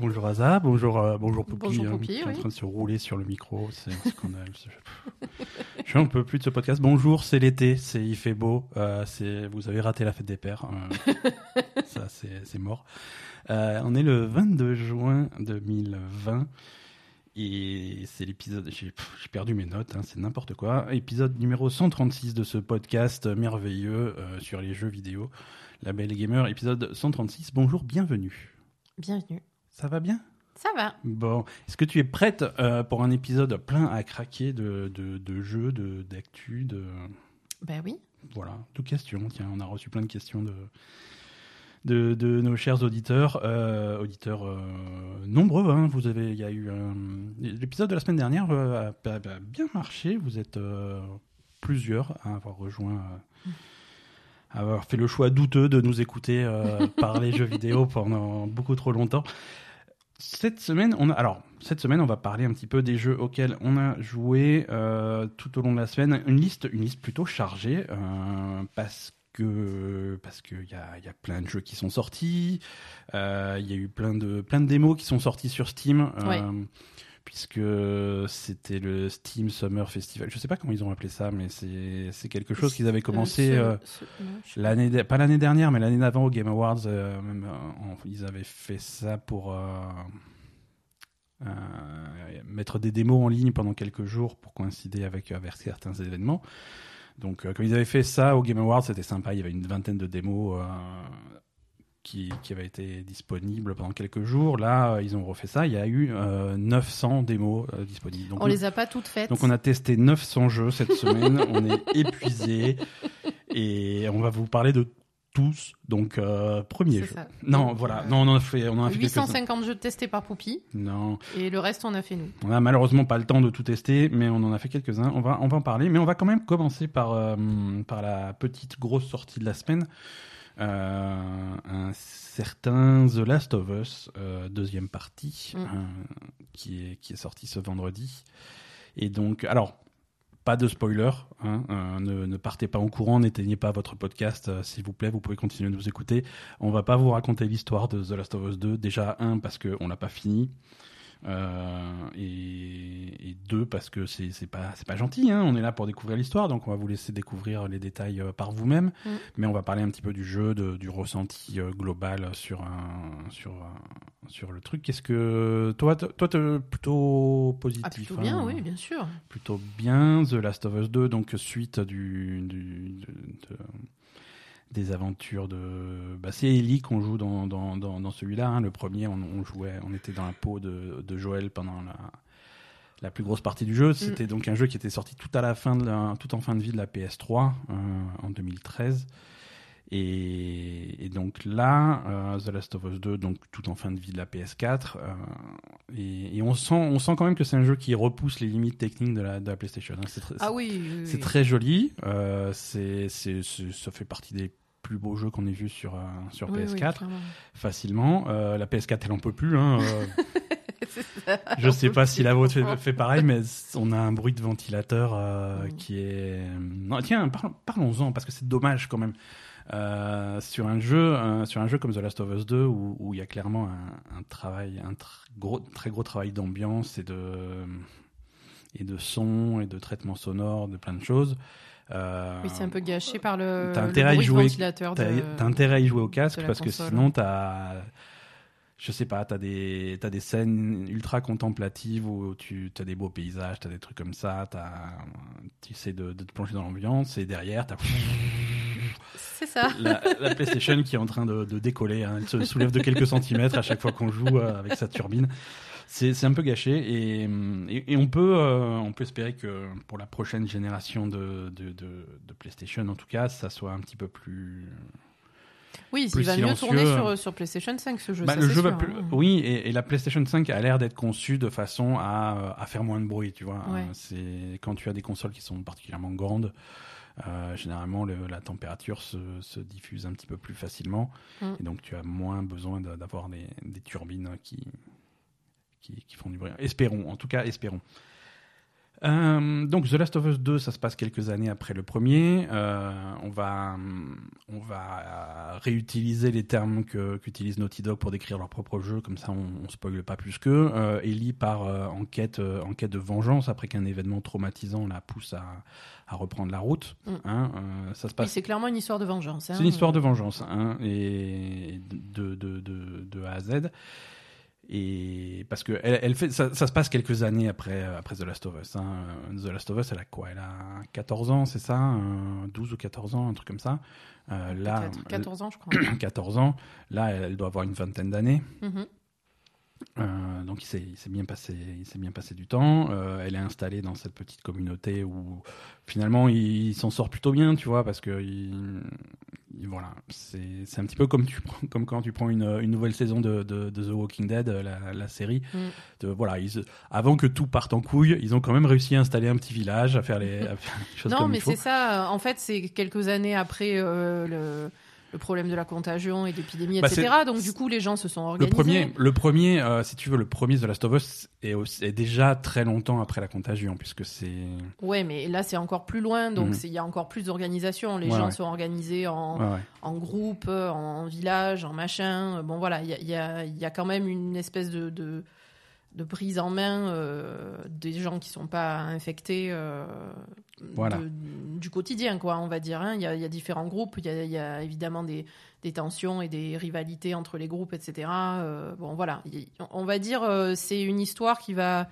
Bonjour Aza, bonjour, euh, bonjour Poupy, Bonjour hein, qui est en train de se rouler sur le micro, c'est un scandale. je... je suis un peu plus de ce podcast. Bonjour, c'est l'été, c'est il fait beau, euh, c'est vous avez raté la fête des pères, euh, ça c'est c'est mort. Euh, on est le 22 juin 2020 et c'est l'épisode. J'ai perdu mes notes, hein, c'est n'importe quoi. Épisode numéro 136 de ce podcast merveilleux euh, sur les jeux vidéo. La Belle Gamer, épisode 136. Bonjour, bienvenue. Bienvenue. Ça va bien? Ça va. Bon, est-ce que tu es prête euh, pour un épisode plein à craquer de, de, de jeux, de- d'actu, de, Ben oui. voilà, de questions Tiens, on a reçu plein de questions de, de, de nos chers auditeurs, euh, auditeurs euh, nombreux. Hein, vous avez, il y a eu l'épisode de la semaine dernière a, a- a bien marché. Vous êtes plusieurs à avoir rejoint. à avoir fait le choix douteux de nous écouter parler jeux vidéo pendant beaucoup trop longtemps. Cette semaine, on a alors cette semaine, on va parler un petit peu des jeux auxquels on a joué euh, tout au long de la semaine. Une liste, une liste plutôt chargée euh, parce que parce que il y a, il y a plein de jeux qui sont sortis. Euh, Il y a eu plein de plein de démos qui sont sortis sur Steam. euh, Ouais. Puisque c'était le Steam Summer Festival. Je sais pas comment ils ont appelé ça, mais c'est quelque chose qu'ils avaient commencé. Euh, euh, je sais L'année, de- pas l'année dernière, mais l'année d'avant au Game Awards, euh, même, euh, ils avaient fait ça pour euh, euh, mettre des démos en ligne pendant quelques jours pour coïncider avec, avec certains événements. Donc, euh, comme ils avaient fait ça au Game Awards, c'était sympa. Il y avait une vingtaine de démos euh, qui, qui avaient été disponibles pendant quelques jours. Là, euh, ils ont refait ça. Il y a eu euh, 900 démos euh, disponibles. Donc, On les a pas toutes faites. donc on a testé 900 jeux cette semaine, on est épuisé et on va vous parler de tous. Donc euh, premier jeu. ça. Non, voilà, non, on en a fait, on en a fait quelques-uns. 850 jeux testés par Poupy Non, et le reste on a fait nous. on a malheureusement pas le temps de tout tester, mais on en a fait quelques-uns. On va, on va en parler, mais on va quand même commencer par euh, par la petite grosse sortie de la semaine. Euh, un certain The Last of Us, euh, deuxième partie, Mm. euh, qui, est, qui est sorti ce vendredi. Et donc, alors, pas de spoiler, hein, euh, ne, ne partez pas en courant, n'éteignez pas votre podcast, euh, s'il vous plaît, vous pouvez continuer de nous écouter. On va pas vous raconter l'histoire de The Last of Us 2, déjà, un, parce qu'on l'a pas fini. Euh, et, et deux parce que c'est pas c'est pas gentil hein. on est là pour découvrir l'histoire donc on va vous laisser découvrir les détails euh, par vous-même Mm. mais on va parler un petit peu du jeu de- du ressenti euh, global sur un sur un- sur le truc qu'est-ce que toi toi plutôt positif Ah plutôt hein, bien, oui, bien sûr. plutôt bien The Last of Us 2 donc suite du, du de- de- des aventures de bah, c'est Ellie qu'on joue dans, dans, dans, dans celui-là hein. le premier on, on jouait on était dans la peau de, de Joël pendant la la plus grosse partie du jeu. C'était donc un jeu qui était sorti tout à la fin de la, tout en fin de vie de la PS3 euh, en 2013 et, et donc là, euh, The Last of Us 2, donc tout en fin de vie de la PS4, euh, et, et on sent, on sent quand même que c'est un jeu qui repousse les limites techniques de la, de la PlayStation. hein. C'est Ah oui, oui, très joli. Euh, c'est, ça fait partie des plus beaux jeux qu'on ait vus sur, euh, sur Oui, oui, PS4 clairement. facilement. La PS4, elle en peut plus. Hein, ça. je sais pas si la vôtre fait, pareil, mais on a un bruit de ventilateur Mm. qui est. Non, tiens, par- parlons-en parce que c'est dommage quand même. Euh, sur un jeu, euh, sur un jeu comme The Last of Us 2 où, il y a clairement un, un travail, un tr- gros, très gros travail d'ambiance et de et de son et de traitement sonore, de plein de choses. Euh, Oui, c'est un peu gâché par le, intérêt bruit jouer- ventilateur. T'as intérêt à y jouer au casque parce que sinon t'as, je sais pas, t'as des t'as des scènes ultra contemplatives où tu as des beaux paysages, t'as des trucs comme ça, tu essaies de, de te plonger dans l'ambiance et derrière t'as C'est ça. la, la PlayStation qui est en train de, de décoller, hein. elle se soulève de quelques centimètres à chaque fois qu'on joue euh, avec sa turbine. C'est un peu gâché et, et, et on peut euh, on peut espérer que pour la prochaine génération de, de, de, de PlayStation en tout cas ça soit un petit peu plus Oui, plus il va mieux tourner silencieux. sur, sur PlayStation 5 ce jeu. Bah, ça, le jeu va plus... hein. Oui, et, et la PlayStation 5 a l'air d'être conçue de façon à, à faire moins de bruit, tu vois. Ouais. Euh, C'est quand tu as des consoles qui sont particulièrement grandes, euh, généralement le- la température se, se diffuse un petit peu plus facilement, Mm. et donc tu as moins besoin d'avoir des, des turbines qui, qui qui font du bruit. Espérons, en tout cas, espérons. Euh, donc The Last of Us 2, ça se passe quelques années après le premier. Euh, on va on va réutiliser les termes que qu'utilise Naughty Dog pour décrire leur propre jeu, comme ça on, on spoile pas plus que. Euh, Ellie part euh, en quête euh, en quête de vengeance après qu'un événement traumatisant la pousse à, à reprendre la route. Mm. Hein, euh, ça se passe. c'est clairement une histoire de vengeance. hein. C'est une histoire de vengeance, hein, et de, de, de, de A à Z. Et parce que elle, elle fait, ça, ça se passe quelques années après, après The Last of Us. Hein. The Last of Us, elle a quoi? Elle a 14 ans, c'est ça? Euh, 12 ou 14 ans, un truc comme ça. Euh, là, Peut-être 14 ans, je crois. 14 ans. Là, elle, elle doit avoir une vingtaine d'années. Mhm. Euh, donc il s'est, il s'est bien passé, il s'est bien passé du temps. Euh, elle est installée dans cette petite communauté où finalement il, il s'en sort plutôt bien, tu vois, parce que il, il- voilà, c'est, c'est un petit peu comme tu prends- comme quand tu prends une, une nouvelle saison de, de, de The Walking Dead, la, la série. Mm. De, voilà, ils, avant que tout parte en couille, ils ont quand même réussi à installer un petit village, à faire les, à faire les choses Non, comme mais il faut. c'est ça. En fait, c'est quelques années après euh, le, le problème de la contagion et d'épidémie, Bah, etc. Donc, du coup, les gens se sont Le organisés. premier, le premier, euh, si tu veux, le premier The Last of Us est, aussi- est déjà très longtemps après la contagion, puisque c'est Ouais, mais là, c'est encore plus loin. Donc, Mhm. il y a encore plus d'organisation. Les Ouais, gens ouais. sont organisés en, ouais, en groupe, euh, en village, en machin. Bon, voilà, il y a, il y a- il y a quand même une espèce de, de, de prise en main euh, des gens qui sont pas infectés euh, Voilà. de- du quotidien, quoi, on va dire. hein. Il y, a, il y a différents groupes, il y a, il y a évidemment des, des tensions et des rivalités entre les groupes, etc. Euh, bon, voilà, Il- on va dire c'est une histoire qui va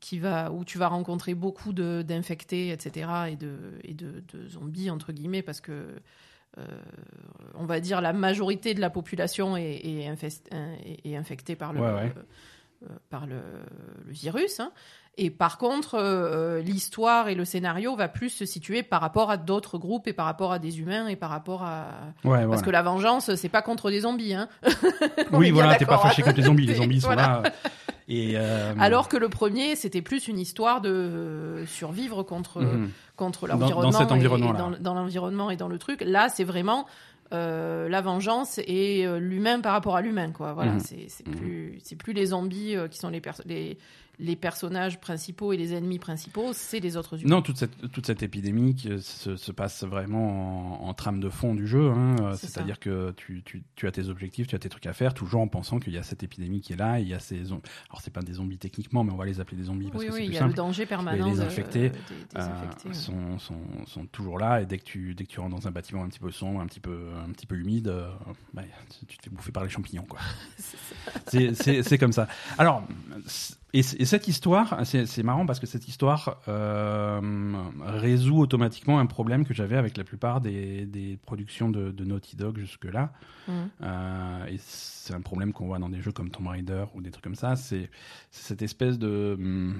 qui va où tu vas rencontrer beaucoup de d'infectés etc et de et de, de zombies entre guillemets parce que euh, on va dire la majorité de la population est, est, infest- est- est infectée par le Ouais, ouais. Euh, par le, le virus hein. et par contre euh, l'histoire et le scénario va plus se situer par rapport à d'autres groupes et par rapport à des humains et par rapport à Ouais, parce voilà. que la vengeance c'est pas contre des zombies hein. Oui, voilà, t'es pas fâché contre les zombies. Les zombies sont Voilà. là. Et euh, Alors que le premier, c'était plus une histoire de euh, survivre contre, mhm. contre Dans- dans l'environnement. cet et- environnement-là. et dans, dans l'environnement et dans le truc. Là, c'est vraiment euh, la vengeance et euh, l'humain par rapport à l'humain. Quoi. Voilà, Mhm. c'est, Mhm. plus, c'est plus les zombies euh, qui sont les, les, les personnages principaux et les ennemis principaux, c'est les autres humains. Non, toute cette, toute cette épidémie qui, euh, se, se passe vraiment en, en trame de fond du jeu. hein. Euh, C'est C'est-à-dire que tu, tu, tu as tes objectifs, tu as tes trucs à faire, toujours en pensant qu'il y a cette épidémie qui est là. Il y a ces zombies. Alors, c'est pas des zombies techniquement, mais on va les appeler des zombies parce oui, que oui, c'est plus y a le danger permanent les de- infectés, des, Euh, ouais. sont, sont, sont toujours là et dès que tu dès que tu rentres dans un bâtiment un petit peu sombre, un petit peu un petit peu humide, euh, bah, tu te fais bouffer par les champignons quoi. c'est comme ça. Alors et, cette histoire, c'est c'est marrant parce que cette histoire euh, résout automatiquement un problème que j'avais avec la plupart des, des productions de, de Naughty Dog jusque là. Mhm. Euh, et c'est un problème qu'on voit dans des jeux comme Tomb Raider ou des trucs comme ça. C'est cette espèce de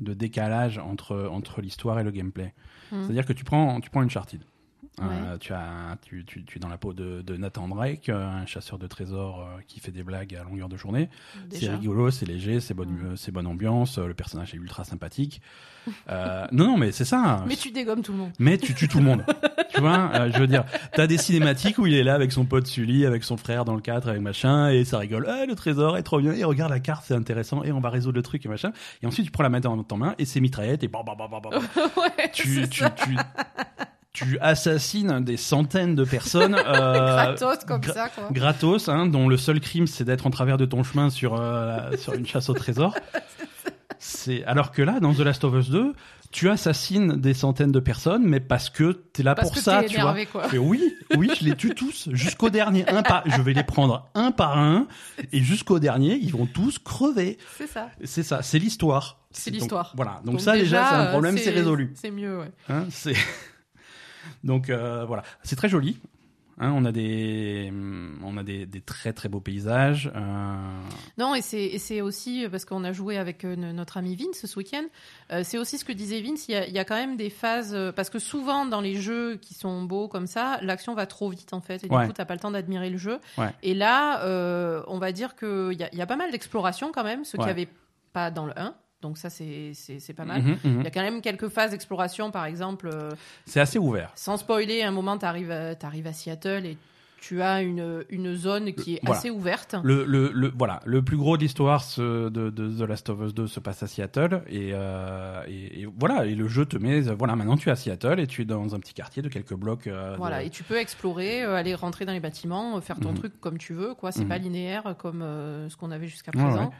de décalage entre entre l'histoire et le gameplay. Mhm. C'est-à-dire que tu prends tu prends Uncharted. Euh, Ouais. tu, as, tu, tu, tu es dans la peau de, de Nathan Drake, euh, un chasseur de trésors euh, qui fait des blagues à longueur de journée. C'est rigolo, c'est léger, c'est bonne, euh, c'est bonne ambiance, euh, le personnage est ultra sympathique. Euh, non, non, mais c'est ça. Mais tu dégommes tout le monde. Mais tu tues tout le monde. tu vois, euh, je veux dire, t'as des cinématiques où il est là avec son pote Sully, avec son frère dans le cadre, avec machin, et ça rigole. Ah, le trésor est trop bien. Et regarde la carte, c'est intéressant. Et on va résoudre le truc et machin. Et ensuite, tu prends la main dans ton main et c'est mitraillette et bam, bam, bam, bam, bam. ouais, tu, tu, tu, tu assassines des centaines de personnes. euh, Gratos comme gra- ça, quoi. gratos, hein, dont le seul crime c'est d'être en travers de ton chemin sur, euh, sur une chasse au trésor. C'est alors que là, dans The Last of Us 2, tu assassines des centaines de personnes, mais parce que t'es là Parce pour que ça, t'es tu vois. énervé, quoi. Et oui, oui, je les tue tous jusqu'au dernier. Un par, je vais les prendre un par un, et jusqu'au dernier, ils vont tous crever. C'est ça. C'est ça, c'est l'histoire. C'est l'histoire. Voilà. Donc, ça déjà, c'est un euh, problème, c'est résolu. C'est mieux, ouais. Hein, c'est donc euh, voilà, c'est très joli. Hein, on a des, on a des, des très très beaux paysages. euh, Non, et c'est aussi parce qu'on a joué avec euh, notre ami Vince ce week-end. euh, c'est aussi ce que disait Vince. Il y a, il y a quand même des phases parce que souvent dans les jeux qui sont beaux comme ça, l'action va trop vite en fait, et Ouais. du coup t'as pas le temps d'admirer le jeu. Ouais. Et là, euh, on va dire que il y a, y a pas mal d'exploration quand même, ce qu'il Ouais. n'y avait pas dans le 1. Donc ça c'est pas mal. mhm, mhm. Il y a quand même quelques phases d'exploration, par exemple. euh, C'est assez ouvert. sans spoiler, à un moment, tu arrives à Seattle et tu as une, une zone qui est Voilà. assez ouverte. Le, le, le- voilà, le plus gros de l'histoire de, de The Last of Us 2 se passe à Seattle et, euh, et, et voilà et le jeu te met voilà maintenant tu es à Seattle et tu es dans un petit quartier de quelques blocs. euh, Voilà, de- et tu peux explorer, euh, aller rentrer dans les bâtiments, faire ton Mhm. truc comme tu veux, quoi. C'est pas linéaire comme ce qu'on avait jusqu'à Ouais, présent. ouais.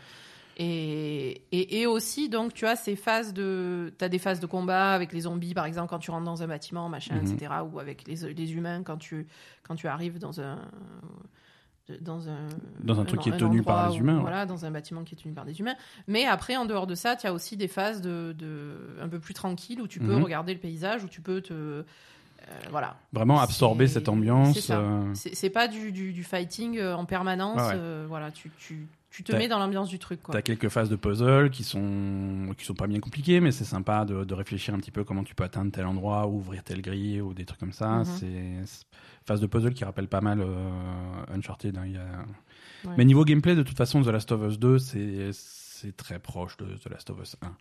Et, et, et aussi, donc, tu as ces phases de. Tu as des phases de combat avec les zombies, par exemple, quand tu rentres dans un bâtiment, machin, Mhm. etc. Ou avec les, les humains quand tu, quand tu arrives dans un. Dans un, Dans un truc qui est tenu par les où- humains, ouais. Voilà, dans un bâtiment qui est tenu par des humains. Mais après, en dehors de ça, tu as aussi des phases de, de, un peu plus tranquilles où tu peux Mhm. regarder le paysage, où tu peux te. euh, voilà. Vraiment absorber cette ambiance. c'est euh, pas du, du, du fighting euh, en permanence. Ouais. euh, voilà, tu, tu, tu te mets dans l'ambiance du truc. Quoi. T'as quelques phases de puzzle qui sont qui sont pas bien compliquées, mais c'est sympa de, de réfléchir un petit peu comment tu peux atteindre tel endroit, ou ouvrir telle grille ou des trucs comme ça. Mhm. C'est c'est- phase de puzzle qui rappelle pas mal euh, Uncharted. hein, il y a- Ouais. Mais niveau gameplay, de toute façon, The Last of Us 2, c'est c'est très proche de The Last of Us 1.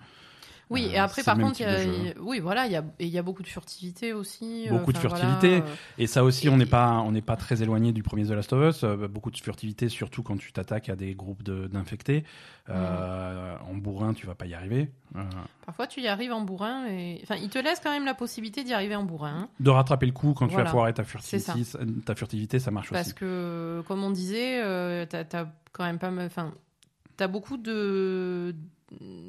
Oui, Euh, et après, c'est par contre, y a, de y a- oui, voilà, il y y a beaucoup de furtivité aussi. euh, Beaucoup de furtivité. voilà, euh, Et ça aussi, Et- on n'est pas on n'est pas très éloigné du premier The Last of Us. Euh, beaucoup de furtivité, surtout quand tu t'attaques à des groupes de- d'infectés. Euh, En bourrin, tu vas pas y arriver. Euh, parfois, tu y arrives en bourrin. Et... Enfin, il te laisse quand même la possibilité d'y arriver en bourrin. hein, de rattraper le coup quand tu vas foirer ta furtivité, ça. ta furtivité, ça marche parce aussi. que, comme on disait, euh, t'as as quand même pas mal. Enfin, t'as beaucoup de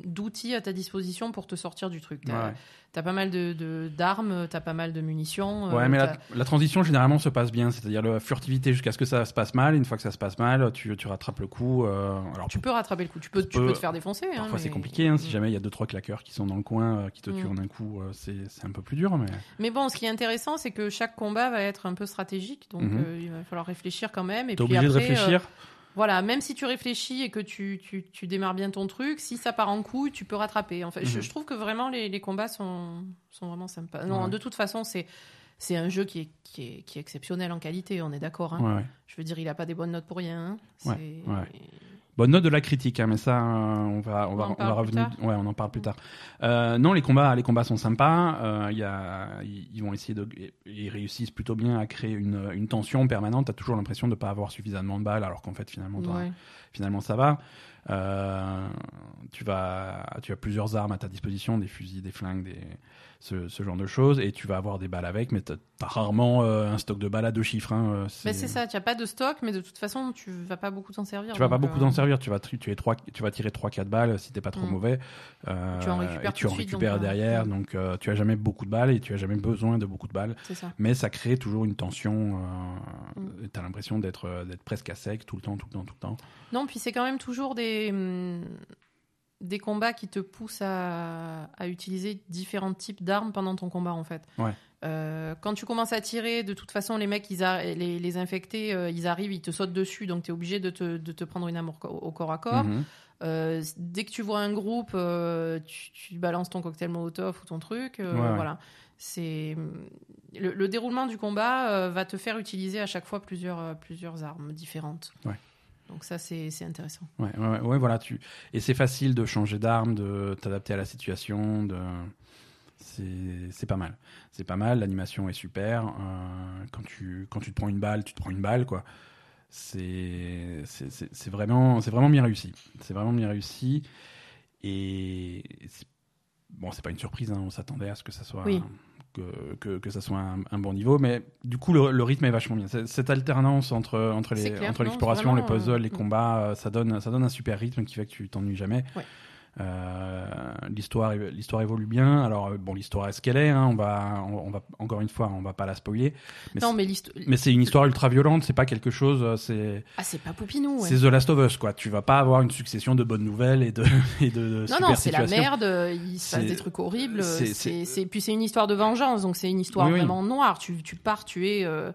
d'outils à ta disposition pour te sortir du truc. T'as Ouais. as pas mal de d'armes, t'as pas mal de munitions. Ouais, euh, mais t'as- la, la transition généralement se passe bien, c'est-à-dire la furtivité jusqu'à ce que ça se passe mal. Une fois que ça se passe mal, tu, tu rattrapes le coup. euh, alors tu peux rattraper le coup. Tu peux, tu peux- peux te faire défoncer. hein, parfois c'est mais- compliqué. hein, si Mm. jamais il y a deux trois claqueurs qui sont dans le coin, euh, qui te tuent Mm. en un coup, c'est un peu plus dur. Mais Mais bon, ce qui est intéressant, c'est que chaque combat va être un peu stratégique, donc Mhm. il va falloir réfléchir quand même. Et t'es puis obligé après, de réfléchir. Voilà, même si tu réfléchis et que tu, tu, tu démarres bien ton truc, si ça part en couille, tu peux rattraper. En fait, je, Mhm. je trouve que vraiment les, les combats sont, sont vraiment sympas. Non, Ouais. de toute façon, c'est c'est un jeu qui est, qui, est, qui est exceptionnel en qualité, on est d'accord. hein. Ouais, ouais. Je veux dire, il a pas des bonnes notes pour rien. hein. Bonne note de la critique, hein, mais ça, euh, on va, on va, on va revenir. Ouais, on en parle plus tard. Euh, non, les combats, les combats sont sympas. Euh, Il y a, ils vont essayer de, ils réussissent plutôt bien à créer une, une tension permanente. T'as toujours l'impression de ne pas avoir suffisamment de balles, alors qu'en fait, finalement, Ouais. finalement, ça va. Euh, tu vas, tu as plusieurs armes à ta disposition, des fusils, des flingues, des, ce, ce genre de choses, et tu vas avoir des balles avec, mais t'as as rarement euh, un stock de balles à deux chiffres. Hein, euh, Mais c'est ça, tu n'as pas de stock, mais de toute façon, tu vas pas beaucoup t'en servir. tu vas pas beaucoup euh, t'en servir, tu vas, tri- tu, es tu vas tirer 3-4 balles si t'es pas trop Mm. mauvais. euh, Tu en récupères et tu en suite, récupères donc, derrière, mm. donc tu as jamais beaucoup de balles et tu as jamais besoin de beaucoup de balles. C'est ça. Mais ça crée toujours une tension, euh, Mm. et t'as l'impression d'être d'être presque à sec tout le temps, tout le temps, tout le temps. Non, puis c'est quand même toujours des, hum, des combats qui te poussent à, à utiliser différents types d'armes pendant ton combat, en fait. Ouais. Euh, quand tu commences à tirer, de toute façon, les mecs, ils les, les infectés, euh, ils arrivent, ils te sautent dessus, donc tu es obligé de te, de te prendre une arme au, co- au corps à corps. Mhm. Euh, dès que tu vois un groupe, tu, tu balances ton cocktail Molotov ou ton truc. Ouais. Voilà. C'est le, le déroulement du combat va te faire utiliser à chaque fois plusieurs, plusieurs armes différentes. Ouais. Donc ça, c'est intéressant. Ouais, ouais, voilà. Tu... Et c'est facile de changer d'arme, de t'adapter à la situation. De... C'est pas mal. C'est pas mal. L'animation est super. Euh, quand, tu... quand tu te prends une balle, tu te prends une balle, quoi. C'est vraiment, vraiment bien réussi. C'est vraiment bien réussi. Et bon, c'est pas une surprise. hein, On s'attendait à ce que ça soit. Oui. Que, que, que ça soit un, un bon niveau, mais du coup le, le rythme est vachement bien. C'est- Cette alternance entre, entre clair, entre l'exploration, vraiment, puzzles, euh, les mm. combats, euh, ça donne, ça donne un super rythme qui fait que tu t'ennuies jamais. Ouais. Euh, l'histoire, l'histoire évolue bien. Alors euh, bon, l'histoire est ce qu'elle est. hein, on va, on, on va encore une fois, on va pas la spoiler. Mais non, mais l'histoire. mais c'est une histoire ultra violente. C'est pas quelque chose. euh, C'est, Ah, c'est pas Poupinou. ouais. c'est The Last of Us, quoi. Tu vas pas avoir une succession de bonnes nouvelles et de, et de, de Non, non, c'est la merde, il se passe des trucs horribles. c'est- c'est- c'est- c'est- Puis c'est une histoire de vengeance, donc c'est une histoire Oui, oui. vraiment noire. Tu, tu pars tuer, euh,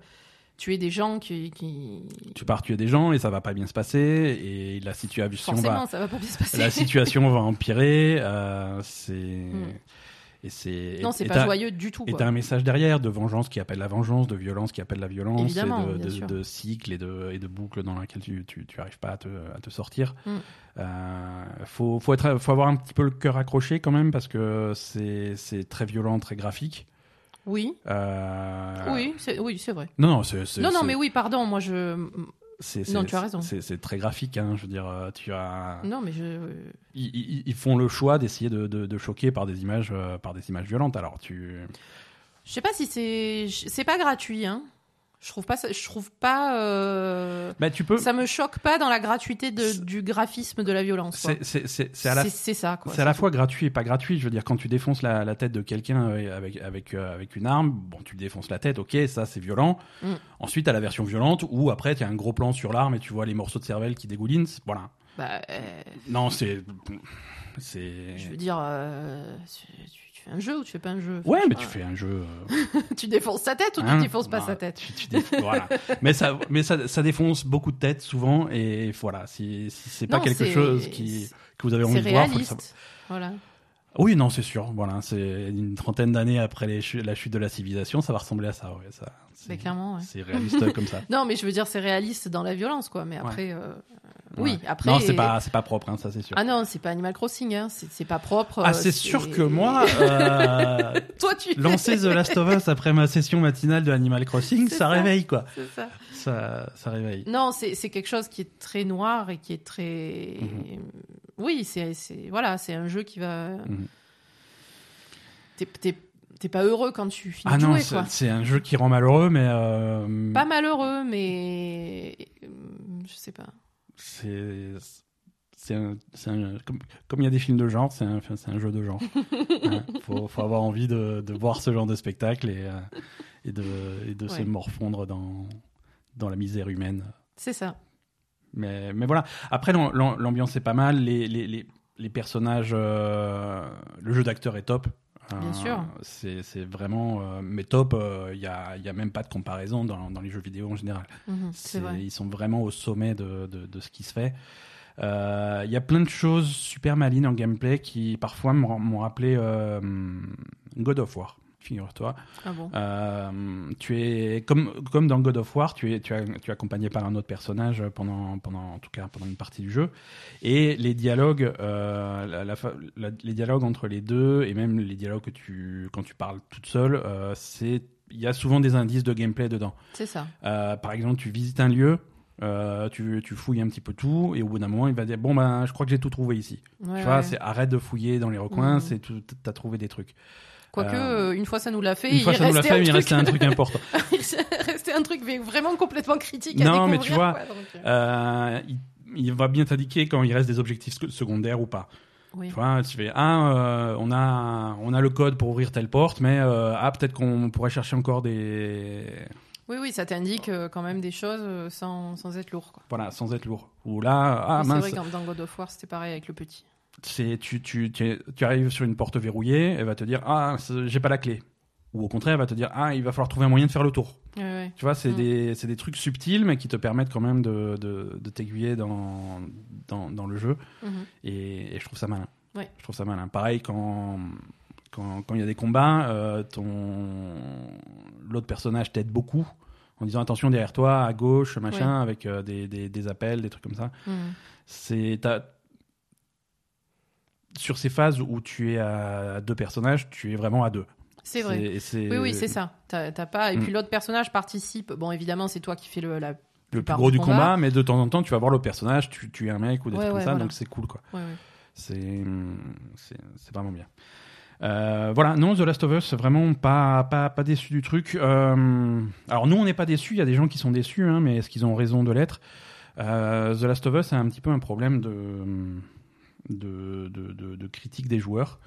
tuer des gens qui. qui... Tu pars tuer des gens et ça va pas bien se passer et la situation va, ça va pas bien se passer. la situation va empirer. euh, c'est Mm. et c'est non, c'est pas joyeux du tout. Et t'as un message derrière de vengeance qui appelle la vengeance, de violence qui appelle la violence, Évidemment, et de, de, cycles et de, et de boucles dans lesquelles tu, tu, tu arrives pas à te, à te sortir. Mm. Euh, faut, faut, être, faut avoir un petit peu le cœur accroché quand même parce que c'est c'est très violent, très graphique. Oui, Euh, oui, c'est oui, vrai. Non, non, c'est. Non, non, mais oui, pardon, moi je. c'est- non, tu as raison. C'est très graphique, hein, je veux dire, euh, tu as. Non, mais je. Ils, ils- ils font le choix d'essayer de, de- de choquer par des images, euh, par des images violentes. Alors tu. Je sais pas si c'est. C'est pas gratuit, hein. Je trouve pas. ça- Je trouve pas. euh, Bah, tu peux. Ça me choque pas dans la gratuité de- du graphisme de la violence. C'est c'est- à la C'est c'est ça, quoi. C'est à la fois gratuit et pas gratuit. Je veux dire, quand tu défonces la, la tête de quelqu'un euh, avec, avec, euh, avec une arme, bon, tu défonces la tête, ok, ça c'est violent. Mm. Ensuite, t'as la version violente où après, tu as un gros plan sur l'arme et tu vois les morceaux de cervelle qui dégoulinent. Voilà. Bah, euh, Non, c'est. C'est. je veux dire, tu fais un jeu ou tu fais pas un jeu Ouais, mais tu fais un jeu. euh, tu défonces sa tête ou hein, tu défonces pas bah, sa tête tu- tu déf- voilà. Mais, ça, mais ça, ça défonce beaucoup de têtes souvent et voilà. Si, si c'est pas Non, quelque c'est- chose qui, que vous avez C'est envie de voir, faut le savoir. réaliste. Voilà. Oui, non, c'est sûr. Voilà, c'est une trentaine d'années après les chu- la chute de la civilisation, ça va ressembler à ça. Ouais, ça c'est- Mais clairement, ouais. C'est réaliste comme ça. Non, mais je veux dire, c'est réaliste dans la violence, quoi. Mais après, euh, oui, Ouais. après. Non, c'est pas, c'est pas propre, hein, ça c'est sûr. Ah non, c'est pas Animal Crossing, hein. c'est pas propre. Ah, c'est sûr que moi, euh, Toi, tu. lancer The Last of Us après ma session matinale de Animal Crossing, ça, ça. réveille quoi. C'est ça. Ça, ça réveille. Non, c'est c'est quelque chose qui est très noir et qui est très. Mhm. Oui, c'est c'est- voilà, c'est un jeu qui va. Mhm. T'es- T'es t'es pas heureux quand tu finis Ah de non, jouer, c'est quoi. c'est un jeu qui rend malheureux, mais euh, Pas malheureux, mais euh, je sais pas. C'est c'est comme comme il y a des films de genre, c'est un, un jeu de genre. Hein, faut, faut avoir envie de, de voir ce genre de spectacle et, euh, et de, et de se Ouais. morfondre dans, dans la misère humaine. C'est ça. Mais, mais voilà. Après, l'am- l'am- l'ambiance est pas mal. Les, les, les, les personnages, euh, le jeu d'acteur est top. Bien Euh, sûr. C'est c'est vraiment. euh, mais top, il n'y a, y a même pas de comparaison dans, dans les jeux vidéo en général. Mhm, c'est C'est- vrai. Ils sont vraiment au sommet de, de, de ce qui se fait. Euh, Il y a plein de choses super malines en gameplay qui parfois m'ont m'ont rappelé euh, God of War, figure-toi. Ah bon? Euh, tu es comme comme dans God of War, tu es tu, as, tu es accompagné par un autre personnage pendant pendant en tout cas pendant une partie du jeu et les dialogues euh, la- la fa- la- les dialogues entre les deux et même les dialogues que tu quand tu parles toute seule, euh, c'est il y a souvent des indices de gameplay dedans. C'est ça. Par exemple, tu visites un lieu, euh, tu, tu fouilles un petit peu tout, et au bout d'un moment, il va dire Bon, ben, je crois que j'ai tout trouvé ici. Ouais, tu vois, ouais. c'est arrête de fouiller dans les recoins, Mhm. c'est tout, t'as trouvé des trucs. Quoique, Euh, euh, une fois ça nous l'a fait, Une fois il ça nous l'a restait fait, un il truc... restait un truc important. il restait un truc mais vraiment complètement critique à Non, découvrir. mais tu vois, quoi, donc, euh, Euh, il, il va bien t'indiquer quand il reste des objectifs sec- secondaires ou pas. oui. Tu vois, tu fais Ah, euh, on, a, on a le code pour ouvrir telle porte, mais ah, peut-être qu'on pourrait chercher encore des. oui, oui, ça t'indique quand même des choses sans, sans être lourd. Quoi. Voilà, sans être lourd. Ou là, ah Mais c'est mince, vrai que dans God of War, c'était pareil avec le petit. C'est tu, tu, tu, es- tu arrives sur une porte verrouillée, elle va te dire ah j'ai pas la clé. Ou au contraire, elle va te dire ah il va falloir trouver un moyen de faire le tour. Ouais, ouais. Tu vois, c'est Mm. des des trucs subtils mais qui te permettent quand même de, de, de t'aiguiller dans, dans dans le jeu Mhm. et, et je trouve ça malin. Ouais. Je trouve ça malin. Pareil quand quand quand il y a des combats, euh, ton l'autre personnage t'aide beaucoup en disant attention derrière toi à gauche machin avec euh, des, des des appels des trucs comme ça Mhm. c'est sur ces phases où tu es à deux personnages, tu es vraiment à deux. C'est vrai. Oui, oui, c'est ça. T'as t'as pas. Et Mm. puis l'autre personnage participe. Bon, évidemment, c'est toi qui fais le, la. le plus gros du combat. combat, mais de temps en temps, tu vas voir l'autre personnage, tu, tu es un mec ou des Ouais, trucs ouais, comme ça, voilà. donc c'est cool quoi. Ouais, c'est vraiment bien. Euh, voilà, non, The Last of Us, vraiment pas, pas, pas déçu du truc. Euh, alors nous, on n'est pas déçus, il y a des gens qui sont déçus, hein, mais est-ce qu'ils ont raison de l'être? Euh, The Last of Us a un petit peu un problème de, de, de, de- de critique des joueurs.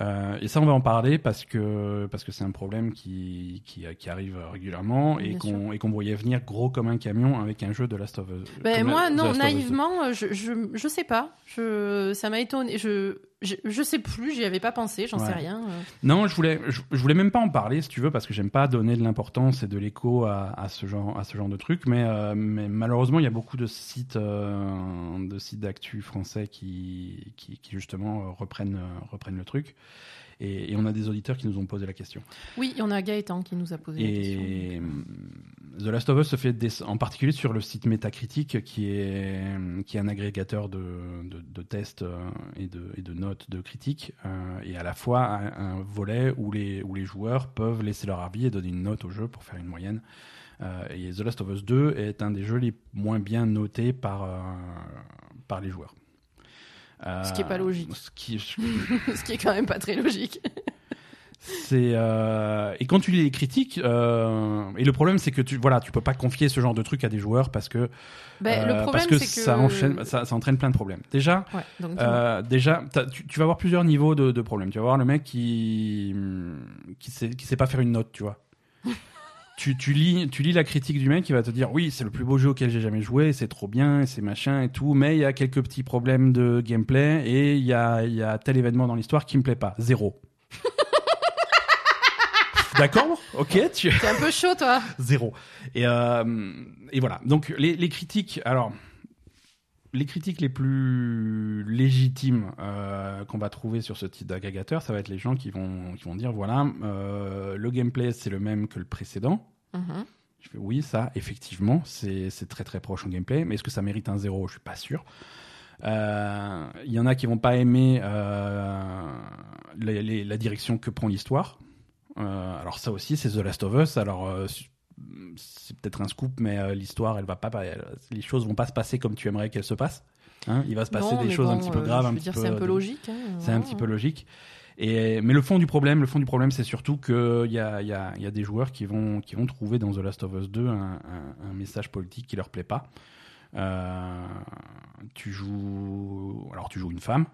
Euh, et ça, on va en parler parce que parce que c'est un problème qui, qui, qui arrive régulièrement et qu'on et qu'on voyait venir gros comme un camion avec un jeu de Last of Us. Ben, moi, non, naïvement, je, je, je sais pas. Je, ça m'a étonné. Je, je, je sais plus, j'y avais pas pensé, j'en sais rien. Non, je voulais, je, je voulais même pas en parler, si tu veux, parce que j'aime pas donner de l'importance et de l'écho à, à ce genre, à ce genre de truc. Mais, euh, mais malheureusement, il y a beaucoup de sites, euh, de sites d'actu français qui, qui, qui justement reprennent, reprennent le truc. Et, et on a des auditeurs qui nous ont posé la question. Oui, il y en a Gaëtan qui nous a posé la question. Et The Last of Us se fait des- en particulier sur le site Metacritic, qui est, qui est un agrégateur de, de, de tests euh, et de, et de notes de critiques, euh, et à la fois un, un volet où les, où les joueurs peuvent laisser leur avis et donner une note au jeu pour faire une moyenne. Euh, et The Last of Us 2 est un des jeux les moins bien notés par, euh, par les joueurs. Euh, Ce qui est pas logique. Ce qui, Ce qui est quand même pas très logique. C'est euh, et quand tu lis les critiques euh, et le problème c'est que tu voilà tu peux pas confier ce genre de truc à des joueurs parce que euh, le problème, parce que ça enchaîne ça, ça entraîne plein de problèmes. Déjà Ouais, donc, dis-moi. déjà tu, tu vas avoir plusieurs niveaux de, de problèmes. Tu vas avoir le mec qui qui sait qui sait pas faire une note tu vois. Tu, tu, lis, tu lis la critique du mec qui va te dire oui c'est le plus beau jeu auquel j'ai jamais joué c'est trop bien et c'est machin et tout mais il y a quelques petits problèmes de gameplay et il y a, il y a tel événement dans l'histoire qui me plaît pas zéro d'accord? Ok tu T'es un peu chaud, toi. zéro. Et, euh, et voilà. Donc les, les critiques, alors les critiques les plus légitimes euh, qu'on va trouver sur ce type d'agrégateur, ça va être les gens qui vont qui vont dire voilà euh, le gameplay c'est le même que le précédent. Mhm. Je fais oui ça effectivement c'est c'est très très proche en gameplay, mais est-ce que ça mérite un zéro? Je suis pas sûr. Euh, Il y en a qui vont pas aimer les- les- la direction que prend l'histoire. Alors ça aussi, c'est The Last of Us. Alors c'est peut-être un scoop, mais euh, l'histoire, elle va pas, elle- les choses vont pas se passer comme tu aimerais qu'elles se passent. Hein Il va se passer Non, des choses un petit peu euh, graves, je un veux petit dire, peu. C'est un peu logique. hein, C'est un voilà. petit peu logique. Et, mais le fond du problème, le fond du problème, c'est surtout qu'il y a, y, y des joueurs qui vont, qui vont trouver dans The Last of Us 2 un, un- un message politique qui leur plaît pas. Euh, tu joues, alors tu joues une femme,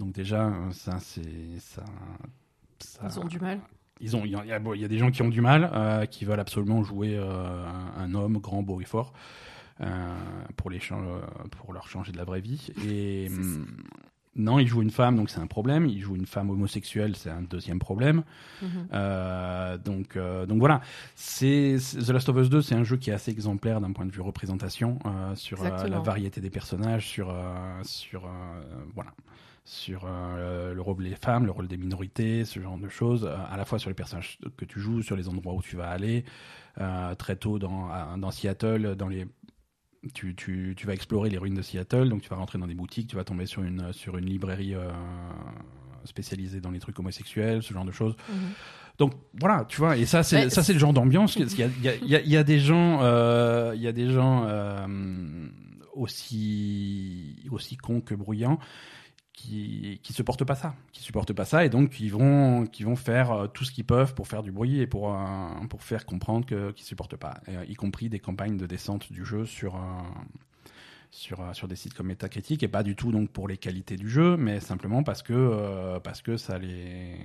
donc déjà euh, ça c'est ça, ça- Ils ont du mal. Ils ont, il y, a, bon, il y a des gens qui ont du mal, euh, qui veulent absolument jouer euh, un, un homme grand, beau et fort euh, pour, les chan- pour leur changer de la vraie vie. Et hum, non, ils jouent une femme, donc c'est un problème. Ils jouent une femme homosexuelle, c'est un deuxième problème. Mhm. Euh, donc, donc voilà. C'est The Last of Us 2, c'est un jeu qui est assez exemplaire d'un point de vue représentation sur la variété des personnages, sur sur voilà sur euh, le rôle des femmes, le rôle des minorités, ce genre de choses, euh, à la fois sur les personnages que tu joues, sur les endroits où tu vas aller. Euh, très tôt dans, Seattle, dans les tu, tu, tu vas explorer les ruines de Seattle, donc tu vas rentrer dans des boutiques, tu vas tomber sur une, sur une librairie spécialisée dans les trucs homosexuels, ce genre de choses. Mhm. Donc voilà, tu vois, et ça c'est ça c'est le genre d'ambiance. Il y a, y, a, il y, a, il y a des gens, il y a des gens aussi aussi cons que bruyants qui qui supportent pas ça, qui supportent pas ça et donc qui vont qui vont faire euh, tout ce qu'ils peuvent pour faire du bruit et pour euh, pour faire comprendre que qu'ils supportent pas, euh, y compris des campagnes de descente du jeu sur sur sur des sites comme Metacritic et pas du tout donc pour les qualités du jeu, mais simplement parce que parce que ça les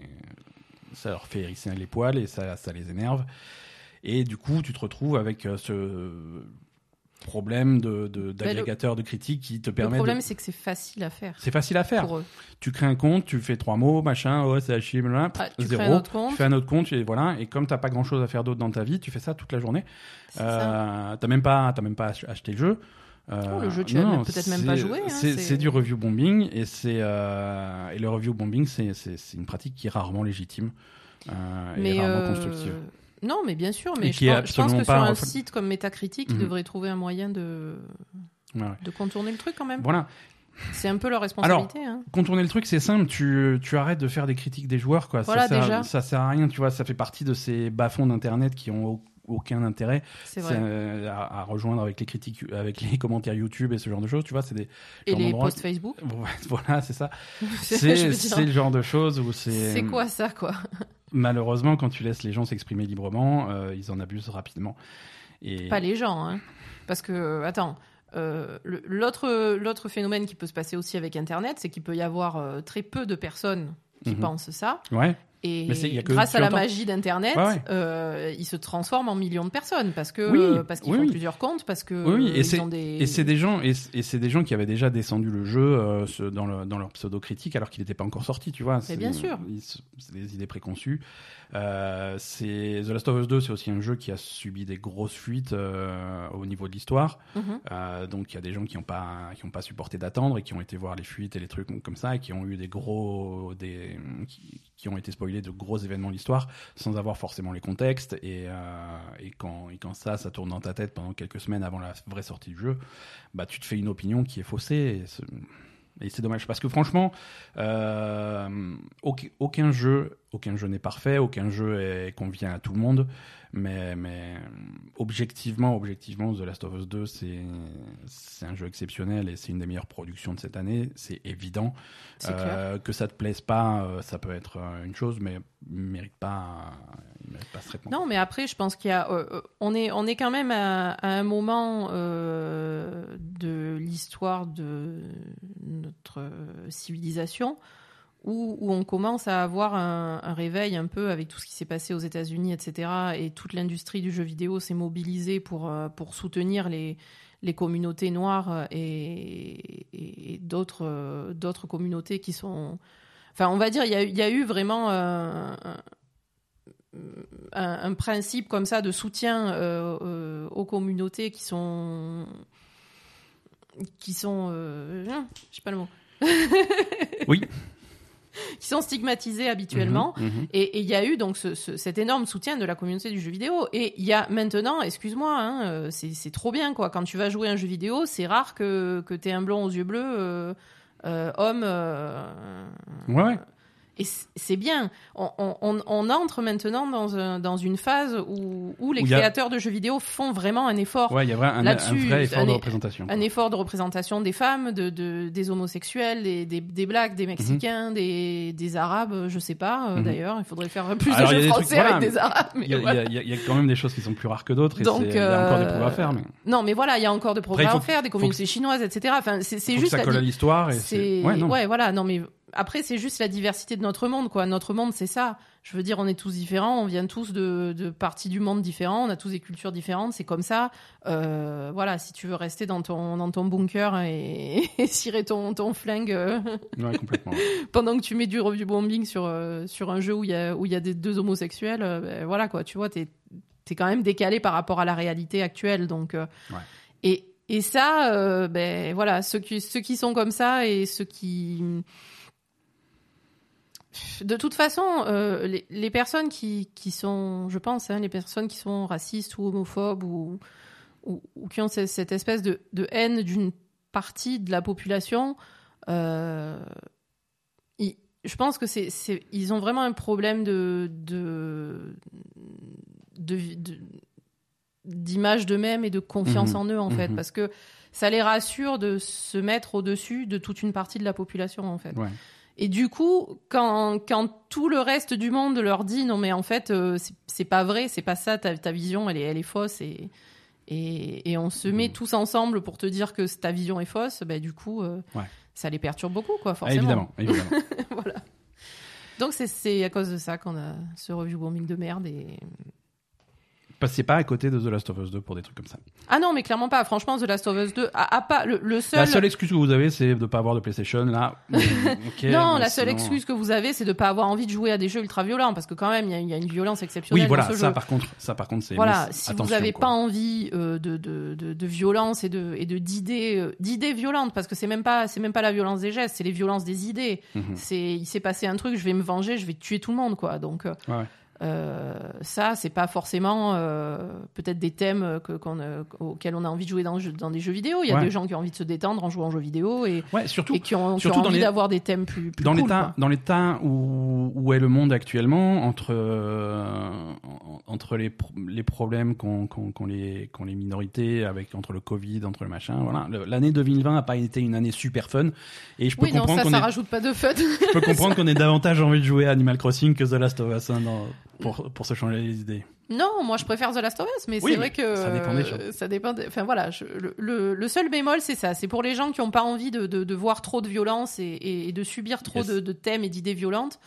ça leur fait hérisser les poils et ça ça les énerve. Et du coup tu te retrouves avec ce problème de de- d'agrégateur de, critiques qui te Le permet problème, de... c'est que c'est facile à faire c'est facile à faire pour eux. tu crées un compte, tu fais trois mots, machin, ouais, c'est blablabla, Ah, tu zéro. crées un autre compte. Tu fais un autre compte, et voilà. Et comme t'as pas grand chose à faire d'autre dans ta vie, tu fais ça toute la journée. Euh, t'as même pas, même pas ach- acheté le jeu. Euh, Oh, le jeu, tu as non, même- peut-être même pas joué, hein, c'est du review bombing et c'est euh, et le review bombing, c'est une pratique qui est rarement légitime euh, et rarement euh, constructive. Non, mais bien sûr, mais je qui pense, je pense absolument que sur un site comme Metacritic, ils Mhm. devraient trouver un moyen de, Ouais, ouais. de contourner le truc quand même. Voilà. C'est un peu leur responsabilité. hein. Contourner le truc, c'est simple. Tu, tu arrêtes de faire des critiques des joueurs, quoi. Voilà, ça, sert, déjà. ça sert à rien, tu vois. Ça fait partie de ces bas-fonds d'internet qui ont au- aucun intérêt. Vrai. euh, à, à rejoindre avec les critiques, avec les commentaires YouTube et ce genre de choses, tu vois. C'est des. Et les posts Facebook. Voilà, c'est ça. C'est, le genre de choses où c'est. c'est quoi ça, quoi? Malheureusement, quand tu laisses les gens s'exprimer librement, euh, ils en abusent rapidement. Et Pas les gens, hein. Parce que, attends, euh, l'autre phénomène qui peut se passer aussi avec Internet, c'est qu'il peut y avoir euh, très peu de personnes qui Mhm. pensent ça. Ouais. Et Mais grâce à la longtemps. magie d'Internet, Ouais, ouais. euh, ils se transforment en millions de personnes parce que Oui, euh, parce qu'ils oui, font oui. plusieurs comptes, parce que et euh, c'est- ils ont des Et c'est des gens, et, c'est des gens qui avaient déjà descendu le jeu euh, ce- dans, le, dans leur pseudo critique alors qu'il n'était pas encore sorti, tu vois. C'est- bien sûr. ils des idées préconçues. Euh, c'est The Last of Us 2, c'est aussi un jeu qui a subi des grosses fuites euh, au niveau de l'histoire. Mhm. Euh, donc il y a des gens qui n'ont pas qui ont pas supporté d'attendre et qui ont été voir les fuites et les trucs comme ça et qui ont eu des gros des qui, qui ont été spoilés de gros événements de l'histoire sans avoir forcément les contextes. Et, euh, et, quand, et quand ça, ça tourne dans ta tête pendant quelques semaines avant la vraie sortie du jeu, bah, tu te fais une opinion qui est faussée. Et c'est dommage parce que franchement, euh, aucun jeu, aucun jeu n'est parfait, aucun jeu est, convient à tout le monde. Mais, mais objectivement, objectivement, The Last of Us 2, c'est un jeu exceptionnel et c'est une des meilleures productions de cette année. C'est évident. Euh, que ça te plaise pas, euh, ça peut être euh, une chose, mais il mérite pas, il mérite pas ce traitement. Non, mais après, je pense qu'il y a, euh, on est, on est quand même à, à un moment de l'histoire de notre civilisation où, où, on commence à avoir un, un, réveil un peu avec tout ce qui s'est passé aux États-Unis, etc. Et toute l'industrie du jeu vidéo s'est mobilisée pour, pour soutenir les, les communautés noires et, et d'autres, d'autres communautés qui sont. Enfin, on va dire, il y a, y a eu vraiment un, un, un, principe comme ça de soutien euh, euh, aux communautés qui sont. qui sont. Euh, je sais pas le mot. oui. qui sont stigmatisés habituellement. Mmh, mmh. Et il y a eu donc ce, ce, cet énorme soutien de la communauté du jeu vidéo. Et il y a maintenant, excuse-moi, hein, c'est trop bien quoi. Quand tu vas jouer un jeu vidéo, c'est rare que, que tu aies un blond aux yeux bleus, euh, euh, homme. Euh, ouais, ouais. Et c'est bien. On, on, on, entre maintenant dans, un, dans une phase où, où les où créateurs a... de jeux vidéo font vraiment un effort. Ouais, il y a un, un, vrai effort de représentation. Un effort de représentation des femmes, de, de des homosexuels, des, des, des blacks, des mexicains, mm -hmm. des, des arabes, je sais pas. Mm -hmm. D'ailleurs, il faudrait faire plus Alors, de jeux français trucs, avec des arabes. Il y, voilà. y, y, a quand même des choses qui sont plus rares que d'autres. Donc, il y a encore des progrès à faire. Mais... Non, mais voilà, il y a encore des progrès Après, à faire, des communautés chinoises, etc. Enfin, c'est juste. Que ça colle à l'histoire. Ouais, ouais, voilà. Non, mais après, c'est juste la diversité de notre monde, quoi. Notre monde, c'est ça. Je veux dire, on est tous différents, on vient tous de, de parties du monde différents, on a tous des cultures différentes, c'est comme ça. Euh, voilà, si tu veux rester dans ton, dans ton bunker et, et cirer ton, ton flingue euh, ouais, complètement. pendant que tu mets du review bombing sur, euh, sur un jeu où il y a, où y a des deux homosexuels, ben, voilà, quoi. Tu vois, t'es es quand même décalé par rapport à la réalité actuelle. Donc, ouais. et, et ça, ben voilà, ceux qui, ceux qui sont comme ça et ceux qui de toute façon, euh, les, les, personnes qui, qui, sont, je pense, hein, les personnes qui sont racistes ou homophobes ou, ou, ou qui ont cette, cette espèce de, de haine d'une partie de la population, euh, ils, je pense que c'est, ils ont vraiment un problème de, de, de, de d'image d'eux-mêmes et de confiance mmh, en eux en mmh. fait parce que ça les rassure de se mettre au-dessus de toute une partie de la population en fait. Ouais. Et du coup, quand, quand tout le reste du monde leur dit non mais en fait euh, c'est pas vrai, c'est pas ça, ta, ta vision elle est, elle est fausse et, et, et on se met mmh. tous ensemble pour te dire que ta vision est fausse, bah, du coup euh, ouais. ça les perturbe beaucoup quoi forcément. évidemment, évidemment. voilà. Donc c'est à cause de ça qu'on a ce review bombing de merde et passez pas à côté de The Last of Us 2 pour des trucs comme ça. Ah non, mais clairement pas. Franchement, The Last of Us 2 a, a pas le, le, seul. La seule excuse que vous avez, c'est de pas avoir de PlayStation là. okay, non, la seule excuse que vous avez, c'est de pas avoir envie de jouer à des jeux ultra violents parce que quand même, il y, y, a une violence exceptionnelle. Oui, voilà. Dans ce ça, jeu. par contre, ça, par contre, c'est. Voilà. Si vous avez pas envie euh, de, de, de, de, violence et de et de d'idées euh, d'idées violentes, parce que c'est même pas c'est même pas la violence des gestes, c'est les violences des idées. Mhm. Mm -hmm. C'est il s'est passé un truc, je vais me venger, je vais tuer tout le monde, quoi. Donc. Euh, ouais. Euh, ça, c'est pas forcément euh, peut-être des thèmes que, qu euh, auxquels on a envie de jouer dans, dans des jeux vidéo. Il y a ouais. des gens qui ont envie de se détendre en jouant aux jeux vidéo et, ouais, surtout, et qui ont, surtout qui ont envie d'avoir des thèmes plus, plus dans cool, l'état dans l'état où, où est le monde actuellement entre euh, entre les, les problèmes qu'ont qu qu les, qu les minorités avec entre le Covid entre le machin voilà l'année 2020 a pas été une année super fun et je peux oui, comprendre non, ça, ça rajoute pas de fun je peux comprendre qu'on ait davantage envie de jouer à Animal Crossing que The Last of Us hein, dans pour, pour se changer les idées. Non, moi je préfère The Last of Us, mais oui, c'est vrai que ça dépend des choses. Euh, ça dépend. Des... Enfin voilà, je, le, le, le, seul bémol c'est ça, c'est pour les gens qui n'ont pas envie de, de, de, voir trop de violence et, de subir trop yes. de, thèmes et d'idées violentes.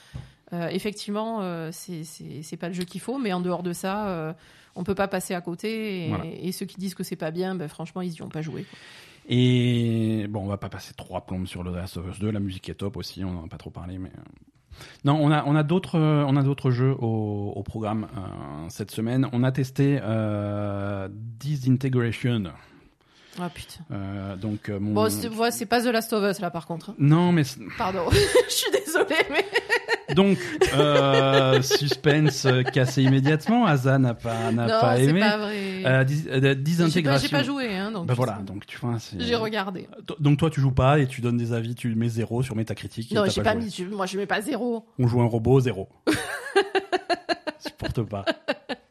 Euh, effectivement, euh, c'est pas le jeu qu'il faut, mais en dehors de ça, euh, on peut pas passer à côté. Et, voilà. et ceux qui disent que c'est pas bien, ben, franchement, ils y ont pas joué. Quoi. Et bon, on va pas passer trois plombes sur The Last of Us 2. La musique est top aussi, on en a pas trop parlé, mais non, on a on a d'autres on a d'autres jeux au, au programme euh, cette semaine. On a testé euh, Disintegration. Ah putain. Euh, donc euh, mon... bon, c'est pas The Last of Us là par contre. Non, mais pardon, je suis désolée, mais Donc, euh, suspense cassé immédiatement. Asa n'a pas, n'a non, pas c'est aimé. pas vrai. Euh, dis- euh, J'ai pas- désintégration. J'ai pas joué, hein, donc. Bah voilà, donc tu vois, c'est. J'ai regardé. Donc toi, tu joues pas et tu donnes des avis, tu mets zéro sur Metacritic. et Non, t'as j'ai pas joué. mis. je- Moi, je mets pas zéro. On joue un robot, zéro. Je supporte pas.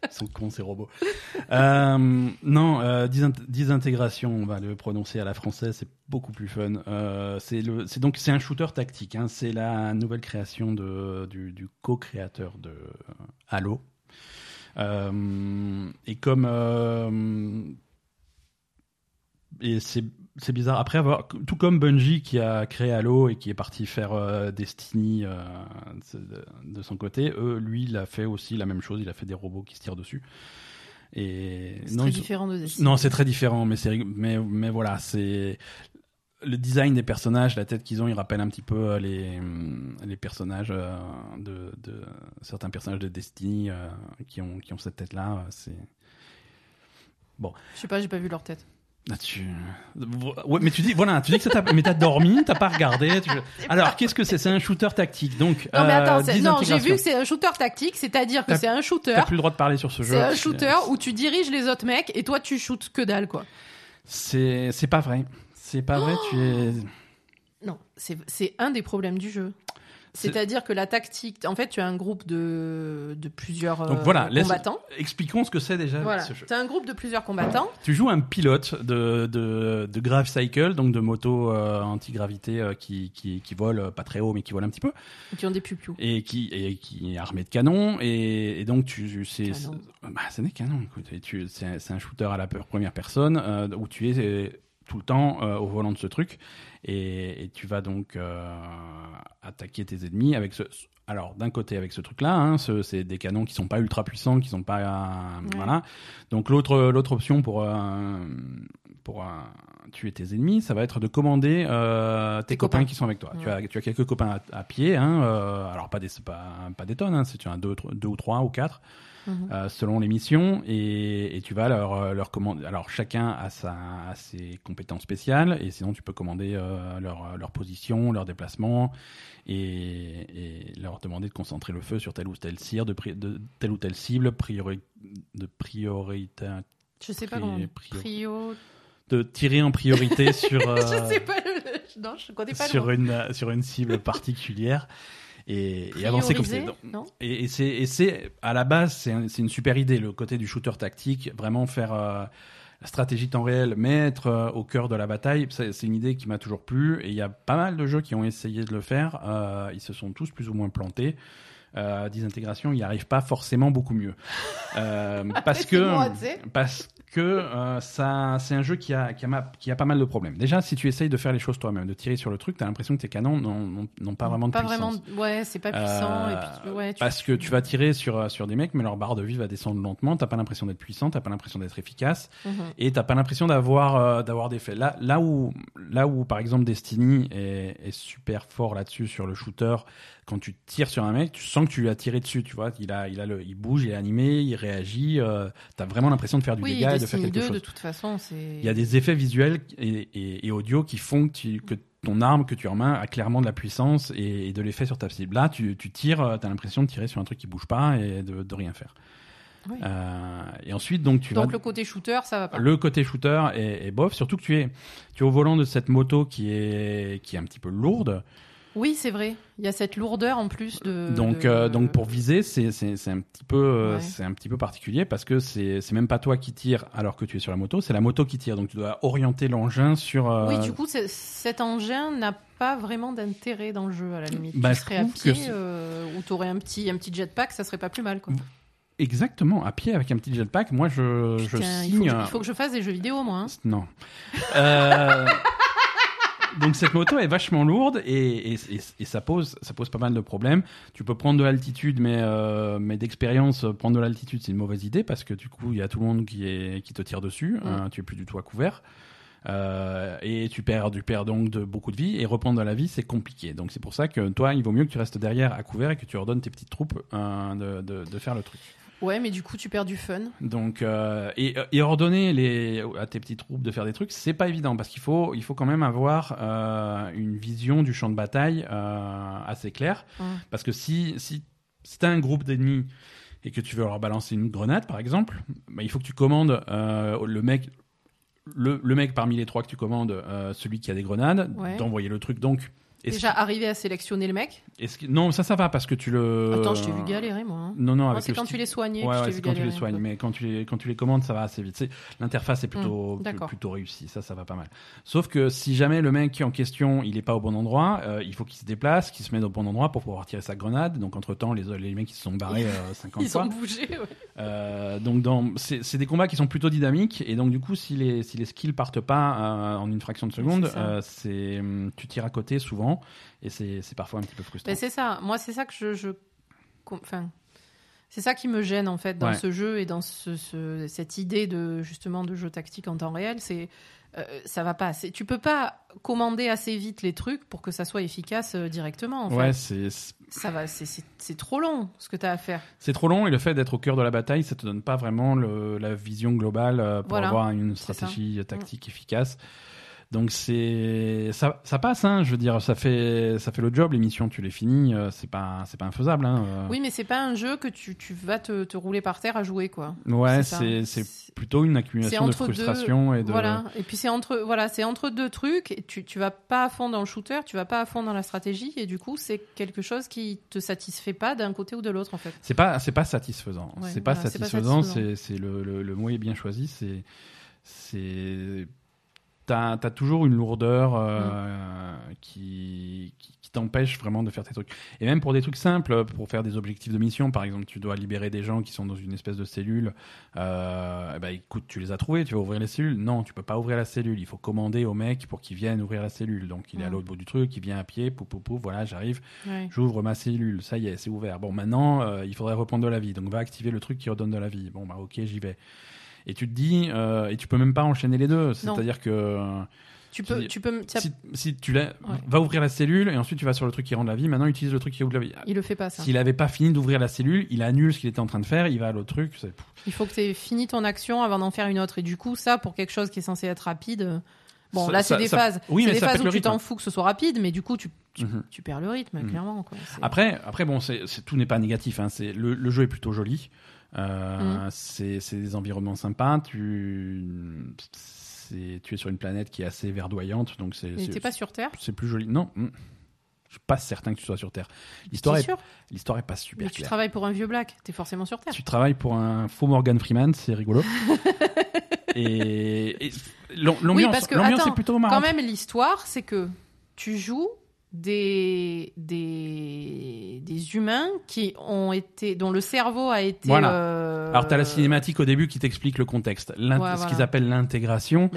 Ils sont cons, ces robots. Euh, non, euh, désint- désintégration, on va le prononcer à la française, c'est beaucoup plus fun. Euh, c'est donc c'est un shooter tactique. Hein, c'est la nouvelle création de, du, du co-créateur de Halo. Euh, et comme et c'est c'est bizarre. Après avoir, tout comme Bungie qui a créé Halo et qui est parti faire euh, Destiny euh, de, de son côté, eux, lui, il a fait aussi la même chose. Il a fait des robots qui se tirent dessus. Et C'est très ils différent de Destiny. non, c'est très différent, mais c'est mais mais voilà, c'est le design des personnages, la tête qu'ils ont, ils rappellent un petit peu euh, les les personnages de, de certains personnages de Destiny qui ont qui ont cette tête là. C'est Je sais pas, j'ai pas vu leur tête. Là, tu... ouais, mais tu dis, voilà, tu dis que ça t'a, mais t'as dormi, t'as pas regardé. tu- Alors, qu'est-ce que c'est? C'est un shooter tactique, donc. Non, mais euh, attends, c'est- non, j'ai vu que c'est un shooter tactique, c'est-à-dire que T'as- c'est un shooter. T'as plus le droit de parler sur ce jeu. C'est un shooter où tu diriges les autres mecs et toi tu shootes que dalle quoi. C'est, c'est pas vrai. C'est pas vrai. Tu es. Non, c'est c'est un des problèmes du jeu. C'est- C'est-à-dire que la tactique, en fait, tu as un groupe de, de plusieurs Donc euh, voilà, laisse- combattants. Expliquons ce que c'est déjà Voilà, ce jeu. tu as un groupe de plusieurs combattants. Tu joues un pilote de, de, de Grave Cycle, donc de moto euh, anti-gravité euh, qui, qui, qui vole, euh, pas très haut, mais qui vole un petit peu, qui ont des pupiou. et qui, et qui est armé de canons, et, et donc tu, c'est, bah, c'est des canons, écoute, et c'est, un shooter à la première personne, euh, où tu es euh, tout le temps euh, au volant de ce truc, et, et tu vas donc euh, attaquer tes ennemis avec ce. Alors d'un côté avec ce truc-là, hein, ce- c'est des canons qui sont pas ultra puissants, qui sont pas euh, voilà. Donc l'autre l'autre option pour pour tuer tes ennemis, ça va être de commander tes, Tes copains, copains. qui sont avec toi. Ouais. Tu as tu as quelques copains à, à pied, hein, alors pas des pas pas des tonnes, hein, c'est tu as deux deux ou trois ou quatre Mhm. euh, selon les missions et, et tu vas leur, euh, leur commander. Alors chacun a, sa, a ses compétences spéciales et sinon tu peux commander euh, leur, leur position, leur déplacement et, et leur demander de concentrer le feu sur tel ou tel cire, de, telle ou telle cible, priori, de priorité, Je sais pas comment. prio- de tirer en priorité sur. euh, je sais pas. le- Non, je connais pas sur une sur une cible particulière et, et avancer comme ça. Et, et c'est et c'est à la base c'est un- c'est une super idée le côté du shooter tactique vraiment faire euh, la stratégie temps réel mais être euh, au cœur de la bataille. C'est c'est une idée qui m'a toujours plu et il y a pas mal de jeux qui ont essayé de le faire. Euh, ils se sont tous plus ou moins plantés. Euh, désintégration il n'y arrive pas forcément beaucoup mieux. Euh, parce que parce que euh, ça c'est un jeu qui a, qui, a ma- qui a pas mal de problèmes déjà si tu essayes de faire les choses toi-même de tirer sur le truc tu as l'impression que tes canons n'ont- pas vraiment de Pas puissance vraiment. Ouais, c'est pas puissant. euh, et puis, ouais, tu- parce que tu vas tirer sur, sur des mecs, mais leur barre de vie va descendre lentement. T'as pas l'impression d'être puissant, t'as pas l'impression d'être efficace, Mhm. et t'as pas l'impression d'avoir euh, d'avoir des faits. Là, là où là où par exemple Destiny est, est super fort là-dessus sur le shooter, quand tu tires sur un mec, tu sens que tu lui as tiré dessus. Tu vois, il a il a le il bouge, il est animé, il réagit. Euh, t'as vraiment l'impression de faire du Oui, dégât et de faire quelque 2, chose. de toute façon. Il y a des effets visuels et, et, et audio qui font que, tu- que ton arme que tu as en main a clairement de la puissance et, et de l'effet sur ta cible. Là, tu, tu tires, tu as l'impression de tirer sur un truc qui bouge pas et de, de rien faire. Oui. Euh, et ensuite, donc, tu Donc vas. le côté shooter, ça va pas. Le côté shooter est, est bof, surtout que tu es, tu es au volant de cette moto qui est, qui est un petit peu lourde. Oui, c'est vrai. Il y a cette lourdeur en plus de. Donc, de- euh, donc pour viser, c'est c'est- c'est un petit peu, euh, Ouais. c'est un petit peu particulier parce que c'est c'est même pas toi qui tires alors que tu es sur la moto, c'est la moto qui tire. Donc tu dois orienter l'engin sur. euh, Oui, du coup, c'est- cet engin n'a pas vraiment d'intérêt dans le jeu à la limite. Bah, tu serais à pied euh, ou t'aurais un petit un petit jetpack, ça serait pas plus mal quoi. Exactement, à pied avec un petit jetpack. Moi, je, je Putain, il, faut signe. que il faut que je fasse des jeux vidéo moi. hein. Non. Euh, Donc cette moto est vachement lourde et, et, et- et ça pose ça pose pas mal de problèmes. Tu peux prendre de l'altitude, mais euh, mais d'expérience, prendre de l'altitude c'est une mauvaise idée parce que du coup il y a tout le monde qui est qui te tire dessus. Mm. hein, tu es plus du tout à couvert. Euh, et tu perds, tu perds donc de beaucoup de vie et reprendre de la vie c'est compliqué donc c'est pour ça que toi il vaut mieux que tu restes derrière à couvert et que tu ordonnes tes petites troupes euh, de, de, de faire le truc Ouais, mais du coup, tu perds du fun. Donc, euh, et, et ordonner les, à tes petites troupes de faire des trucs, c'est pas évident parce qu'il faut, il faut quand même avoir euh, une vision du champ de bataille euh, assez claire. Parce que si, si, si t'as un groupe d'ennemis et que tu veux leur balancer une grenade, par exemple, bah, il faut que tu commandes le mec. Le, le mec parmi les trois que tu commandes, celui qui a des grenades, Ouais. d'envoyer le truc. Donc, Déjà, arriver à sélectionner le mec. que- non, ça, ça va parce que tu le. Attends, je t'ai vu galérer, moi. hein. Non, non, c'est quand tu les soignais Ouais, ouais, c'est quand tu les soignes, mais quand tu les, quand tu les commandes, ça va assez vite. L'interface est plutôt, Hmm, plus- plutôt réussie, ça, ça va pas mal. Sauf que si jamais le mec en question, il est pas au bon endroit, euh, il faut qu'il se déplace, qu'il se mette au bon endroit pour pouvoir tirer sa grenade. Donc entre temps, les, les mecs ils se sont barrés euh, 50 Ils fois. ont bougé, ouais. Euh, donc dans, c'est des combats qui sont plutôt dynamiques et donc du coup, si les, si les skills partent pas euh, en une fraction de seconde, euh, c'est hum, tu tires à côté souvent et c'est parfois un petit peu frustrant. Ben, c'est ça. Moi, c'est ça que je. Enfin. C'est ça qui me gêne en fait dans Ouais. ce jeu et dans ce, ce- cette idée de justement de jeu tactique en temps réel, c'est euh, ça va pas. Tu peux pas commander assez vite les trucs pour que ça soit efficace euh, directement. En Ouais, c'est ça va. c'est- trop long ce que tu as à faire. C'est trop long et le fait d'être au cœur de la bataille, ça te donne pas vraiment le- la vision globale euh, pour Voilà. avoir une stratégie tactique efficace. Donc c'est ça, ça passe, hein, je veux dire, ça fait ça fait le job. Les missions, tu les finis, euh, c'est pas c'est pas infaisable. Hein, euh. Oui, mais c'est pas un jeu que tu, tu vas te, te rouler par terre à jouer quoi. ouais, c'est plutôt une accumulation de deux- frustration et de. Voilà. Et puis c'est entre voilà, c'est entre deux trucs. Et tu tu vas pas à fond dans le shooter, tu vas pas à fond dans la stratégie, et du coup c'est quelque chose qui te satisfait pas d'un côté ou de l'autre en fait. C'est pas c'est pas satisfaisant. Ouais, c'est pas voilà, c'est pas satisfaisant. c'est le, le le mot est bien choisi. C'est c'est t'as as toujours une lourdeur euh, qui qui, qui t'empêche vraiment de faire tes trucs. Et même pour des trucs simples, pour faire des objectifs de mission, par exemple, tu dois libérer des gens qui sont dans une espèce de cellule. Euh, ben, écoute, tu les as trouvés, tu vas ouvrir les cellules. Non, tu peux pas ouvrir la cellule. Il faut commander au mec pour qu'il vienne ouvrir la cellule. Donc il est à Mm. l'autre bout du truc, il vient à pied, pouf pouf pouf, voilà, j'arrive. Ouais. J'ouvre ma cellule, ça y est, c'est ouvert. Bon, maintenant, euh, il faudrait reprendre de la vie. Donc, va activer le truc qui redonne de la vie. Bon, bah, ok, j'y vais. Et tu te dis, euh, et tu peux même pas enchaîner les deux. C'est-à-dire que Tu peux dis- tu peux si, si tu l'as, Ouais. va ouvrir la cellule et ensuite tu vas sur le truc qui rend la vie. Maintenant, utilise le truc qui ouvre la vie. il le fait pas ça. S'il avait pas fini d'ouvrir la cellule, il annule ce qu'il était en train de faire, il va à l'autre truc. Il faut que tu aies fini ton action avant d'en faire une autre. Et du coup ça pour quelque chose qui est censé être rapide. euh, Bon, Ça- là, c'est des ça- phases. oui, c'est mais des phases où tu t'en fous que ce soit rapide, mais du coup, tu, tu, Mhm. tu perds le rythme, Mhm. clairement. Quoi. Après, après bon, c'est, tout n'est pas négatif. Hein. C'est, le, le jeu est plutôt joli. Euh, Mm. c'est, des environnements sympas. Tu, tu es sur une planète qui est assez verdoyante, donc c'est, t'es pas sur Terre? c'est plus joli. Non, mm. je suis pas certain que tu sois sur Terre. L'histoire est, l'histoire est pas super Mais tu claire. travailles pour un vieux black, t'es forcément sur Terre. Tu travailles pour un faux Morgan Freeman, c'est rigolo. et, et l'am- l'ambiance, parce que, l'ambiance attends, est plutôt marrante. Quand même, l'histoire, c'est que tu joues des, des, des humains qui ont été, dont le cerveau a été. Voilà. euh, Alors, tu as la cinématique au début qui t'explique le contexte. Ce qu'ils appellent l'intégration,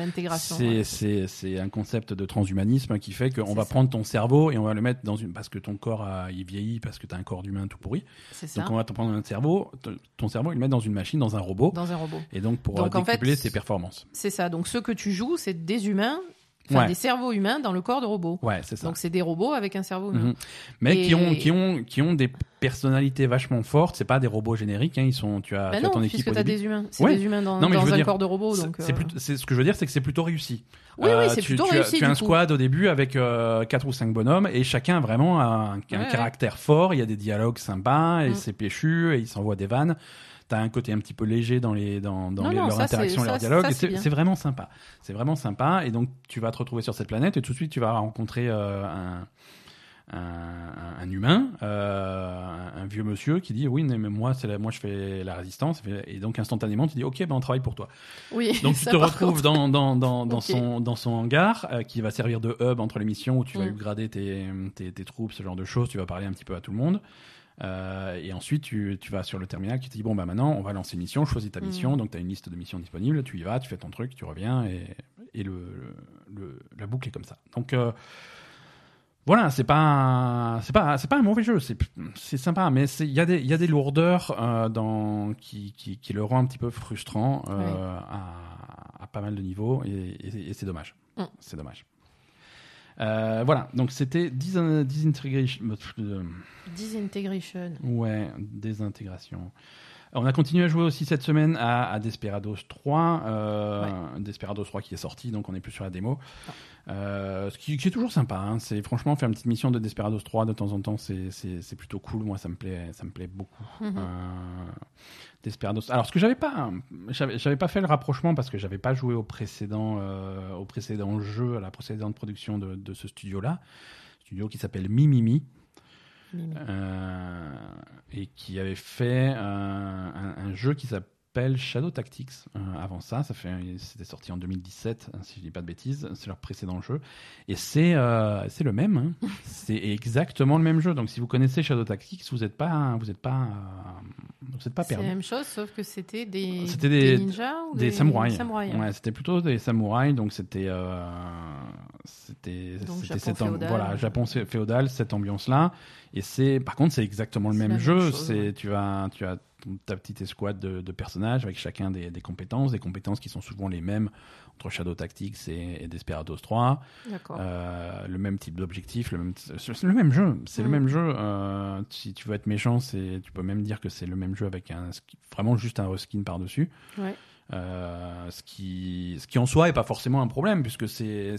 c'est ouais. un concept de transhumanisme qui fait qu'on va ça. prendre ton cerveau et on va le mettre dans une. Parce que ton corps a, il vieillit, parce que tu as un corps d'humain tout pourri. C'est ça. Donc, on va te prendre un cerveau, ton cerveau, et le mettre dans une machine, dans un robot. Dans un robot. Et donc, pour Donc, en fait, décupler tes performances. C'est ça. Donc, ceux que tu joues, c'est des humains, enfin Ouais. des cerveaux humains dans le corps de robots. Ouais, c'est ça. Donc, c'est des robots avec un cerveau humain. Mhm. Mais Et- qui, ont, qui, ont, qui ont des personnalités vachement fortes. C'est pas des robots génériques. Hein. Ils sont, tu as, Ben tu as non, ton équipe as des humains. C'est Ouais. des humains dans, Non, dans un dire, corps de robot. Donc, c'est euh, ce que je veux dire, c'est que c'est plutôt réussi. Oui, oui, Euh, c'est plutôt tu as- réussi. Tu as un coup. squad au début avec euh, quatre ou cinq bonhommes et chacun vraiment a un, un Ouais, ouais. caractère fort. Il y a des dialogues sympas et Mm. c'est péchu et ils s'envoient des vannes. T'as un côté un petit peu léger dans les dans, dans Non, les- non, leurs ça, c'est- vraiment sympa. C'est vraiment sympa et donc tu vas te retrouver sur cette planète et tout de suite tu vas rencontrer euh, un un, un humain, euh, un, vieux monsieur qui dit oui mais moi c'est moi je fais la résistance et donc instantanément tu dis ok ben on travaille pour toi. Oui, Donc tu te retrouves contre. dans, dans, dans, son, dans son hangar euh, qui va servir de hub entre les missions où tu vas Mm. upgrader tes, tes, tes troupes, ce genre de choses. Tu vas parler un petit peu à tout le monde. Euh, et ensuite, tu, tu vas sur le terminal qui te dit Bon, bah maintenant, on va lancer une mission, choisis ta Mm. mission. Donc, tu as une liste de missions disponibles, tu y vas, tu fais ton truc, tu reviens et, et le, le- la boucle est comme ça. Donc, euh, voilà, c'est pas, c'est pas, c'est pas un mauvais jeu, c'est, c'est sympa, mais il y, a des- il y a des lourdeurs euh, dans, qui, qui, qui le rend un petit peu frustrant euh, à, à pas mal de niveaux et, et- et c'est dommage. Mm. C'est dommage. Euh, voilà, donc c'était Dis- Disintegration. euh, Disintegration. Ouais, désintégration. On a continué à jouer aussi cette semaine à, à Desperados 3, euh, Desperados 3 qui est sorti, donc on est plus sur la démo. Euh, ce qui, qui est toujours sympa. Hein. C'est franchement faire une petite mission de Desperados 3 de temps en temps, c'est- plutôt cool. Moi, ça me plaît, ça me plaît beaucoup. Mhm. Euh, Desperados. Alors, ce que j'avais pas, j'avais pas fait le rapprochement parce que j'avais pas joué au précédent, au précédent jeu, à la précédente production de, de ce studio-là, studio qui s'appelle Mimimi. Euh, et qui avait fait un, un jeu qui s'appelle Shadow Tactics. Euh, avant ça, ça fait, c'était sorti en 2017, hein, si je dis pas de bêtises. C'est leur précédent jeu, et c'est euh, c'est le même. hein. c'est exactement le même jeu. Donc, si vous connaissez Shadow Tactics, vous n'êtes pas vous êtes pas euh, vous êtes pas C'est la perdu. même chose, sauf que c'était des, C'était des- ninjas ou Des samouraïs. samouraïs, hein. Ouais, c'était plutôt des samouraïs, donc c'était euh, c'était Donc, c'était Japon cette féodal. voilà Japon féodal cette ambiance là et c'est par contre c'est exactement le même même jeu chose, c'est ouais. tu as tu as ta petite escouade de, de personnages avec chacun des, des compétences des compétences qui sont souvent les mêmes entre Shadow Tactics et, et Desperados 3 D'accord. euh, le même type d'objectif, le même, c'est le même jeu, c'est le Mm. même jeu. Euh, si tu veux être méchant, c'est, tu peux même dire que c'est le même jeu avec un, vraiment juste un reskin par dessus. Ouais. Euh, ce qui, ce qui en soi est pas forcément un problème puisque c'est,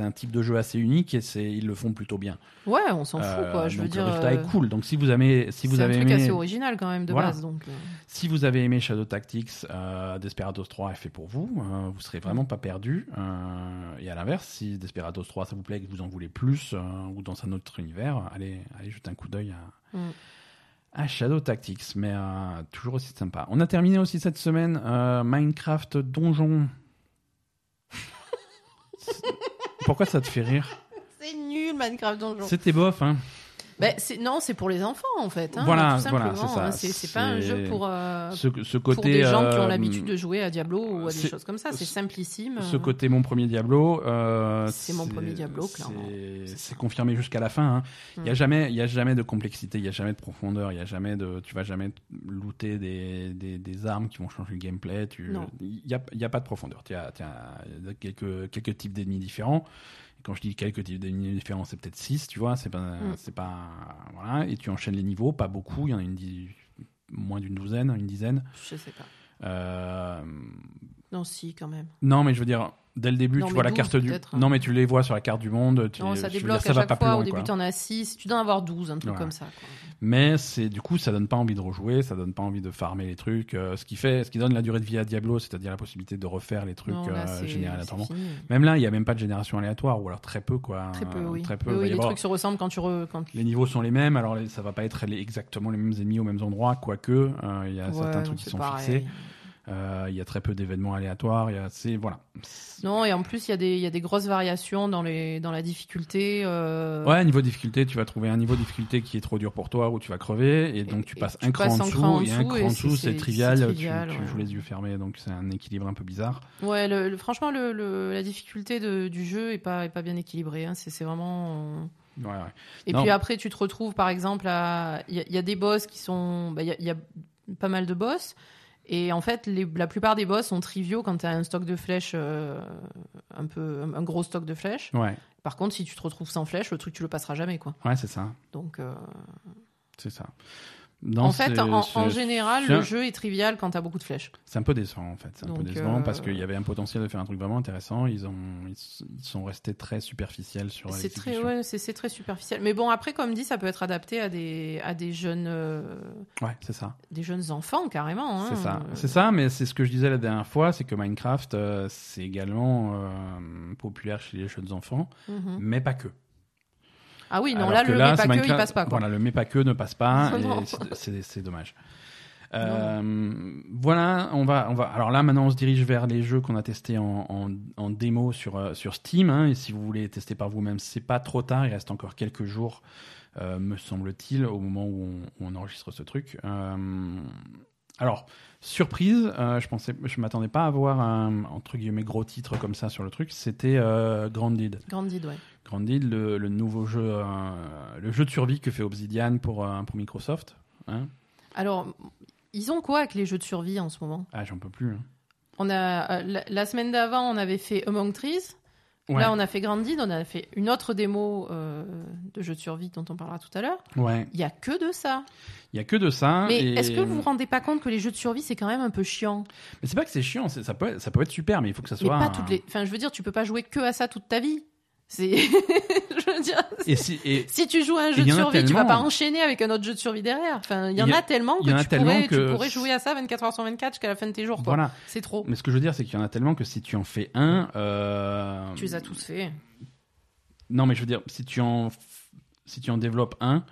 un type de jeu assez unique et ils le font plutôt bien. Ouais, on s'en fout, Euh, quoi. Je veux donc dire. le résultat euh, est cool. Donc si vous avez, si vous c'est avez un truc aimé, assez original quand même de Voilà. base. Donc, euh, si vous avez aimé Shadow Tactics, euh, Desperados 3 est fait pour vous. Euh, vous serez vraiment pas perdu. Euh, et à l'inverse, si Desperados 3 ça vous plaît et que vous en voulez plus euh, ou dans un autre univers, allez, allez jeter un coup d'œil à, Mm. À Shadow Tactics. Mais euh, toujours aussi sympa. On a terminé aussi cette semaine euh, Minecraft Donjon. Pourquoi ça te fait rire? C'est nul, Minecraft Donjon. C'était bof, hein C'est- non, c'est pour les enfants en fait. hein, Voilà, tout voilà, simplement, c'est ça. hein. C'est c'est pas un jeu pour, euh, ce, ce pour des gens qui ont euh, l'habitude de jouer à Diablo ou à des choses comme ça. C'est ce- simplissime. Ce côté mon premier Diablo, euh, C'est mon premier Diablo, clairement. C'est confirmé jusqu'à la fin. hein. Il y a Mm. jamais, il y a jamais de complexité, il y a jamais de profondeur, il y a jamais de, tu vas jamais looter des, des, des armes qui vont changer le gameplay. Il y a, il y a pas de profondeur. As, tu as quelques quelques types d'ennemis différents. Quand je dis quelques d'ennemis différents, c'est peut-être 6 tu vois. C'est pas, Mm. c'est pas, voilà. Et tu enchaînes les niveaux, pas beaucoup. Il y en a une dix- moins d'une douzaine, une dizaine. Je sais pas. Euh, Non, si, quand même. non, mais je veux dire, dès le début, Non, tu vois la 12 carte du. hein. Non, mais tu les vois sur la carte du monde. Tu... Non, ça dire, débloque ça à va chaque pas plus fois. loin, Au début, quoi. t'en as 6. Tu dois en avoir 12, un truc Ouais. comme ça. quoi. Mais c'est du coup, ça donne pas envie de rejouer, ça donne pas envie de farmer les trucs. euh, ce qui fait, ce qui donne la durée de vie à Diablo, c'est-à-dire la possibilité de refaire les trucs euh, fini. Même là, il y a même pas de génération aléatoire, ou alors très peu, quoi. Très peu, oui. Très peu. Oui, va les avoir- trucs se ressemblent quand tu. Re... Quand... Les niveaux sont les mêmes, alors ça va pas être exactement les mêmes ennemis aux mêmes endroits, quoique euh, il y a certains trucs qui sont fixés. Euh, Il y a très peu d'événements aléatoires. Il y a, c'est voilà. Non, et en plus, il y, a des- il y a des grosses variations dans, les, dans la difficulté. euh, Ouais, niveau difficulté, tu vas trouver un niveau de difficulté qui est trop dur pour toi où tu vas crever et donc tu et passes tu un cran passes en dessous cran en et un cran en dessous, c'est c'est- trivial, c'est tu- trivial, tu, ouais. joues les yeux fermés donc c'est un équilibre un peu bizarre. Ouais, le, le- franchement, le, le- la difficulté de- du jeu est pas, est pas bien équilibrée. hein. C'est c'est vraiment. Ouais, ouais. Et Non. puis après, tu te retrouves, par exemple, à. Il y, a- il y a des boss qui sont. bah, Il y, a, il y a pas mal de boss. Et en fait, les- la plupart des boss sont triviaux quand tu as un stock de flèches, euh, un peu un gros stock de flèches. Ouais, Par contre, si tu te retrouves sans flèches, le truc tu le passeras jamais, quoi. ouais, c'est ça, Donc, euh, c'est ça. En fait, en, général, le jeu est trivial quand t'as beaucoup de flèches. C'est un peu décevant en fait. C'est un peu décevant euh, parce qu'il y avait un potentiel de faire un truc vraiment intéressant. Ils ont, ils, sont restés très superficiels sur C'est très, ouais, c'est très superficiel. Mais bon, après, comme dit, ça peut être adapté à des, à des jeunes, euh, Ouais, c'est ça. des jeunes enfants carrément. hein. C'est ça, Euh, c'est ça, mais c'est ce que je disais la dernière fois, c'est que Minecraft, euh, c'est également euh, populaire chez les jeunes enfants, mhm. mais pas que. Ah oui, non, Alors là, le là, mais pas que, il passe pas. Quoi. Voilà, le mais pas que ne passe pas, c'est- dommage. Euh, voilà, on va, on va. Alors là, maintenant, on se dirige vers les jeux qu'on a testés en, en, en démo sur euh, sur Steam. hein, et si vous voulez tester par vous-même, c'est pas trop tard. Il reste encore quelques jours, euh, me semble-t-il, au moment où on, où on enregistre ce truc. Euh, alors, surprise, je pensais, je m'attendais pas à avoir un entre guillemets gros titre comme ça sur le truc. C'était euh, Grounded. Grandid, ouais. Grounded, le, le nouveau jeu, euh, le jeu de survie que fait Obsidian pour, euh, pour Microsoft. Hein Alors, ils ont quoi avec les jeux de survie en ce moment? Ah, j'en peux plus. hein. On a euh, la, la semaine d'avant, on avait fait Among Trees. Ouais. Là, on a fait Grandid, on a fait une autre démo euh, de jeu de survie dont on parlera tout à l'heure. Ouais. Il y a que de ça. Il y a que de ça. Mais et- est-ce que vous vous rendez pas compte que les jeux de survie, c'est quand même un peu chiant? Mais c'est pas que c'est chiant, c'est- ça peut, ça peut être super, mais il faut que ça Mais soit. pas un- toutes les. Enfin, je veux dire, tu peux pas jouer que à ça toute ta vie. C'est. je veux dire. Et si, et Si tu joues à un jeu de survie, tu vas pas enchaîner avec un autre jeu de survie derrière. Enfin, il y en y a- a tellement y que, en a tu, tellement pourrais, tu que- pourrais jouer à ça 24 heures sur 24 jusqu'à la fin de tes jours. Quoi. voilà. C'est trop. Mais ce que je veux dire, c'est qu'il y en a tellement que si tu en fais un. euh, Tu les as tous fait. Non, mais je veux dire, si tu en, si tu en développes un,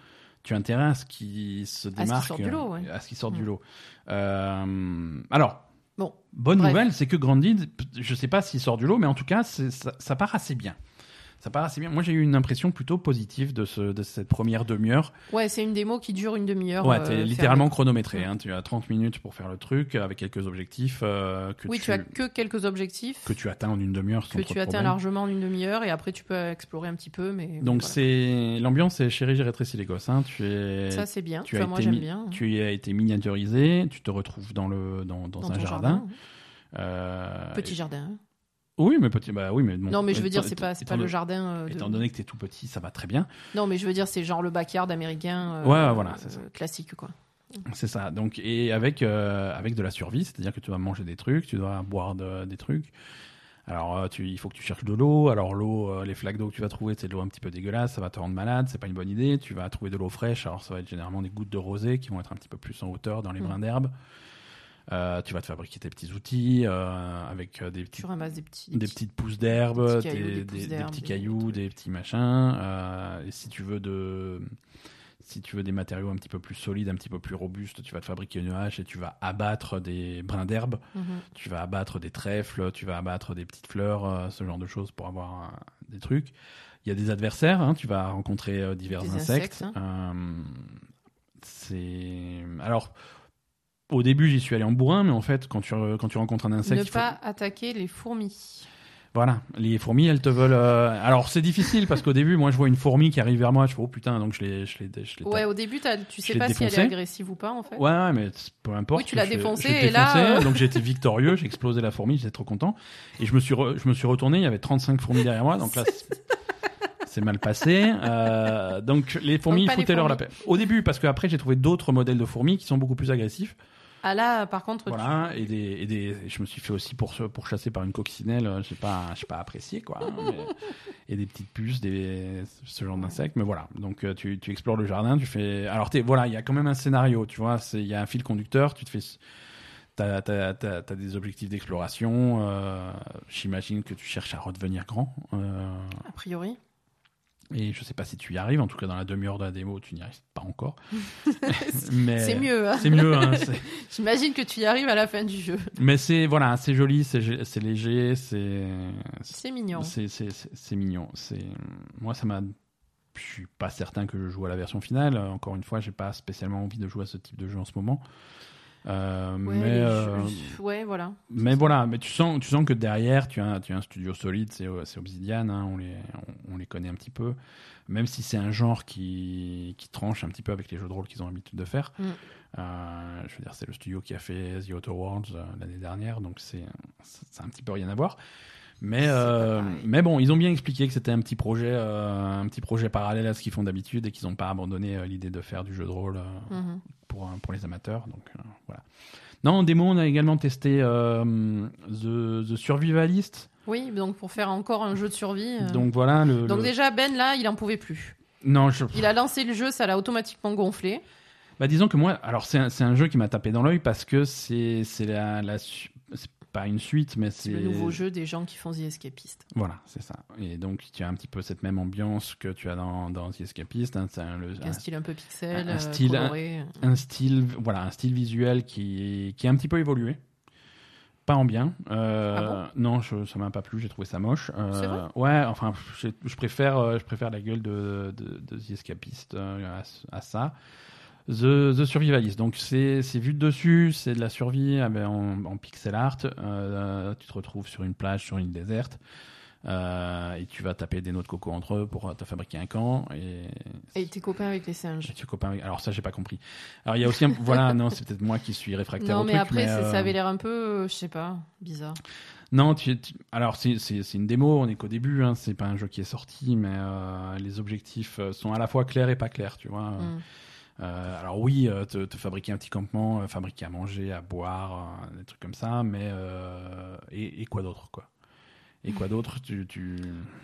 tu as intérêt à ce qui se démarque, sorte du lot, ouais. à ce qui sort du lot. Euh, alors, Bon, bonne bref. nouvelle, c'est que Grandid, je sais pas s'il sort du lot, mais en tout cas, ça part assez bien. Ça part assez bien. Moi, j'ai eu une impression plutôt positive de, ce, de cette première demi-heure. Ouais, c'est une démo qui dure une demi-heure. Ouais, euh, t'es fermée. littéralement chronométré. Hein. Tu as 30 minutes pour faire le truc avec quelques objectifs euh, que, Oui, tu, tu as que quelques objectifs que tu atteins en une demi-heure que tu atteins problème. largement en une demi-heure et après tu peux explorer un petit peu. Mais Donc voilà. c'est l'ambiance, c'est chérie, j'ai rétréci les gosses. Hein. Tu es, ça c'est bien. tu Enfin, as moi été j'aime bien. tu as été miniaturisé, tu te retrouves dans le dans, dans, Dans un ton jardin. Euh, Petit et- jardin. Oui, mais petit, bah oui, mais bon, Non, mais je veux dire, c'est pas, c'est pas le jardin. euh, de- Étant donné que t'es tout petit, ça va très bien. Non, mais je veux dire, c'est genre le backyard américain. euh, Ouais, voilà, c'est ça. euh, Classique, quoi. C'est ça. Donc et avec euh, avec de la survie, c'est-à-dire que tu dois manger des trucs, tu dois boire de- des trucs. Alors tu, il faut que tu cherches de l'eau. Alors l'eau, les flaques d'eau que tu vas trouver, c'est de l'eau un petit peu dégueulasse, ça va te rendre malade, c'est pas une bonne idée. Tu vas trouver de l'eau fraîche. Alors ça va être généralement des gouttes de rosée qui vont être un petit peu plus en hauteur dans les Mm. brins d'herbe. Euh, tu vas te fabriquer tes petits outils euh, avec euh, des petits Tu ramasses des petits. des petites pousses d'herbe, des des, petits cailloux, des petits des cailloux, trucs. des petits machins. euh, et si tu veux de, si tu veux des matériaux un petit peu plus solides, un petit peu plus robustes, tu vas te fabriquer une hache et tu vas abattre des brins d'herbe. Mhm. Tu vas abattre des trèfles, tu vas abattre des petites fleurs, ce genre de choses pour avoir des trucs. Il y a des adversaires, hein, tu vas rencontrer divers Des insectes. insectes, hein. Euh, c'est alors. Au début, j'y suis allé en bourrin, mais en fait, quand tu, quand tu rencontres un insecte, Ne il faut- pas attaquer les fourmis. voilà, les fourmis, elles te veulent. euh, Alors c'est difficile parce qu'au début, moi, je vois une fourmi qui arrive vers moi, je fais oh putain, donc je l'ai, je l'ai, je l'ai Ouais, au début, t'as- tu sais pas si elle est agressive ou pas, en fait. Ouais, mais peu importe. Oui, tu l'as je- je défoncé, l'ai et là, euh, donc été victorieux, j'ai explosé la fourmi, j'étais trop content, et je me suis, re- je me suis retourné, il y avait 35 fourmis derrière moi, donc là. c'est- C'est mal passé. Euh, donc les fourmis les foutaient leur la paix. Au début, parce qu'après j'ai trouvé d'autres modèles de fourmis qui sont beaucoup plus agressifs. Ah là, par contre, tu- Voilà, et des, et des, je me suis fait aussi pour, pour chasser par une coccinelle, euh, j'ai pas, j'ai pas apprécié quoi. hein, mais- et des petites puces, des, ce genre d'insectes, mais voilà. Donc euh, tu, tu explores le jardin, tu fais. Alors t'es, voilà, il y a quand même un scénario, tu vois, c'est, il y a un fil conducteur, tu te fais. T'as, t'as, t'as, t'as des objectifs d'exploration. euh, j'imagine que tu cherches à redevenir grand. euh, a priori. Et je sais pas si tu y arrives. En tout cas, dans la demi-heure de la démo, tu n'y arrives pas encore. mais C'est mieux. hein. C'est mieux. hein, J'imagine que tu y arrives à la fin du jeu. mais c'est voilà, c'est joli, c'est léger, c'est C'est mignon. c'est mignon. C'est moi ça m'a je suis pas certain que je joue à la version finale. Encore une fois, j'ai pas spécialement envie de jouer à ce type de jeu en ce moment. Euh, Ouais, mais euh, ouais, voilà. mais voilà, mais tu sens tu sens que derrière tu as tu as un studio solide, c'est c'est Obsidian, hein, on les on, on les connaît un petit peu. Même si c'est un genre qui qui tranche un petit peu avec les jeux de rôle qu'ils ont l'habitude de faire. Mm. Euh, je veux dire, c'est le studio qui a fait The Outer Worlds l'année dernière, donc c'est c'est un petit peu rien à voir. Mais euh, mais bon, ils ont bien expliqué que c'était un petit projet euh, un petit projet parallèle à ce qu'ils font d'habitude et qu'ils n'ont pas abandonné euh, l'idée de faire du jeu de rôle Mhm. pour pour les amateurs. Donc voilà. Non, en démo, on a également testé The, The Survivalist. Oui, donc pour faire encore un jeu de survie. Donc voilà le. Donc le- déjà, Ben, là, il en pouvait plus. Non, je... Il a lancé le jeu, ça l'a automatiquement gonflé. Bah, disons que moi, alors c'est un, c'est un jeu qui m'a tapé dans l'œil parce que c'est c'est la, la pas une suite, mais C'est le nouveau jeu des gens qui font The Escapist. Voilà, c'est ça. Et donc tu as un petit peu cette même ambiance que tu as dans dans The Escapist. hein, un, le- Avec un style un peu pixel, un euh, style, un- coloré. un style voilà un style visuel qui qui a un petit peu évolué pas en bien Euh, non je, ça m'a pas plu j'ai trouvé ça moche Euh, Ah vrai? ouais enfin je, je préfère euh, je préfère la gueule de de, de The Escapist à, à ça The, The Survivalist donc c'est vu de dessus c'est de la survie ah ben, en, en pixel art Euh, tu te retrouves sur une plage sur une île déserte euh, et tu vas taper des noix de coco entre eux pour te fabriquer un camp et t'es copain avec les singes. et tu es copain avec- Alors ça, j'ai pas compris. Alors il y a aussi un... voilà, non, c'est peut-être moi qui suis réfractaire Non, au mais truc, après, euh, ça avait l'air un peu, euh, je sais pas, bizarre. Non, tu, tu- alors c'est une démo, on est qu'au début, hein, c'est pas un jeu qui est sorti, mais euh, les objectifs euh, sont à la fois clairs et pas clairs, tu vois. Mm. Euh, alors oui, euh, te, te fabriquer un petit campement, euh, fabriquer à manger, à boire, des trucs comme ça, mais et, et quoi d'autre, quoi? Et quoi d'autre? Tu, tu...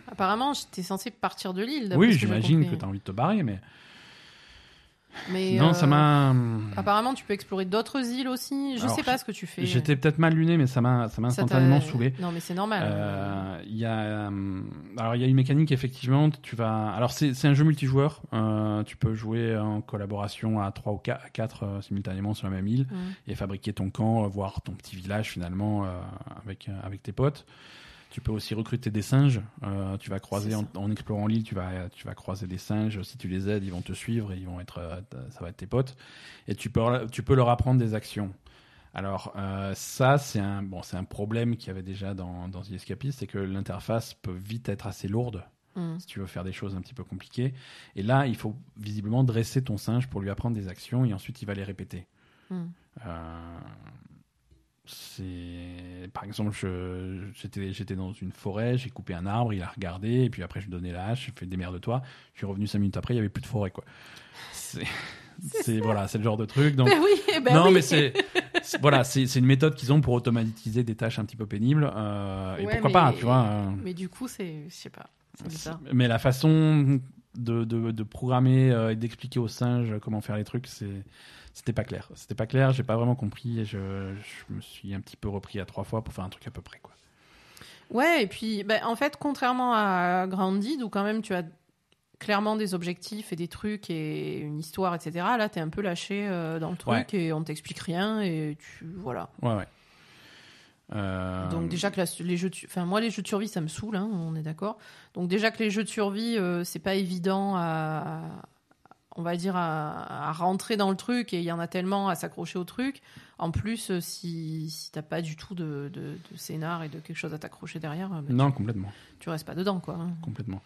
Apparemment, j'étais censé partir de l'île. Oui, j'imagine que tu as envie de te barrer, mais Mais non, euh, ça m'a. Apparemment, tu peux explorer d'autres îles aussi. Je Alors, sais pas ce que tu fais. J'étais peut-être mal luné, mais ça m'a ça m'a instantanément saoulé. Non, mais c'est normal. Euh, Il y a, euh, alors il y a une mécanique effectivement. Tu vas, alors c'est c'est un jeu multijoueur. euh, tu peux jouer en collaboration à 3 ou 4 simultanément sur la même île Mm. et fabriquer ton camp, euh, voir ton petit village finalement euh, avec euh, avec tes potes. Tu peux aussi recruter des singes. Euh, tu vas croiser en, explorant l'île, tu vas tu vas croiser des singes. Si tu les aides, ils vont te suivre et ils vont être, euh, ça va être tes potes. Et tu peux tu peux leur apprendre des actions. Alors euh, ça c'est un bon c'est un problème qu'il y avait déjà dans dans The Escapist, c'est que l'interface peut vite être assez lourde Mm. si tu veux faire des choses un petit peu compliquées. Et là il faut visiblement dresser ton singe pour lui apprendre des actions et ensuite il va les répéter. Mm. Euh, c'est par exemple je- j'étais j'étais dans une forêt j'ai coupé un arbre il a regardé et puis après je lui donnais la hache j'ai fait des merdes de toi je suis revenu cinq minutes après il y avait plus de forêt quoi. C'est voilà c'est le genre de truc donc Ben oui, eh ben non oui. mais c'est voilà c'est une méthode qu'ils ont pour automatiser des tâches un petit peu pénibles euh, et pourquoi mais- pas tu vois euh, Mais du coup, c'est, je sais pas, mais la façon de, de, de programmer euh, et d'expliquer aux singes comment faire les trucs, c'est c'était pas clair. C'était pas clair, j'ai pas vraiment compris et je, je me suis un petit peu repris à trois fois pour faire un truc à peu près quoi. Ouais, et puis, ben, en fait, contrairement à Grounded, où quand même tu as clairement des objectifs et des trucs et une histoire, etc. Là, t'es un peu lâché euh, dans le truc Ouais. et on t'explique rien et tu voilà. Ouais ouais. Euh, Donc déjà que la- les jeux, enfin moi les jeux de survie ça me saoule, hein, on est d'accord. Donc déjà que les jeux de survie euh, c'est pas évident à, on va dire à, à rentrer dans le truc et il y en a tellement à s'accrocher au truc. En plus euh, si si t'as pas du tout de, de, de scénar et de quelque chose à t'accrocher derrière, bah, non complètement tu, tu restes pas dedans quoi. hein. complètement.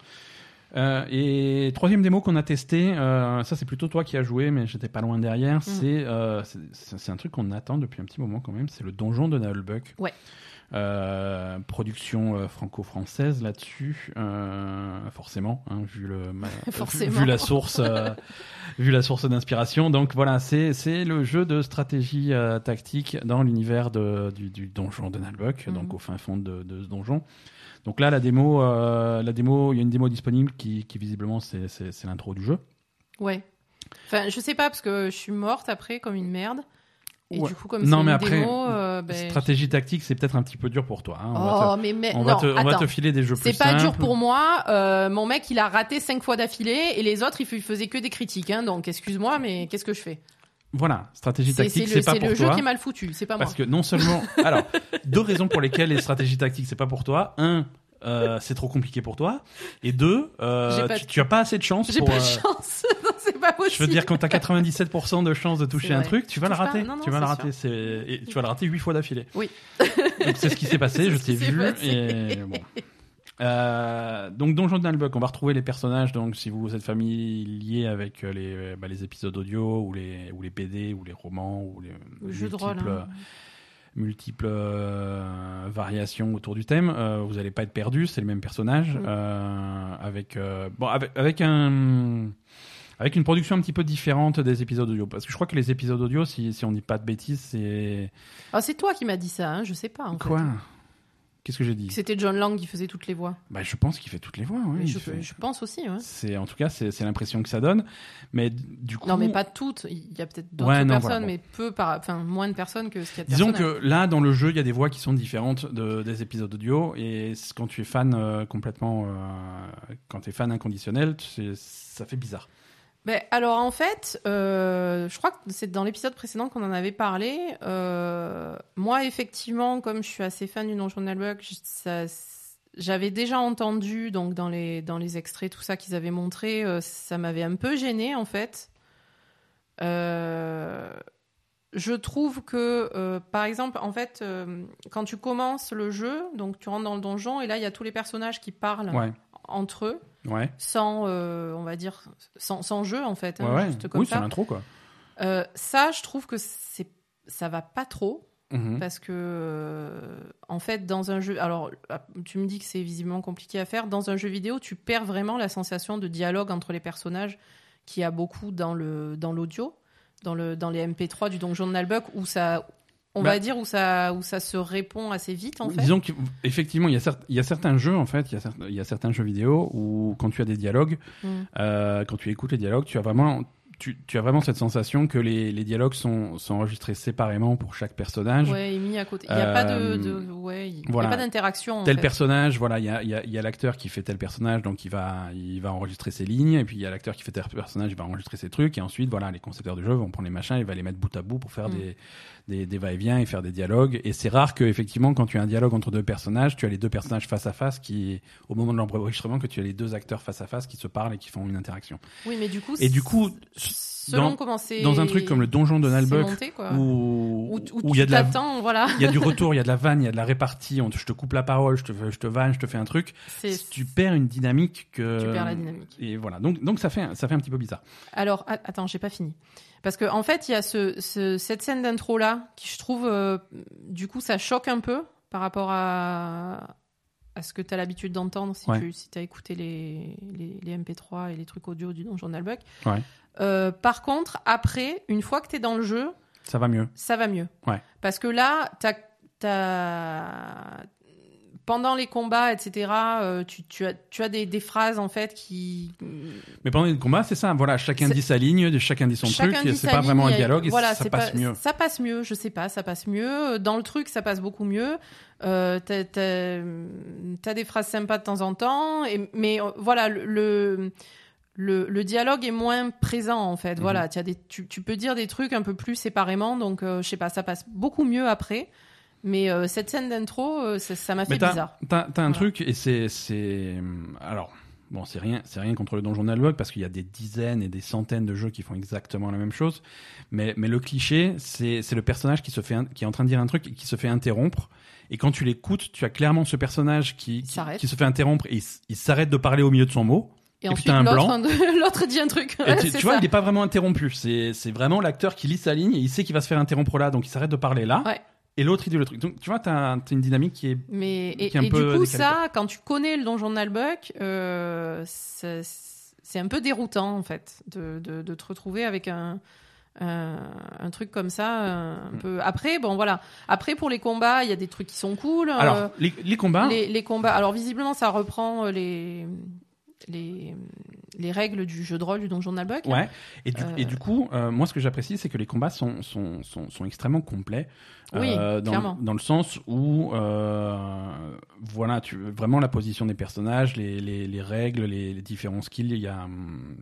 Euh, et troisième démo qu'on a testé, euh, ça c'est plutôt toi qui as joué, mais j'étais pas loin derrière. C'est euh, c'est- un truc qu'on attend depuis un petit moment quand même. C'est le donjon de Nullbuck. Ouais. Euh, production euh, franco-française là-dessus, euh, forcément, hein, vu le ma- Forcément. vu la source, vu la source d'inspiration. Donc voilà, c'est c'est le jeu de stratégie tactique dans l'univers du, du donjon de Nullbuck, Mhm. donc au fin fond de, de ce donjon. Donc là, la démo, euh, la démo, il y a une démo disponible qui, qui visiblement c'est l'intro du jeu. Ouais. Enfin je sais pas parce que je suis morte après comme une merde. Et Ouais. du coup comme Non, mais une après, démo, euh, ben, Stratégie tactique, c'est peut-être un petit peu dur pour toi. hein. On, va Oh te, mais, mais on non, va te- on va te filer des jeux plus C'est pas dur pour moi. Euh, mon mec, il a raté cinq fois d'affilée et les autres, il f- il faisait que des critiques. Hein, donc, excuse-moi, mais qu'est-ce que je fais? Voilà, stratégie tactique, c'est c'est le, pas c'est pour le jeu toi. qui est mal foutu, c'est pas Parce moi. que non seulement, alors deux raisons pour lesquelles les stratégies tactiques c'est pas pour toi. Un, euh, c'est trop compliqué pour toi. Et deux, euh, pas tu, de- tu as pas assez de chance J'ai pour. pas de euh, chance. non, c'est pas possible. Je veux dire, quand t'as 97% de chances de toucher un truc, tu vas le pas rater. Non, non, tu vas le rater. Et tu vas le rater huit fois d'affilée. Oui. Donc c'est ce qui s'est passé. Je t'ai vu. Et bon. Euh, donc Donjon de on va retrouver les personnages. Donc si vous êtes familier avec euh, les, bah, les épisodes audio ou les ou les BD ou les romans ou les Le jeu de rôle. multiples, hein. multiples euh, variations autour du thème. Euh, vous n'allez pas être perdu, c'est le même personnage Mm. euh, avec euh, bon avec, avec un avec une production un petit peu différente des épisodes audio parce que je crois que les épisodes audio si si on dit pas de bêtises c'est Ah, c'est toi qui m'as dit ça, hein, je sais pas. En quoi? fait. Qu'est-ce que j'ai dit C'était John Lang qui faisait toutes les voix. Bah je pense qu'il fait toutes les voix. il je, fait- je pense aussi. Ouais. C'est en tout cas c'est l'impression que ça donne, mais du coup Non, mais pas toutes. Il y a peut-être d'autres Ouais, personnes, voilà, bon. mais peu par, enfin moins de personnes que ce qu'il y a de Disons que là, dans le jeu, il y a des voix qui sont différentes de, des épisodes audio. Et quand tu es fan euh, complètement. euh, quand tu es fan inconditionnel, ça fait bizarre. Ben, alors en fait, euh, je crois que c'est dans l'épisode précédent qu'on en avait parlé. Euh, moi, effectivement, comme je suis assez fan du je- ça- j'avais déjà entendu donc dans les dans les extraits tout ça qu'ils avaient montré, euh, ça m'avait un peu gêné en fait. Je trouve que, par exemple, en fait, quand tu commences le jeu, donc tu rentres dans le donjon et là il y a tous les personnages qui parlent entre eux ouais. sans, euh, on va dire, sans, sans jeu en fait, hein, ouais, juste comme Oui, c'est l'intro, quoi. Euh, ça, je trouve que c'est, ça va pas trop. Mhm. parce que euh, en fait dans un jeu alors ah, tu me dis que c'est visiblement compliqué à faire dans un jeu vidéo tu perds vraiment la sensation de dialogue entre les personnages qui a beaucoup dans le dans l'audio dans le dans les MP3 du donjon de Nalbuck où ça on Bah- va dire où ça où ça se répond assez vite en fait Disons qu'effectivement, il y, a cer- il y a certains jeux, en fait, il y, a cer- il y a certains jeux vidéo où, quand tu as des dialogues, Mm. euh, quand tu écoutes les dialogues, tu as vraiment, tu, tu as vraiment cette sensation que les, les dialogues sont, sont enregistrés séparément pour chaque personnage. ouais et mis à côté il y a pas de, Euh, de- ouais il y a pas d'interaction tel fait. personnage, voilà, il y a, il y l'acteur qui fait tel personnage, donc il va, il va enregistrer ses lignes, et puis il y a l'acteur qui fait tel personnage, il va enregistrer ses trucs, et ensuite, voilà, les concepteurs de jeu vont prendre les machins, il va les mettre bout à bout pour faire Mm. des, des, des va-et-vient et faire des dialogues. Et c'est rare que, effectivement, quand tu as un dialogue entre deux personnages, tu as les deux personnages face à face qui, au moment de l'enregistrement, que tu as les deux acteurs face à face qui se parlent et qui font une interaction. oui mais du coup Et du coup, selon dans- comment c'est dans un truc comme le donjon de Nalbuck, où, où, il y a de la voilà il y a du retour, il y a de la vanne, il y a de la répartie, on te- je te coupe la parole, je te, je te vanne, je te fais un truc. Tu perds une dynamique que. tu perds la dynamique Et voilà, donc, donc ça, fait, ça fait un petit peu bizarre. Alors, attends, j'ai pas fini. Parce que en fait, il y a ce, ce- cette scène d'intro là qui, je trouve, euh, du coup, ça choque un peu par rapport à, à ce que tu as l'habitude d'entendre si Ouais. tu si as écouté les, les, les MP3 et les trucs audio du Donjon Nalbuck. Ouais. Euh, par contre, après, une fois que tu es dans le jeu, Ça va mieux. ça va mieux. Ouais. Parce que là, t'as, t'as- pendant les combats, etc., euh, tu, tu as, tu as des, des phrases en fait qui, Mais pendant les combats, c'est ça. Voilà, chacun dit sa ligne, chacun dit son Chacun truc, c'est pas ligne, vraiment un dialogue, et voilà, ça passe pas- mieux. Ça passe mieux, je sais pas, ça passe mieux. Dans le truc, ça passe beaucoup mieux. Euh, t'as, des phrases sympas de temps en temps, et, mais euh, voilà, le, le, le- le dialogue est moins présent en fait. Mhm. Voilà, t'as des, tu, tu peux dire des trucs un peu plus séparément, donc euh, je sais pas, ça passe beaucoup mieux après. Mais euh, cette scène d'intro, euh, ça, m'a fait bizarre. t'as, un Voilà. truc, et c'est, c'est, alors, bon, c'est rien, c'est rien contre le donjon Nalbuck, parce qu'il y a des dizaines et des centaines de jeux qui font exactement la même chose. Mais, mais le cliché, c'est, le personnage qui se fait, un- qui est en train de dire un truc et qui se fait interrompre. Et quand tu l'écoutes, tu as clairement ce personnage qui, qui, s'arrête. qui se fait interrompre et il, s'arrête de parler au milieu de son mot. Et, et puis ensuite, l'autre, dit un truc. Ouais, tu, tu vois, il n'est pas vraiment interrompu. C'est, c'est vraiment l'acteur qui lit sa ligne et il sait qu'il va se faire interrompre là, donc il s'arrête de parler là. Ouais. Et l'autre, il dit le truc. Donc, tu vois, t'as, t'as une dynamique qui est. Mais et, qui est un et du coup, ça, quand tu connais le donjon de Nalbuck, euh, c'est c'est un peu déroutant en fait de, de, de te retrouver avec un, un, un truc comme ça. Un Mm. peu. Après, bon voilà. Après pour les combats, il y a des trucs qui sont cool. euh, Alors, les, les combats. les, les combats. Alors visiblement, ça reprend euh, les les les règles du jeu de rôle du donjon Nalbuck. Ouais. Et du, Euh. et du coup, euh, moi, ce que j'apprécie, c'est que les combats sont, sont, sont, sont extrêmement complets. Oui, euh, dans, clairement. dans le sens où, euh, voilà, tu, vraiment la position des personnages, les, les, les règles, les, différents skills, il y a, hum,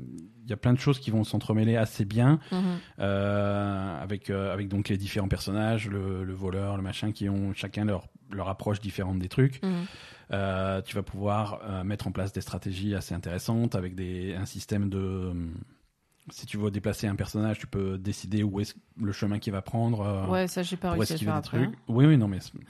y a plein de choses qui vont s'entremêler assez bien. Mhm. euh, avec euh, avec donc les différents personnages, le, le voleur, le machin, qui ont chacun leur leur approche différente des trucs. Mhm. Euh, tu vas pouvoir mettre en place des stratégies assez intéressantes avec des un système de si tu veux déplacer un personnage, tu peux décider où est le chemin qu'il va prendre. euh, Ouais, ça j'ai pas réussi à faire après. trucs. Oui, oui, non, mais.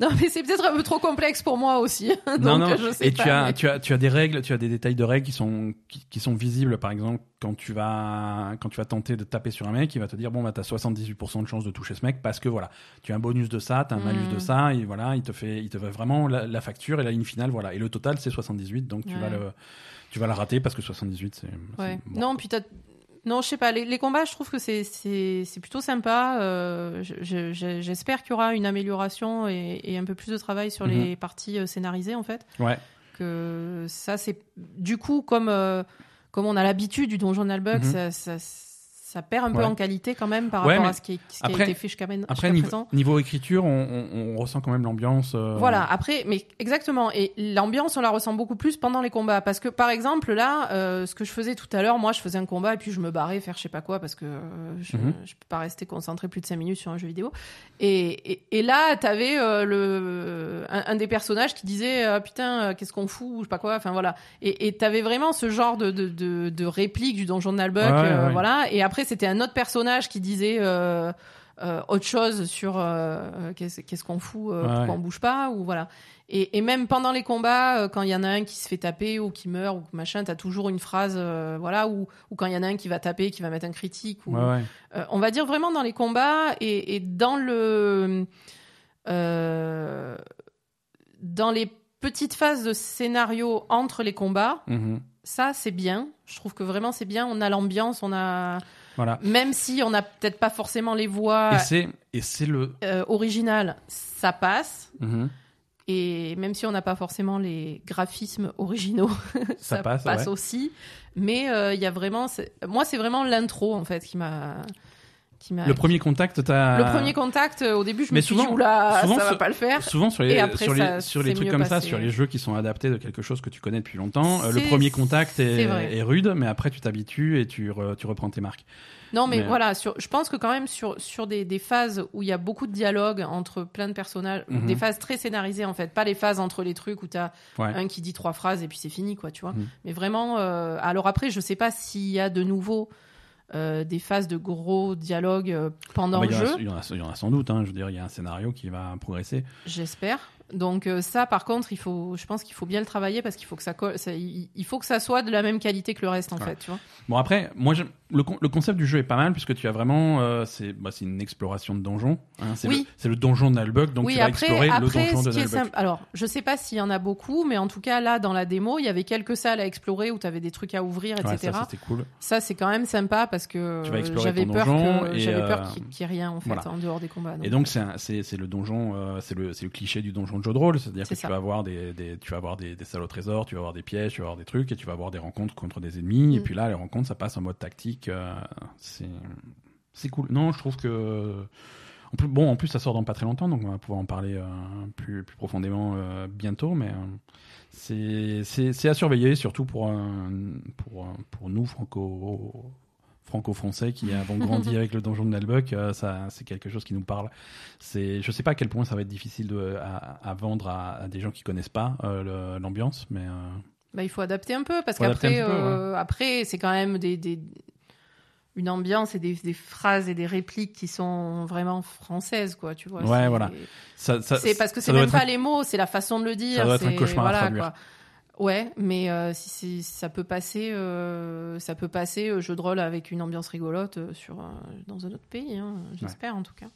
Non, mais c'est peut-être un peu trop complexe pour moi aussi. non, Donc, non. je sais Et pas, tu as, mais- tu as, tu as des règles, tu as des détails de règles qui sont, qui, qui sont visibles. Par exemple, quand tu vas, quand tu vas tenter de taper sur un mec, il va te dire bon bah t'as 78% de chance de toucher ce mec parce que voilà, tu as un bonus de ça, t'as un malus de ça, et voilà, il te fait, il te fait vraiment la, la facture et la ligne finale, voilà. Et le total c'est 78, donc tu Ouais. vas le, tu vas la rater parce que 78 c'est. Ouais. c'est- bon. Non, puis t'as- Non, je sais pas. Les, les combats, je trouve que c'est c'est c'est plutôt sympa. Euh, je- je- je- J'espère qu'il y aura une amélioration et, et un peu plus de travail sur Mhm. les parties euh, scénarisées en fait. Ouais. Que ça, c'est du coup comme euh, comme on a l'habitude du donjon Nalbuck, Mhm. ça, ça ça perd un peu Ouais. en qualité quand même par Ouais, rapport à ce qui, ce qui après- a été fait jusqu'à men- Après niveau, présent. niveau écriture, on, on, on ressent quand même l'ambiance. euh, Voilà, après, mais exactement. Et l'ambiance, on la ressent beaucoup plus pendant les combats. Parce que, par exemple, là, euh, ce que je faisais tout à l'heure, moi, je faisais un combat et puis je me barrais faire je sais pas quoi parce que euh, je, je peux pas rester concentré plus de 5 minutes sur un jeu vidéo. Et, et, et là, t'avais le un, un des personnages qui disait ah, putain, qu'est-ce qu'on fout, ou je sais pas quoi. Enfin voilà. Et t'avais vraiment ce genre de de, de, de réplique du donjon de Nalbuck, ouais. voilà. Et après, c'était un autre personnage qui disait. Euh, euh, autre chose sur euh, qu'est-ce qu'est-ce qu'on fout, pourquoi ouais. on bouge pas ou voilà. Et, et même pendant les combats, quand il y en a un qui se fait taper ou qui meurt ou machin, t'as toujours une phrase, voilà, ou, ou quand il y en a un qui va taper, qui va mettre un critique. Ou, Ouais, ouais. on va dire vraiment dans les combats et, et dans le dans les petites phases de scénario entre les combats, Mhm. ça c'est bien. Je trouve que vraiment c'est bien. On a l'ambiance, on a Voilà. même si on n'a peut-être pas forcément les voix Et c'est et c'est le. euh, originales, ça passe. Mhm. Et même si on n'a pas forcément les graphismes originaux, Ça passe, ouais. aussi. Mais euh, il y a vraiment, moi c'est vraiment l'intro en fait qui m'a, qui m'a. Le premier contact, t'as. Le premier contact, euh, au début, je Mais me suis souvent- dit, oula, souvent, ça va pas le faire. Souvent sur les Et après, sur les ça- sur les c'est trucs comme ça, sur les jeux qui sont adaptés de quelque chose que tu connais depuis longtemps, euh, le premier contact est, rude, mais après tu t'habitues et tu re- tu reprends tes marques. Non, mais, Mais- voilà, sur, je pense que quand même sur, sur des, des phases où il y a beaucoup de dialogue entre plein de personnages, Mhm. des phases très scénarisées en fait, pas les phases entre les trucs où t'as Ouais. un qui dit trois phrases et puis c'est fini, quoi, tu vois. Mhm. Mais vraiment, euh, alors après, je sais pas s'il y a de nouveau euh, des phases de gros dialogues euh, pendant Ah bah, le jeu, il, y en a, il y en a sans doute, hein, je veux dire, il y a un scénario qui va progresser. j'espère. Donc euh, ça, par contre, il faut, je pense qu'il faut bien le travailler parce qu'il faut que ça, ça- il faut que ça soit de la même qualité que le reste en fait, tu vois. Bon après, moi j'aime- le, con- le concept du jeu est pas mal puisque tu as vraiment euh, c'est bah, c'est une exploration de donjon. hein, c'est Oui. le, le donjon de Nalbuck, donc oui, tu vas après, explorer le après donjon ce de Nalbuck. alors je sais pas s'il y en a beaucoup, mais en tout cas là dans la démo, il y avait quelques salles à explorer où tu avais des trucs à ouvrir, Ouais, etc. ça c'était cool. ça c'est quand même sympa parce que j'avais peur donjon que et, j'avais peur euh, qu'il y ait rien en fait voilà. en dehors des combats. Et donc c'est un- c'est le donjon, euh, c'est le le cliché du donjon de jeu de rôle, c'est-à-dire que tu vas avoir des, des tu vas avoir des, des salles au trésor, tu vas avoir des pièges, tu vas avoir des trucs et tu vas avoir des rencontres contre des ennemis. Et Mm. puis là, les rencontres, ça passe en mode tactique. C'est c'est cool. Non, je trouve que en plus, bon, en plus ça sort dans pas très longtemps, donc on va pouvoir en parler euh, plus plus profondément euh, bientôt. Mais euh, c'est à surveiller, surtout pour pour pour nous franco franco-français qui avons grandi avec le donjon de Nalbuck, ça c'est quelque chose qui nous parle. C'est, je sais pas à quel point ça va être difficile de, à, à vendre à, à des gens qui connaissent pas l'ambiance, mais Bah, il faut adapter un peu parce qu'après après c'est quand même des, des une ambiance et des, des phrases et des répliques qui sont vraiment françaises quoi, tu vois. Ouais, voilà. C'est parce que c'est même un- pas les mots, c'est la façon de le dire. Ça doit être un cauchemar à traduire. quoi. Ouais, mais euh, si ça peut passer, euh, ça peut passer euh, jeu de rôle avec une ambiance rigolote euh, sur un- dans un autre pays. hein, J'espère en tout cas.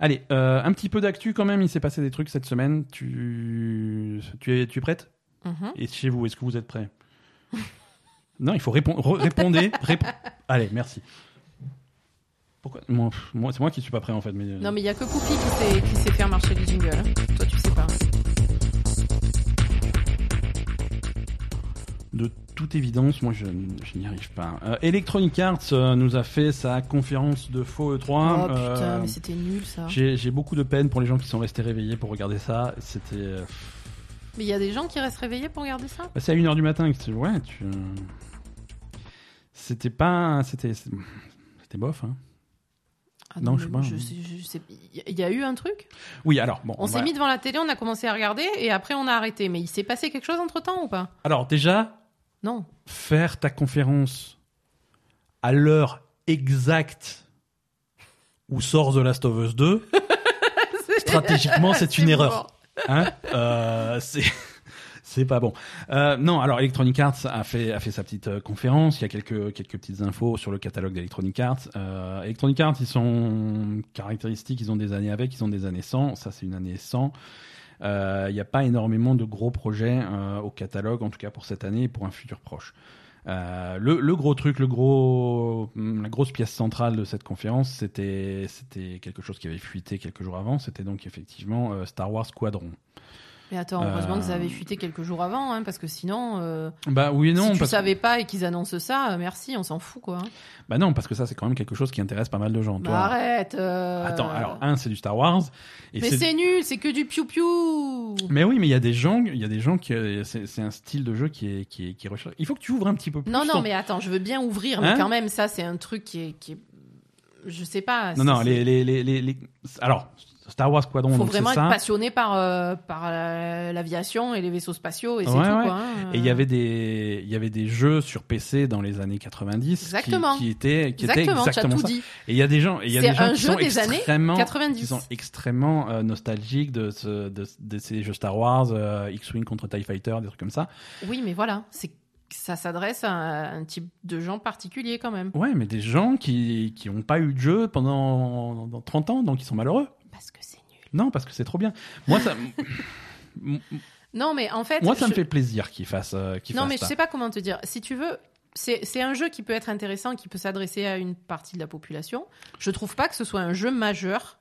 Allez, euh, un petit peu d'actu quand même. Il s'est passé des trucs cette semaine. Tu, tu es, tu es prête? Mhm. Et chez vous, est-ce que vous êtes prêts Non, il faut répondre. re- répondez. répo- Allez, merci. Pourquoi moi, moi, c'est moi qui suis pas prêt en fait. Mais Non, mais il y a que Poupie qui sait, qui sait faire marcher les jingles. hein. Toi, tu sais pas. de toute évidence, moi je, je n'y arrive pas. Euh, Electronic Arts euh, nous a fait sa conférence de faux E3. oh putain, Euh, mais c'était nul ça. J'ai beaucoup de peine pour les gens qui sont restés réveillés pour regarder ça. C'était. Euh, Mais il y a des gens qui restent réveillés pour regarder ça bah, c'est à 1h du matin que tu. Ouais, tu. C'était pas. C'était. C'était bof, hein. Ah Non, je mais sais pas. sais- je sais- Il y a eu un truc? Oui, alors, bon. On s'est va- mis devant la télé, on a commencé à regarder et après on a arrêté. Mais il s'est passé quelque chose entre temps ou pas? Alors, déjà, Non. faire ta conférence à l'heure exacte où sort The Last of Us 2, stratégiquement, c'est une erreur. Hein Euh, c'est c'est pas bon. Euh, non, alors Electronic Arts a fait a fait sa petite euh, conférence. Il y a quelques quelques petites infos sur le catalogue d'Electronic Arts. Euh, Electronic Arts, ils sont caractéristiques. Ils ont des années avec, ils ont des années sans. Ça, c'est une année sans. Euh, Il n'y a pas énormément de gros projets euh, au catalogue, en tout cas pour cette année et pour un futur proche. Euh, le, gros truc, gros, la grosse pièce centrale de cette conférence, c'était c'était quelque chose qui avait fuité quelques jours avant. C'était donc effectivement euh, Star Wars Squadron. Mais attends, heureusement Euh, que ça avait fuité quelques jours avant, hein, parce que sinon, euh, Bah oui et non. si tu parce... savais pas et qu'ils annoncent ça, euh, merci, on s'en fout quoi. Bah non, parce que ça c'est quand même quelque chose qui intéresse pas mal de gens. Bah, Toi, arrête. euh, Attends, alors un c'est du Star Wars. Et Mais c'est nul, c'est que du piou-piou. Mais oui, mais il y a des gens, il y a des gens qui, euh, c'est un style de jeu qui est qui est qui recherche. Il faut que tu ouvres un petit peu plus. Non, non, ton- mais attends, je veux bien ouvrir, mais Hein quand même, ça, c'est un truc qui est, qui est- je sais pas. Non, non, les, les, les, les, alors Star Wars Squadron. Il faut vraiment être ça. passionné par, euh, par euh, l'aviation et les vaisseaux spatiaux et c'est Ouais, tout. Quoi, hein. Et il y avait des, il y avait des jeux sur PC dans les années 90 qui- Exactement. qui, étaient, qui étaient Exactement, as exactement ça. dit. Et il y a des gens, il y a des gens qui sont des années extrêmement, 90. qui sont extrêmement euh, nostalgiques de, ce, de, de ces jeux Star Wars, euh, X-wing contre Tie Fighter, des trucs comme ça. Oui, mais voilà, c'est ça s'adresse à un type de gens particulier quand même. Ouais, mais des gens qui qui ont pas eu de jeu pendant dans 30 ans, donc ils sont malheureux. Parce que c'est nul. Non, parce que c'est trop bien. Moi, ça, Non, mais en fait. moi, ça me je- fait plaisir qu'ils fassent, euh, Non, mais je ça. sais pas comment te dire. Si tu veux, c'est un jeu qui peut être intéressant, qui peut s'adresser à une partie de la population. Je trouve pas que ce soit un jeu majeur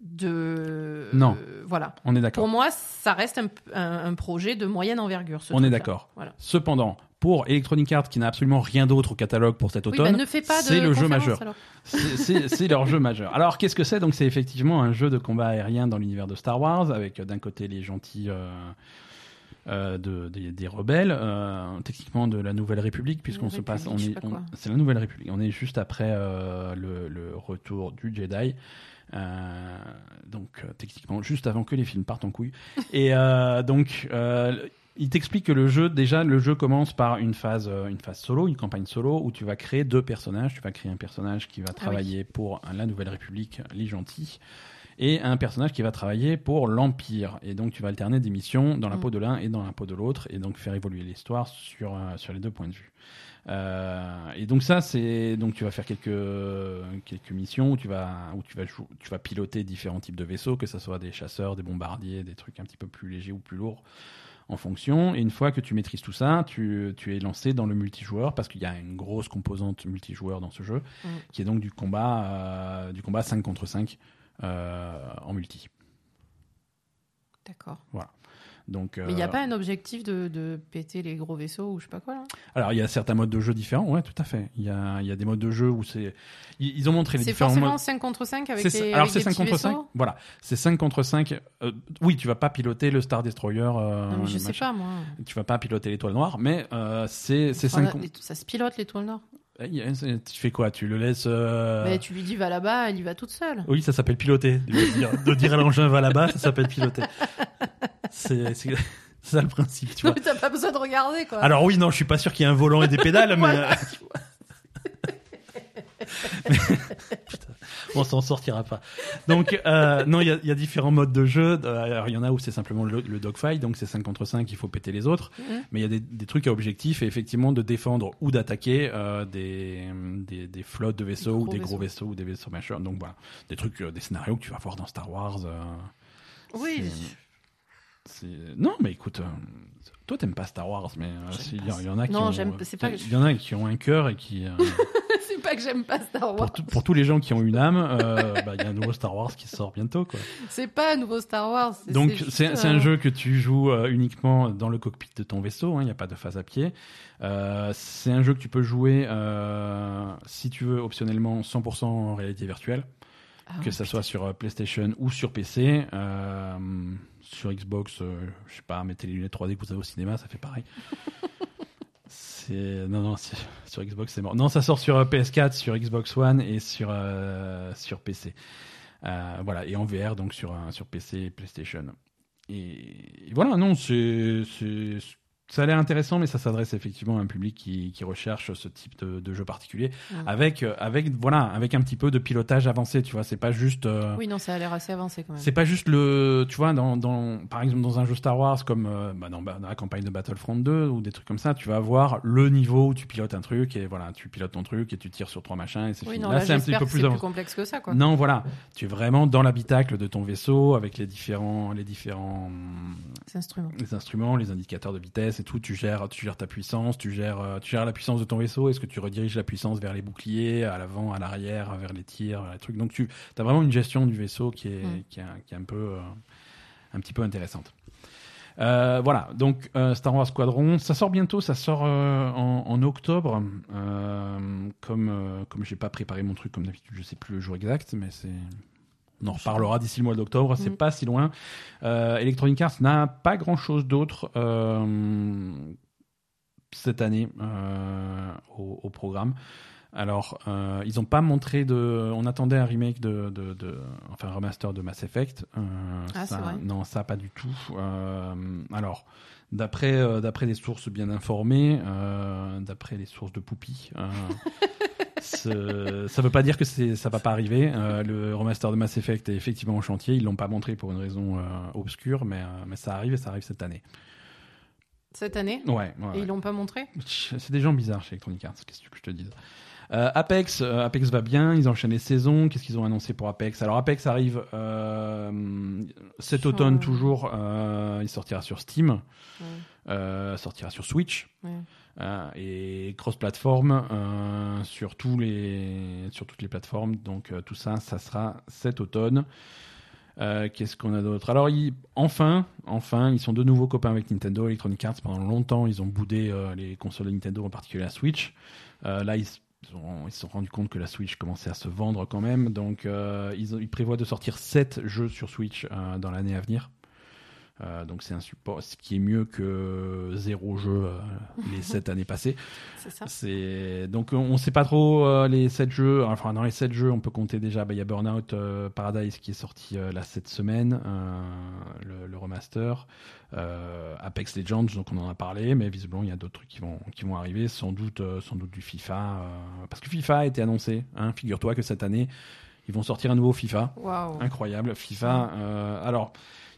de. Non. euh, voilà. On est d'accord. Pour moi, ça reste un, un- un projet de moyenne envergure. ce On est d'accord. Voilà. Cependant, pour Electronic Arts, qui n'a absolument rien d'autre au catalogue pour cet Oui, automne, bah, c'est le jeu majeur. C'est- leur jeu majeur. Alors, qu'est-ce que c'est? Donc, c'est effectivement un jeu de combat aérien dans l'univers de Star Wars, avec euh, d'un côté les gentils euh, euh, de, des, des rebelles, euh, techniquement de la Nouvelle République, puisqu'on se passe, on est, c'est la Nouvelle République. On est juste après le, le retour du Jedi. Euh, donc euh, techniquement juste avant que les films partent en couille et euh, donc il t'explique que le jeu déjà le jeu commence par une phase euh, une phase solo une campagne solo où tu vas créer deux personnages. Tu vas créer un personnage qui va travailler pour la Nouvelle République les gentils et un personnage qui va travailler pour l'Empire. Et donc tu vas alterner des missions dans la Mm. peau de l'un et dans la peau de l'autre et donc faire évoluer l'histoire sur euh, sur les deux points de vue. Euh, et donc ça, c'est donc tu vas faire quelques quelques missions où tu vas où tu vas tu vas piloter différents types de vaisseaux, que ce soit des chasseurs, des bombardiers, des trucs un petit peu plus légers ou plus lourds en fonction. Et une fois que tu maîtrises tout ça, tu, tu es lancé dans le multijoueur parce qu'il y a une grosse composante multijoueur dans ce jeu, Mm. qui est donc du combat euh, du combat 5 contre 5 euh, en multi. D'accord. Donc, Mais il n'y a euh, pas un objectif de, de péter les gros vaisseaux ou je sais pas quoi là alors il y a certains modes de jeu différents, ouais, tout à fait. Il y a, y a des modes de jeu où c'est ils, ils ont montré les C'est différents modes. forcément 5 contre 5 avec C'est les, Alors c'est des 5 petits contre 5. vaisseaux Voilà, c'est 5 contre 5. Euh, oui, tu vas pas piloter le Star Destroyer. euh, Non, mais je sais pas moi. Tu vas pas piloter l'étoile noire, mais euh, c'est c'est Enfin, 5 les- Ça se pilote l'étoile nord. Tu fais quoi? Tu le laisses euh, Mais tu lui dis va là-bas, elle y va toute seule. Oui, ça s'appelle piloter. De dire, de dire à l'engin va là-bas, ça s'appelle piloter. C'est ça le principe, tu vois. T'as pas besoin de regarder quoi. Alors oui, non, je suis pas sûr qu'il y ait un volant et des pédales, mais tu vois. Putain, on s'en sortira pas. Donc, euh, non, il y a, il y a différents modes de jeu. Euh, Alors, il y en a où c'est simplement le, le dogfight, donc c'est 5 contre 5, il faut péter les autres. Mais il y a des, des trucs à objectif, et effectivement, de défendre ou d'attaquer euh, des, des, des flottes de vaisseaux, ou des gros vaisseaux. vaisseaux, ou des vaisseaux machin. Donc voilà, des trucs, euh, des scénarios que tu vas voir dans Star Wars. Oui. Non, mais écoute, toi t'aimes pas Star Wars, mais euh, il pas y, il en a qui Non, ont, j'aime- c'est pas que il y en a qui ont un cœur et qui euh, c'est pas que j'aime pas Star Wars. pour, tous les gens qui ont une âme, euh, bah, il y a un nouveau Star Wars qui sort bientôt. Quoi. C'est pas un nouveau Star Wars. c'est- Donc c'est un jeu que tu joues euh, uniquement dans le cockpit de ton vaisseau, hein, il n'y a pas de phase à pied. Euh, c'est un jeu que tu peux jouer, euh, si tu veux, optionnellement 100% en réalité virtuelle, ah que ça soit sur PlayStation ou sur PC. Euh, sur Xbox, euh, je sais pas, mettez les lunettes 3D que vous avez au cinéma, ça fait pareil. C'est non non sur Xbox c'est mort. Non ça sort sur euh, PS4, sur Xbox One et sur euh, sur PC. Voilà et en VR donc sur sur PC et PlayStation. Et, et voilà non c'est ça a l'air intéressant mais ça s'adresse effectivement à un public qui, qui recherche ce type de, de jeu particulier avec euh, avec voilà avec un petit peu de pilotage avancé tu vois c'est pas juste euh, Oui, non, ça a l'air assez avancé quand même. c'est pas juste le, tu vois, dans, dans, par exemple dans un jeu Star Wars comme euh, bah, dans, dans la campagne de Battlefront 2 ou des trucs comme ça, tu vas avoir le niveau où tu pilotes un truc et voilà, tu pilotes ton truc et tu tires sur trois machins et c'est Oui, fini. non, là, là, c'est un petit peu plus plus complexe que ça, quoi. Non, voilà, tu es vraiment dans l'habitacle de ton vaisseau avec les différents, les différents les instruments, les indicateurs de vitesse et tout. Tu gères, tu gères ta puissance, tu gères, euh, tu gères la puissance de ton vaisseau. Est-ce que tu rediriges la puissance vers les boucliers, à l'avant, à l'arrière, vers les tirs, vers les trucs? Donc tu as vraiment une gestion du vaisseau qui est, Mm. qui est, un- qui est un peu, euh, un petit peu intéressante. Euh, voilà, donc euh, Star Wars Squadron, ça sort bientôt, ça sort euh, en, en octobre. Comme comme j'ai pas préparé mon truc comme d'habitude, je sais plus le jour exact, mais c'est on en reparlera d'ici le mois d'octobre, c'est Mm. pas si loin. Euh, Electronic Arts n'a pas grand chose d'autre euh, cette année euh, au, au programme. Alors, ils n'ont pas montré de. On attendait un remake de, de, de- enfin un remaster de Mass Effect. Ah, ça- c'est vrai Non, ça pas du tout. Alors, d'après d'après des sources bien informées, d'après les sources de Poupie. ça veut pas dire que ça va pas arriver. Euh, le remaster de Mass Effect est effectivement au chantier. Ils l'ont pas montré pour une raison euh, obscure, mais, euh, mais ça arrive et ça arrive cette année. Cette année Ouais. ouais, Et ils l'ont pas montré C'est des gens bizarres chez Electronic Arts, qu'est-ce que je te dise Euh, Apex, euh, Apex va bien, ils enchaînent les saisons. Qu'est-ce qu'ils ont annoncé pour Apex? Alors Apex arrive euh, cet automne toujours. il sortira sur Steam, Ouais. sortira sur Switch. Euh, et cross-platform euh, sur sur toutes les plateformes. Donc euh, tout ça, ça sera cet automne. Qu'est-ce qu'on a d'autre? Alors, enfin, enfin, ils sont de nouveau copains avec Nintendo, Electronic Arts. Pendant longtemps, ils ont boudé les consoles de Nintendo, en particulier la Switch. Là, ils, se sont rendus compte que la Switch commençait à se vendre quand même. Donc, ils, prévoient de sortir 7 jeux sur Switch dans l'année à venir. Euh, donc, c'est un support, ce qui est mieux que zéro jeu euh, les 7 années passées. C'est donc on sait pas trop euh, les 7 jeux. Enfin dans les 7 jeux, on peut compter déjà. bah, Il y a Burnout euh, Paradise qui est sorti euh, là cette semaine, euh, le, le remaster. Euh, Apex Legends, donc on en a parlé, mais visiblement il y a d'autres trucs qui vont qui vont arriver. Sans doute euh, sans doute du FIFA, euh, parce que FIFA a été annoncé. Hein, Figure-toi que cette année ils vont sortir un nouveau FIFA. Waouh Incroyable, FIFA. euh, alors,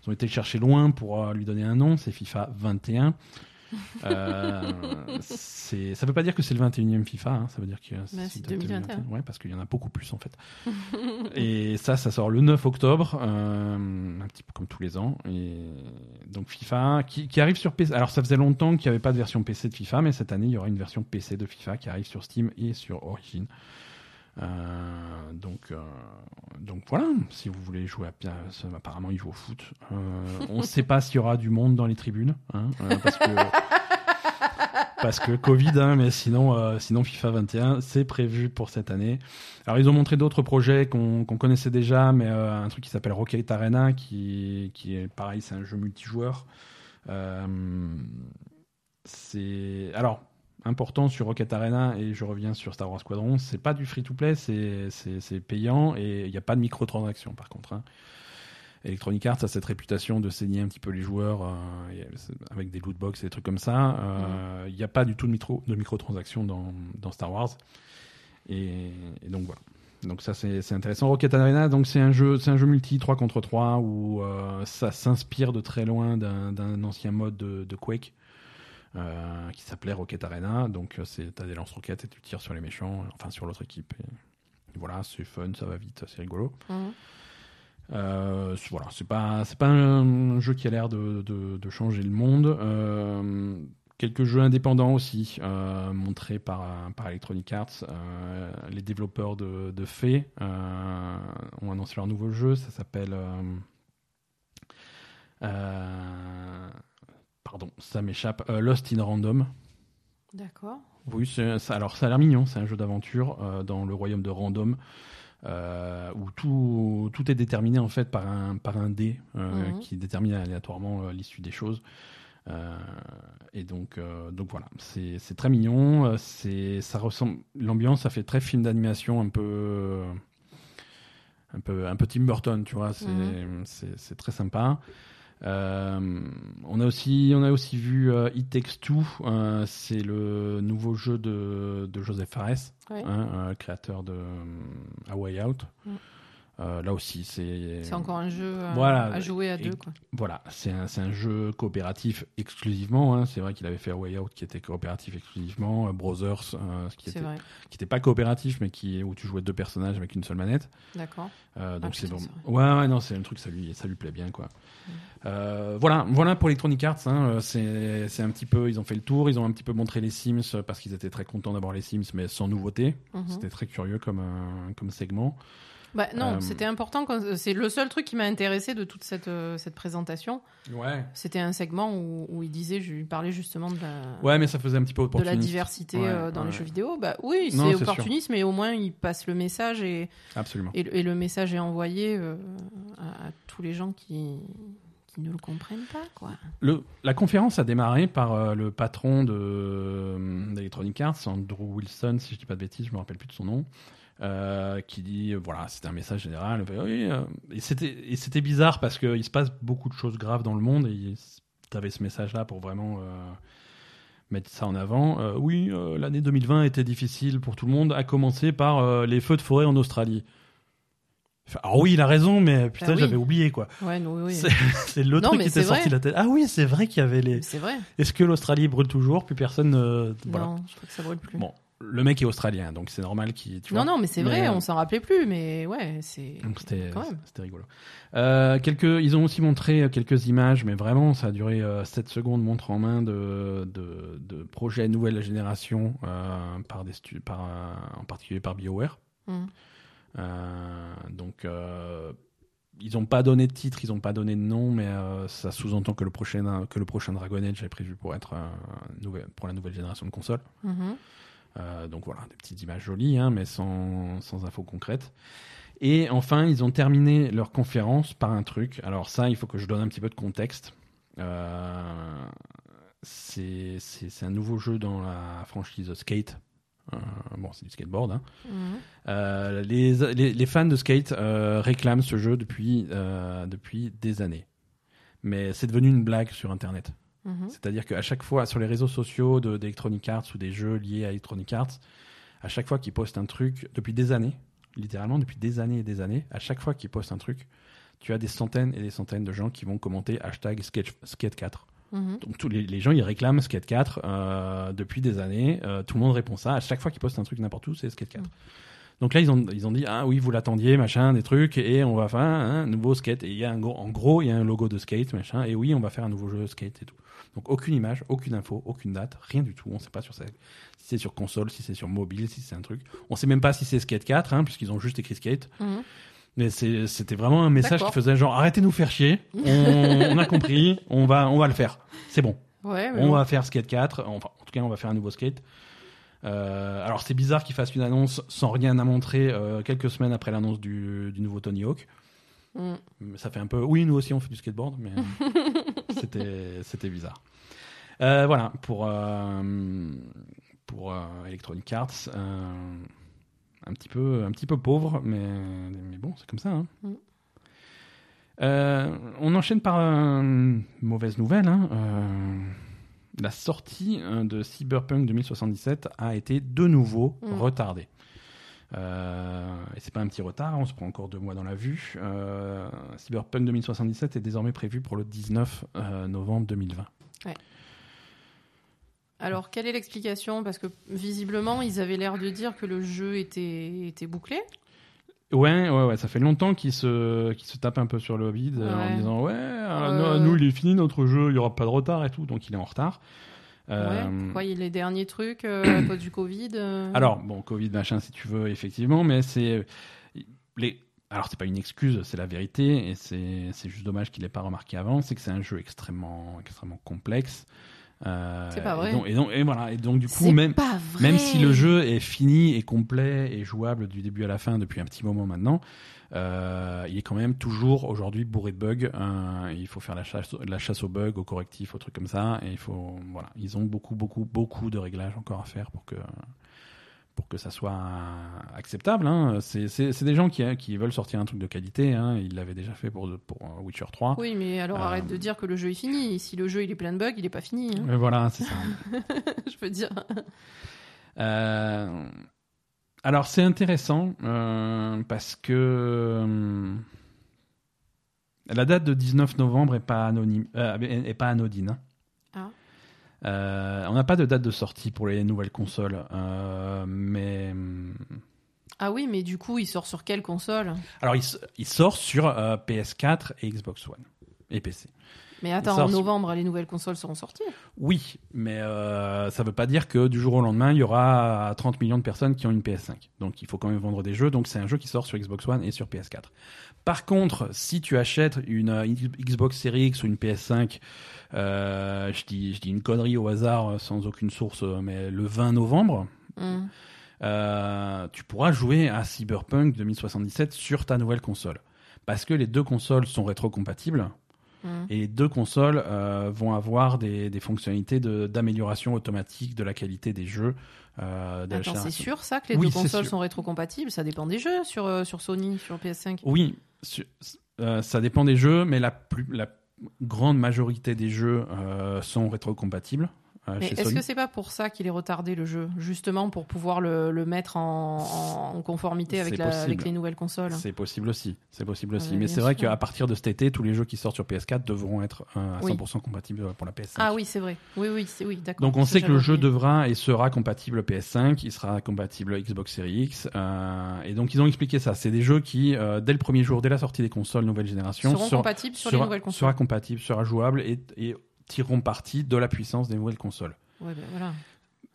ils ont été le chercher loin pour euh, lui donner un nom, c'est FIFA 21. Euh, c'est- ça veut pas dire que c'est le 21e FIFA, hein, ça veut dire que Bah, c'est c'est date de 2021. Ouais, parce qu'il y en a beaucoup plus en fait. et ça, ça sort le 9 octobre, euh, un petit peu comme tous les ans. Et donc FIFA qui, qui arrive sur PC. Alors ça faisait longtemps qu'il n'y avait pas de version PC de FIFA, mais cette année il y aura une version PC de FIFA qui arrive sur Steam et sur Origin. Euh, donc, euh, donc voilà, si vous voulez jouer à ça, apparemment il joue au foot. Euh, on ne sait pas s'il y aura du monde dans les tribunes, hein, parce que parce que Covid, hein, mais sinon, sinon FIFA 21, c'est prévu pour cette année. Alors ils ont montré d'autres projets qu'on qu'on connaissait déjà, mais un truc qui s'appelle Rocket Arena, qui, qui est pareil, c'est un jeu multijoueur. C'est alors important sur Rocket Arena et je reviens sur Star Wars Squadron, c'est pas du free-to-play, c'est payant et il n'y a pas de microtransactions par contre. hein. Electronic Arts a cette réputation de saigner un petit peu les joueurs euh, euh, avec des loot box et des trucs comme ça. Euh, Il n'y a pas du tout de, micro, de microtransactions dans, dans Star Wars. Et, et donc voilà. Donc ça c'est intéressant. Rocket Arena, donc c'est un jeu, c'est un jeu multi 3 contre 3 où euh, ça s'inspire de très loin d'un d'un ancien mode de, de Quake. Euh, qui s'appelait Rocket Arena, donc euh, c'est t'as des lance-roquettes et tu tires sur les méchants, enfin sur l'autre équipe. Et voilà, c'est fun, ça va vite, c'est rigolo. Mhm. Euh, voilà, c'est pas c'est pas un jeu qui a l'air de, de, de changer le monde. Euh, quelques jeux indépendants aussi euh, montrés par par Electronic Arts. Les développeurs de de Fée ont annoncé leur nouveau jeu. Ça s'appelle pardon, ça m'échappe. Euh, Lost in Random. D'accord. Oui, ça, alors ça a l'air mignon, c'est un jeu d'aventure euh, dans le royaume de Random euh, où tout, tout est déterminé en fait par un, par un dé Mhm. qui détermine aléatoirement l'issue des choses. Et donc, donc voilà, c'est très mignon. C'est ça ressemble l'ambiance, ça fait très film d'animation un peu un peu un peu Tim Burton, tu vois. C'est Mhm. très sympa. Euh, on a aussi on a aussi vu euh, It Takes Two. euh, c'est le nouveau jeu de, de Joseph Fares, Ouais. hein, euh, créateur de A Way Out. Mm. Euh, là aussi, c'est C'est encore un jeu euh, Voilà. à jouer à Et- deux, quoi. voilà, c'est un, un jeu coopératif exclusivement. hein. C'est vrai qu'il avait fait Way Out qui était coopératif exclusivement, euh, Brothers, euh, qui était qui était pas coopératif, mais qui où tu jouais deux personnages avec une seule manette. D'accord. Donc Ah, c'est bon. Ouais, ouais, non, c'est un truc, ça lui, ça lui plaît bien, quoi. Mm. Voilà, voilà pour Electronic Arts. Hein, c'est, un petit peu, ils ont fait le tour, ils ont un petit peu montré les Sims parce qu'ils étaient très contents d'avoir les Sims, mais sans nouveauté. Mhm. C'était très curieux comme euh, comme segment. Bah, non, Euh, c'était important. quand- C'est le seul truc qui m'a intéressé de toute cette, euh, cette présentation. Ouais. C'était un segment où, où il disait, je lui parlais justement de la, Ouais, mais ça faisait un petit peu de la diversité Ouais, euh, dans les jeux vidéo. Bah oui, c'est sûr. opportuniste, mais au moins il passe le message et, Absolument. et, le- et le message est envoyé euh, à, à tous les gens qui, qui ne le comprennent pas, quoi. Le, la conférence a démarré par euh, le patron de euh, d'Electronic Arts, Andrew Wilson, si je dis pas de bêtises, je me rappelle plus de son nom, euh, qui dit euh, voilà, c'était un message général. oui, euh, et c'était bizarre parce qu'il se passe beaucoup de choses graves dans le monde et tu avais ce message-là pour vraiment euh, mettre ça en avant. Oui, l'année 2020 était difficile pour tout le monde, à commencer par les feux de forêt en Australie. Alors oui, il a raison, mais putain, Ah oui. j'avais oublié quoi. Ouais, oui. C'est le Non, truc qui était sorti de la tête. Ah oui, c'est vrai qu'il y avait les. C'est vrai. Est-ce que l'Australie brûle toujours Plus personne. voilà. Non, je crois que ça brûle plus. Bon, le mec est australien, donc c'est normal qu'il. non, non, mais c'est vrai, euh, on s'en rappelait plus, mais ouais, c'est. Donc c'était Quand même. c'était rigolo. Euh, quelques, ils ont aussi montré quelques images, mais vraiment ça a duré euh, 7 secondes montre en main de, de, de projets nouvelle génération euh, par des stu- par en particulier par BioWare. Mm. Euh, donc ils n'ont pas donné de titre, ils n'ont pas donné de nom, mais ça sous-entend que le prochain que le prochain Dragon Age est prévu pour être nouvelle, pour la nouvelle génération de consoles. Euh, donc voilà, des petites images jolies, hein, mais sans, sans infos concrètes. Et enfin, ils ont terminé leur conférence par un truc. Alors ça, il faut que je donne un petit peu de contexte. Euh, c'est un nouveau jeu dans la franchise Skate. Euh, bon, c'est du skateboard. Hein. Mhm. Euh, les, les, les fans de Skate euh, réclament ce jeu depuis, euh, depuis des années. Mais c'est devenu une blague sur Internet. Mhm. C'est-à-dire qu'à chaque fois, sur les réseaux sociaux de- d'Electronic Arts ou des jeux liés à Electronic Arts, à chaque fois qu'ils postent un truc, depuis des années, littéralement depuis des années et des années, à chaque fois qu'ils postent un truc, tu as des centaines et des centaines de gens qui vont commenter hashtag sketch, skate 4. Mhm. Donc tous les, les gens, ils réclament skate 4 euh, depuis des années. Euh, tout le monde répond ça. À chaque fois qu'ils postent un truc n'importe où, c'est skate 4. Donc là, ils ont, ils ont dit, ah oui, vous l'attendiez, machin, des trucs, et on va faire un nouveau skate. Et il y a un gros, en gros, il y a un logo de skate, machin, et oui, on va faire un nouveau jeu de skate et tout. Donc aucune image, aucune info, aucune date, rien du tout. On sait pas sur ça- si c'est sur console, si c'est sur mobile, si c'est un truc. On sait même pas si c'est skate 4, hein, puisqu'ils ont juste écrit skate. Mhm. Mais c'était vraiment un message qui faisait genre, arrêtez de nous faire chier. On, on a compris, on va, on va le faire. C'est bon. Ouais, On bon. va faire Skate 4, enfin en tout cas on va faire un nouveau Skate. Euh, alors c'est bizarre qu'ils fassent une annonce sans rien à montrer euh, quelques semaines après l'annonce du, du nouveau Tony Hawk. Mais Ça fait un peu, oui nous aussi on fait du skateboard, mais c'était c'était bizarre. Euh, voilà pour euh, pour euh, Electronic Arts, un petit peu un petit peu pauvre, mais mais bon c'est comme ça. hein. Mm. Euh, on enchaîne par une mauvaise nouvelle. hein. Euh, la sortie de Cyberpunk 2077 a été de nouveau Mm. retardée. Euh, et c'est pas un petit retard, on se prend encore deux mois dans la vue. Euh, Cyberpunk 2077 est désormais prévu pour le 19 euh, novembre 2020. Alors, quelle est l'explication? Parce que visiblement, ils avaient l'air de dire que le jeu était, était bouclé. Ouais, ouais, ouais, ça fait longtemps qu'ils se, qu'ils se tapent un peu sur le bide euh, en Ouais. disant ouais, euh, nous il est fini notre jeu, il y aura pas de retard et tout, donc il est en retard. Euh, Ouais. Pourquoi il y a les derniers trucs euh, à cause du Covid euh Alors, bon, Covid, machin, si tu veux, effectivement, mais c'est. Les... Alors, c'est pas une excuse, c'est la vérité, et c'est juste dommage qu'il l'ait pas remarqué avant, c'est que c'est un jeu extrêmement, extrêmement complexe. Euh, C'est pas vrai. Et donc, et, donc, et voilà, et donc du coup, même, même si le jeu est fini et complet et jouable du début à la fin depuis un petit moment maintenant, euh, il est quand même toujours aujourd'hui bourré de bugs. Euh, il faut faire la chasse, la chasse aux bugs, aux correctifs, aux trucs comme ça. Et il faut, voilà, ils ont beaucoup, beaucoup, beaucoup de réglages encore à faire pour que pour que ça soit acceptable. Hein. C'est des gens qui, qui veulent sortir un truc de qualité. Hein. Ils l'avaient déjà fait pour, pour euh, Witcher 3. Oui, mais alors Euh. arrête de dire que le jeu est fini. Si le jeu il est plein de bugs, il est pas fini. hein. Mais voilà, c'est ça. Je veux dire. Euh, alors c'est intéressant euh, parce que euh, la date de 19 novembre est pas anonyme, euh, est pas anodine. Euh, on n'a pas de date de sortie pour les nouvelles consoles, euh, mais Ah oui, mais du coup, il sort sur quelle console? Alors il, il sort sur euh, PS4 et Xbox One et PC. Mais attends, en novembre, les nouvelles consoles seront sorties. Oui, mais euh, ça veut pas dire que du jour au lendemain, il y aura 30 millions de personnes qui ont une PS5. Donc il faut quand même vendre des jeux. Donc c'est un jeu qui sort sur Xbox One et sur PS4. Par contre, si tu achètes une, euh, Xbox Series X ou une PS5, euh, je, dis, je dis une connerie au hasard euh, sans aucune source, euh, mais le 20 novembre, Hmm. euh, tu pourras jouer à Cyberpunk 2077 sur ta nouvelle console. Parce que les deux consoles sont rétrocompatibles. Mhm. Et les deux consoles euh, vont avoir des, des fonctionnalités de- d'amélioration automatique de la qualité des jeux. euh, Attends, c'est sûr ça que les Oui, deux consoles sont rétrocompatibles? Ça dépend des jeux sur, euh, sur Sony, sur PS5. Oui, su- ça dépend des jeux, mais la, plus, la grande majorité des jeux sont rétrocompatibles est-ce que c'est pas pour ça qu'il est retardé le jeu Justement pour pouvoir le, le mettre en, conformité avec, la- les nouvelles consoles? C'est possible aussi. C'est possible aussi. Ouais, mais c'est vrai qu'à partir de cet été, tous les jeux qui sortent sur PS4 devront être euh, à Oui. 100% compatibles pour la PS5. Ah oui, c'est vrai. Oui, oui, oui, d'accord. Donc on sait que le jeu devra et sera compatible PS5, il sera compatible Xbox Series X, euh, et donc ils ont expliqué ça. C'est des jeux qui, euh, dès le premier jour, dès la sortie des consoles nouvelle génération, seront sera- compatibles sur sera, les nouvelles consoles. sera compatible, sera jouable et, et tireront parti de la puissance des nouvelles consoles. Ouais, ben voilà.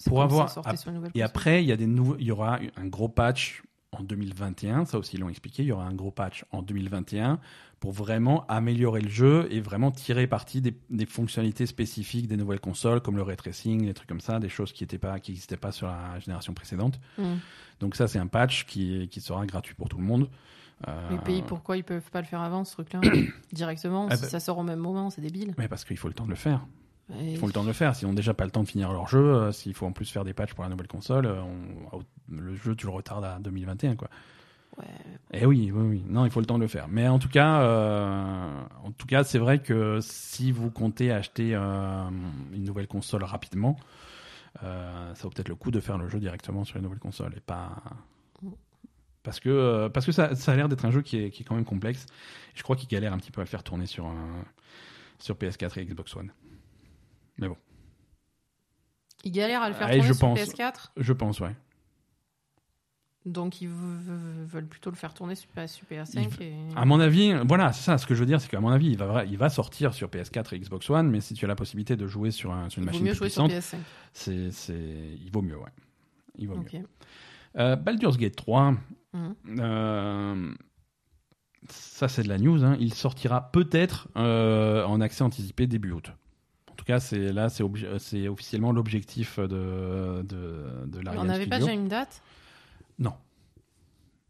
Pour avoir- ap- sur les Et après, il y a des nouveaux, il y aura un gros patch en 2021. Ça aussi, ils l'ont expliqué. Il y aura un gros patch en 2021 pour vraiment améliorer le jeu et vraiment tirer parti des, des fonctionnalités spécifiques des nouvelles consoles, comme le ray tracing, des trucs comme ça, des choses qui n'étaient pas, qui n'existaient pas sur la génération précédente. Hmm. Donc ça, c'est un patch qui, qui sera gratuit pour tout le monde. Euh, Les pays, pourquoi ils peuvent pas le faire avant ce truc-là Directement, Ah si bah- ça sort au même moment, c'est débile. Mais parce qu'il faut le temps de le faire. Et- Il faut le temps de le faire. S'ils n'ont déjà pas le temps de finir leur jeu, euh, s'il faut en plus faire des patchs pour la nouvelle console, euh, on- le jeu, tu le retardes à 2021, quoi. Ouais. Eh oui, oui, oui. Non, il faut le temps de le faire. Mais en tout cas, euh, en tout cas, c'est vrai que si vous comptez acheter une nouvelle console rapidement, ça vaut peut-être le coup de faire le jeu directement sur une nouvelle console et pas parce que euh, parce que ça, ça a l'air d'être un jeu qui est, qui est quand même complexe. Je crois qu'il galère un petit peu à le faire tourner sur un- sur PS4 et Xbox One. Mais bon, Ils galèrent à le faire Allez, tourner je sur pense. PS4, je pense, ouais. donc ils veulent plutôt le faire tourner sur, sur PS5. Ils- Et... À mon avis, voilà, c'est ça. Ce que je veux dire, c'est qu'à mon avis, il va, il va sortir sur PS4 et Xbox One, mais si tu as la possibilité de jouer sur, un- sur une Il vaut machine mieux plus jouer sur puissante, PS5. c'est, c'est, il vaut mieux, ouais. Il vaut mieux. Euh, Baldur's Gate 3, Mhm. euh, ça c'est de la news. hein. Il sortira peut-être euh, en accès anticipé début août. En tout cas, c'est là, c'est, c'est officiellement l'objectif de de, de l'Ariane On n'avait pas déjà une date? Non.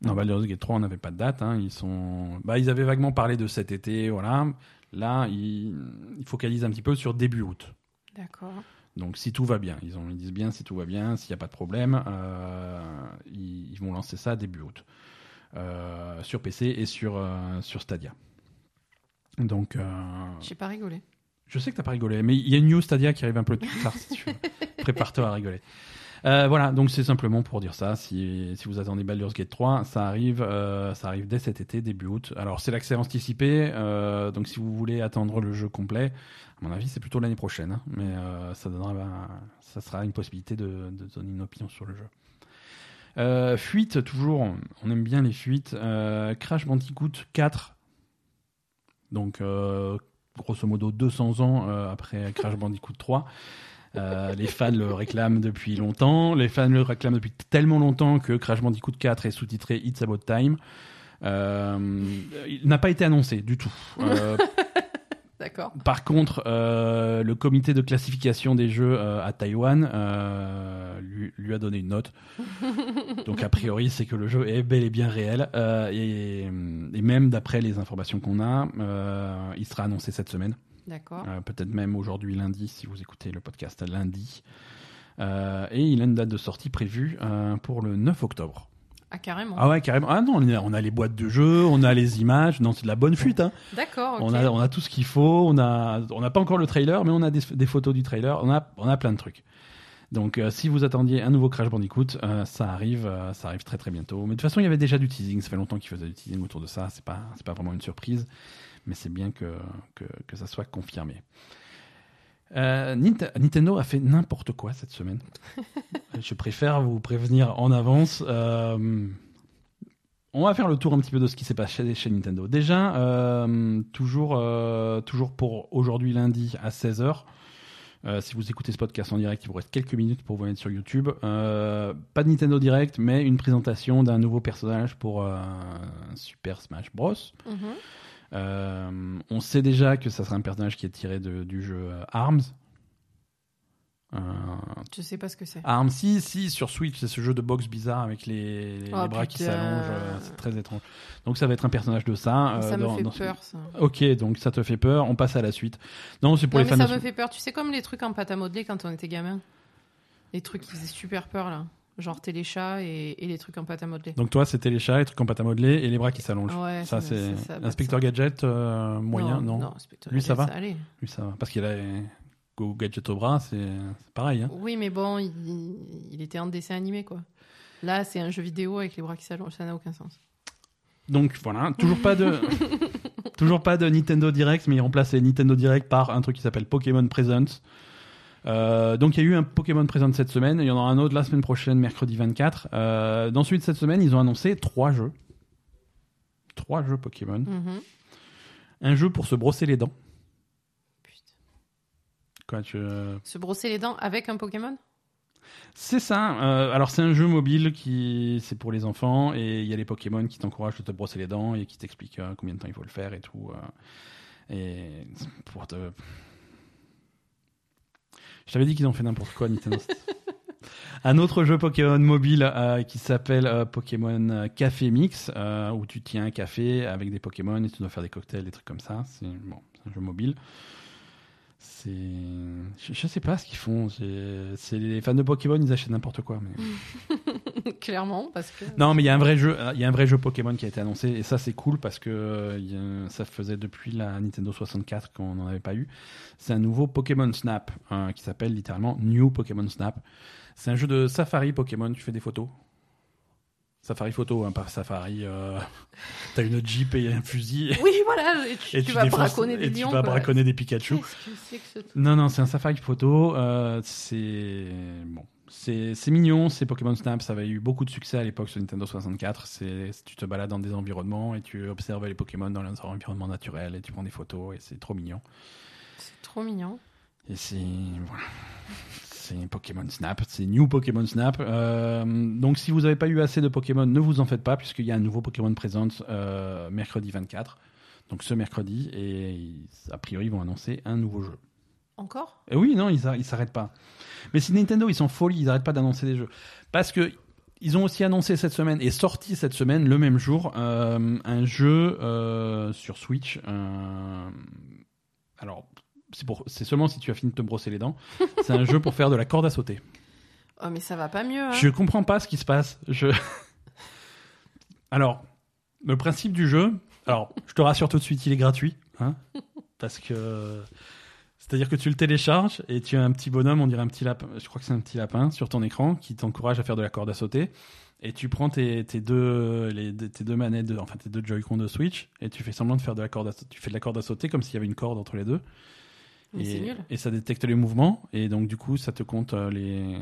Non, Baldur's Gate 3, on n'avait pas de date. hein. Ils sont, bah, ils avaient vaguement parlé de cet été, voilà. Là, ils, ils focalisent un petit peu sur début août. D'accord. Donc si tout va bien, ils, ont, ils disent bien si tout va bien, s'il n'y a pas de problème, euh, ils, ils vont lancer ça début août euh, sur PC et sur, euh, sur Stadia. Donc J'ai pas rigolé. je sais que t'as pas rigolé, mais il y a une news Stadia qui arrive un peu plus tard si tu veux. Prépare-toi à rigoler. Euh, voilà, donc c'est simplement pour dire ça. Si, vous attendez Baldur's Gate 3, ça arrive, euh, ça arrive dès cet été, début août. Alors c'est l'accès anticipé, euh, donc si vous voulez attendre le jeu complet, à mon avis c'est plutôt l'année prochaine, hein. mais ça donnera, ça sera une possibilité de, donner une opinion sur le jeu. Fuite toujours, on aime bien les fuites. Crash Bandicoot 4, donc grosso modo 200 ans après Crash Bandicoot 3. Euh, les fans le réclament depuis longtemps. Les fans le réclament depuis tellement longtemps que Crash Bandicoot 4 est sous-titré It's About Time. Euh, il n'a pas été annoncé du tout. Euh, D'accord. par contre, le comité de classification des jeux à Taïwan lui, lui a donné une note. Donc a priori, c'est que le jeu est bel et bien réel. Et, et même d'après les informations qu'on a, il sera annoncé cette semaine. D'accord. Euh, peut-être même aujourd'hui lundi si vous écoutez le podcast lundi. Euh, et il a une date de sortie prévue euh, pour le 9 octobre. Ah, carrément. Ah ouais, carrément. Ah non, on a, on a les boîtes de jeux, on a les images. Non, c'est de la bonne fuite. Hein. D'accord. On, a, on a tout ce qu'il faut. On a, on n'a pas encore le trailer, mais on a des, des photos du trailer. On a, on a plein de trucs. Donc, euh, si vous attendiez un nouveau Crash Bandicoot, euh, ça arrive, euh, ça arrive très très bientôt. Mais de toute façon, il y avait déjà du teasing. Ça fait longtemps qu'ils faisaient du teasing autour de ça. C'est pas, c'est pas vraiment une surprise, mais c'est bien que, que, que ça soit confirmé. Euh, Nint- Nintendo a fait n'importe quoi cette semaine. Je préfère vous prévenir en avance. Euh, on va faire le tour un petit peu de ce qui s'est passé chez Nintendo. Déjà, euh, toujours, toujours pour aujourd'hui lundi à 16h. Euh, si vous écoutez ce podcast en direct, il vous reste quelques minutes pour vous mettre sur YouTube. Euh, pas de Nintendo Direct, mais une présentation d'un nouveau personnage pour euh, Super Smash Bros. Mhm. On sait déjà que ça sera un personnage qui est tiré de- du jeu euh, Arms. Euh, Je sais pas ce que c'est. Arms, si, si, sur Switch, c'est ce jeu de boxe bizarre avec les, les Oh, bras qui s'allongent. euh, C'est très étrange. Donc ça va être un personnage de ça. euh, ça me dans- fait dans peur, ça. Ok, donc ça te fait peur. On passe à la suite. Non, c'est pour Non, les mais fans ça me fait peur. Tu sais, comme les trucs en pâte à modeler quand on était gamin. Les trucs qui faisaient super peur, là. Genre téléchat et, et les trucs en pâte à modeler. Donc toi, les chats, les trucs en pâte à modeler et les bras qui s'allongent. Ouais, ça, c'est l'inspecteur gadget euh, moyen, non, Lui, ça va. Lui, ça va. Parce qu'il a Go gadget au bras, c'est c'est pareil. Hein. Oui, mais bon, il, il était en dessin animé, quoi. Là, c'est un jeu vidéo avec les bras qui s'allongent. Ça n'a aucun sens. Donc voilà, toujours pas de toujours pas de Nintendo Direct, mais ils remplacent les Nintendo Direct par un truc qui s'appelle Pokémon Presents. Euh, donc il y a eu un Pokémon Present cette semaine, il y en aura un autre la semaine prochaine, mercredi 24. Euh, de cette semaine, ils ont annoncé trois jeux. Trois jeux Pokémon. Mhm. Un jeu pour se brosser les dents. Putain. Quoi, tu... euh, Se brosser les dents avec un Pokémon? C'est ça. Euh, alors c'est un jeu mobile qui c'est pour les enfants et il y a les Pokémon qui t'encouragent de te brosser les dents et qui t'expliquent euh, combien de temps il faut le faire et tout. euh, et pour te... Je t'avais dit qu'ils ont fait n'importe quoi Nintendo. un autre jeu Pokémon mobile euh, qui s'appelle euh, Pokémon euh, Café Mix euh, où tu tiens un café avec des Pokémon et tu dois faire des cocktails, des trucs comme ça. C'est bon, c'est un jeu mobile. C'est, je, je sais pas ce qu'ils font. C'est les fans de Pokémon, ils achètent n'importe quoi. Mais... Clairement, parce que. Non, mais il y a un vrai jeu, il y a un vrai jeu Pokémon qui a été annoncé et ça c'est cool parce que euh, a- ça faisait depuis la Nintendo 64 qu'on n'en avait pas eu. C'est un nouveau Pokémon Snap hein, qui s'appelle littéralement New Pokémon Snap. C'est un jeu de Safari Pokémon. Tu fais des photos. Safari photo, hein, pas Safari. Euh... T'as une Jeep et un fusil Oui, voilà, et tu, et tu vas défonces- braconner des et tu vas quoi. braconner des Pikachu. Que que ce Non, non, c'est un Safari photo. euh, c'est bon, c'est mignon. C'est Pokémon Snap. Ça avait eu beaucoup de succès à l'époque sur Nintendo 64. C'est tu te balades dans des environnements et tu observes les Pokémon dans leurs environnements naturels et tu prends des photos et c'est trop mignon. C'est trop mignon. Et c'est voilà. C'est Pokémon Snap, c'est New Pokémon Snap. Euh, donc si vous n'avez pas eu assez de Pokémon, ne vous en faites pas, puisqu'il y a un nouveau Pokémon présent euh, mercredi 24. Donc ce mercredi, et ils- a priori ils vont annoncer un nouveau jeu. Encore? Et oui, non, ils s'arrêtent pas. Mais si Nintendo, ils sont folie, ils n'arrêtent pas d'annoncer des jeux. Parce que ils ont aussi annoncé cette semaine et sorti cette semaine, le même jour, euh, un jeu euh, sur Switch. alors, c'est seulement si tu as fini de te brosser les dents. C'est un jeu pour faire de la corde à sauter. Oh, mais ça va pas mieux. Hein. Je comprends pas ce qui se passe. Je... Alors, le principe du jeu, alors, je te rassure tout de suite, il est gratuit. Hein, parce que. C'est-à-dire que tu le télécharges et tu as un petit bonhomme, on dirait un petit lapin, je crois que c'est un petit lapin sur ton écran qui t'encourage à faire de la corde à sauter. Et tu prends tes, tes deux, les, tes deux manettes, de, enfin tes deux Joy-Con de Switch et tu fais semblant de faire de la corde à, tu fais de la corde à sauter comme s'il y avait une corde entre les deux. Et, nul. et ça détecte les mouvements et donc du coup ça te compte euh, les.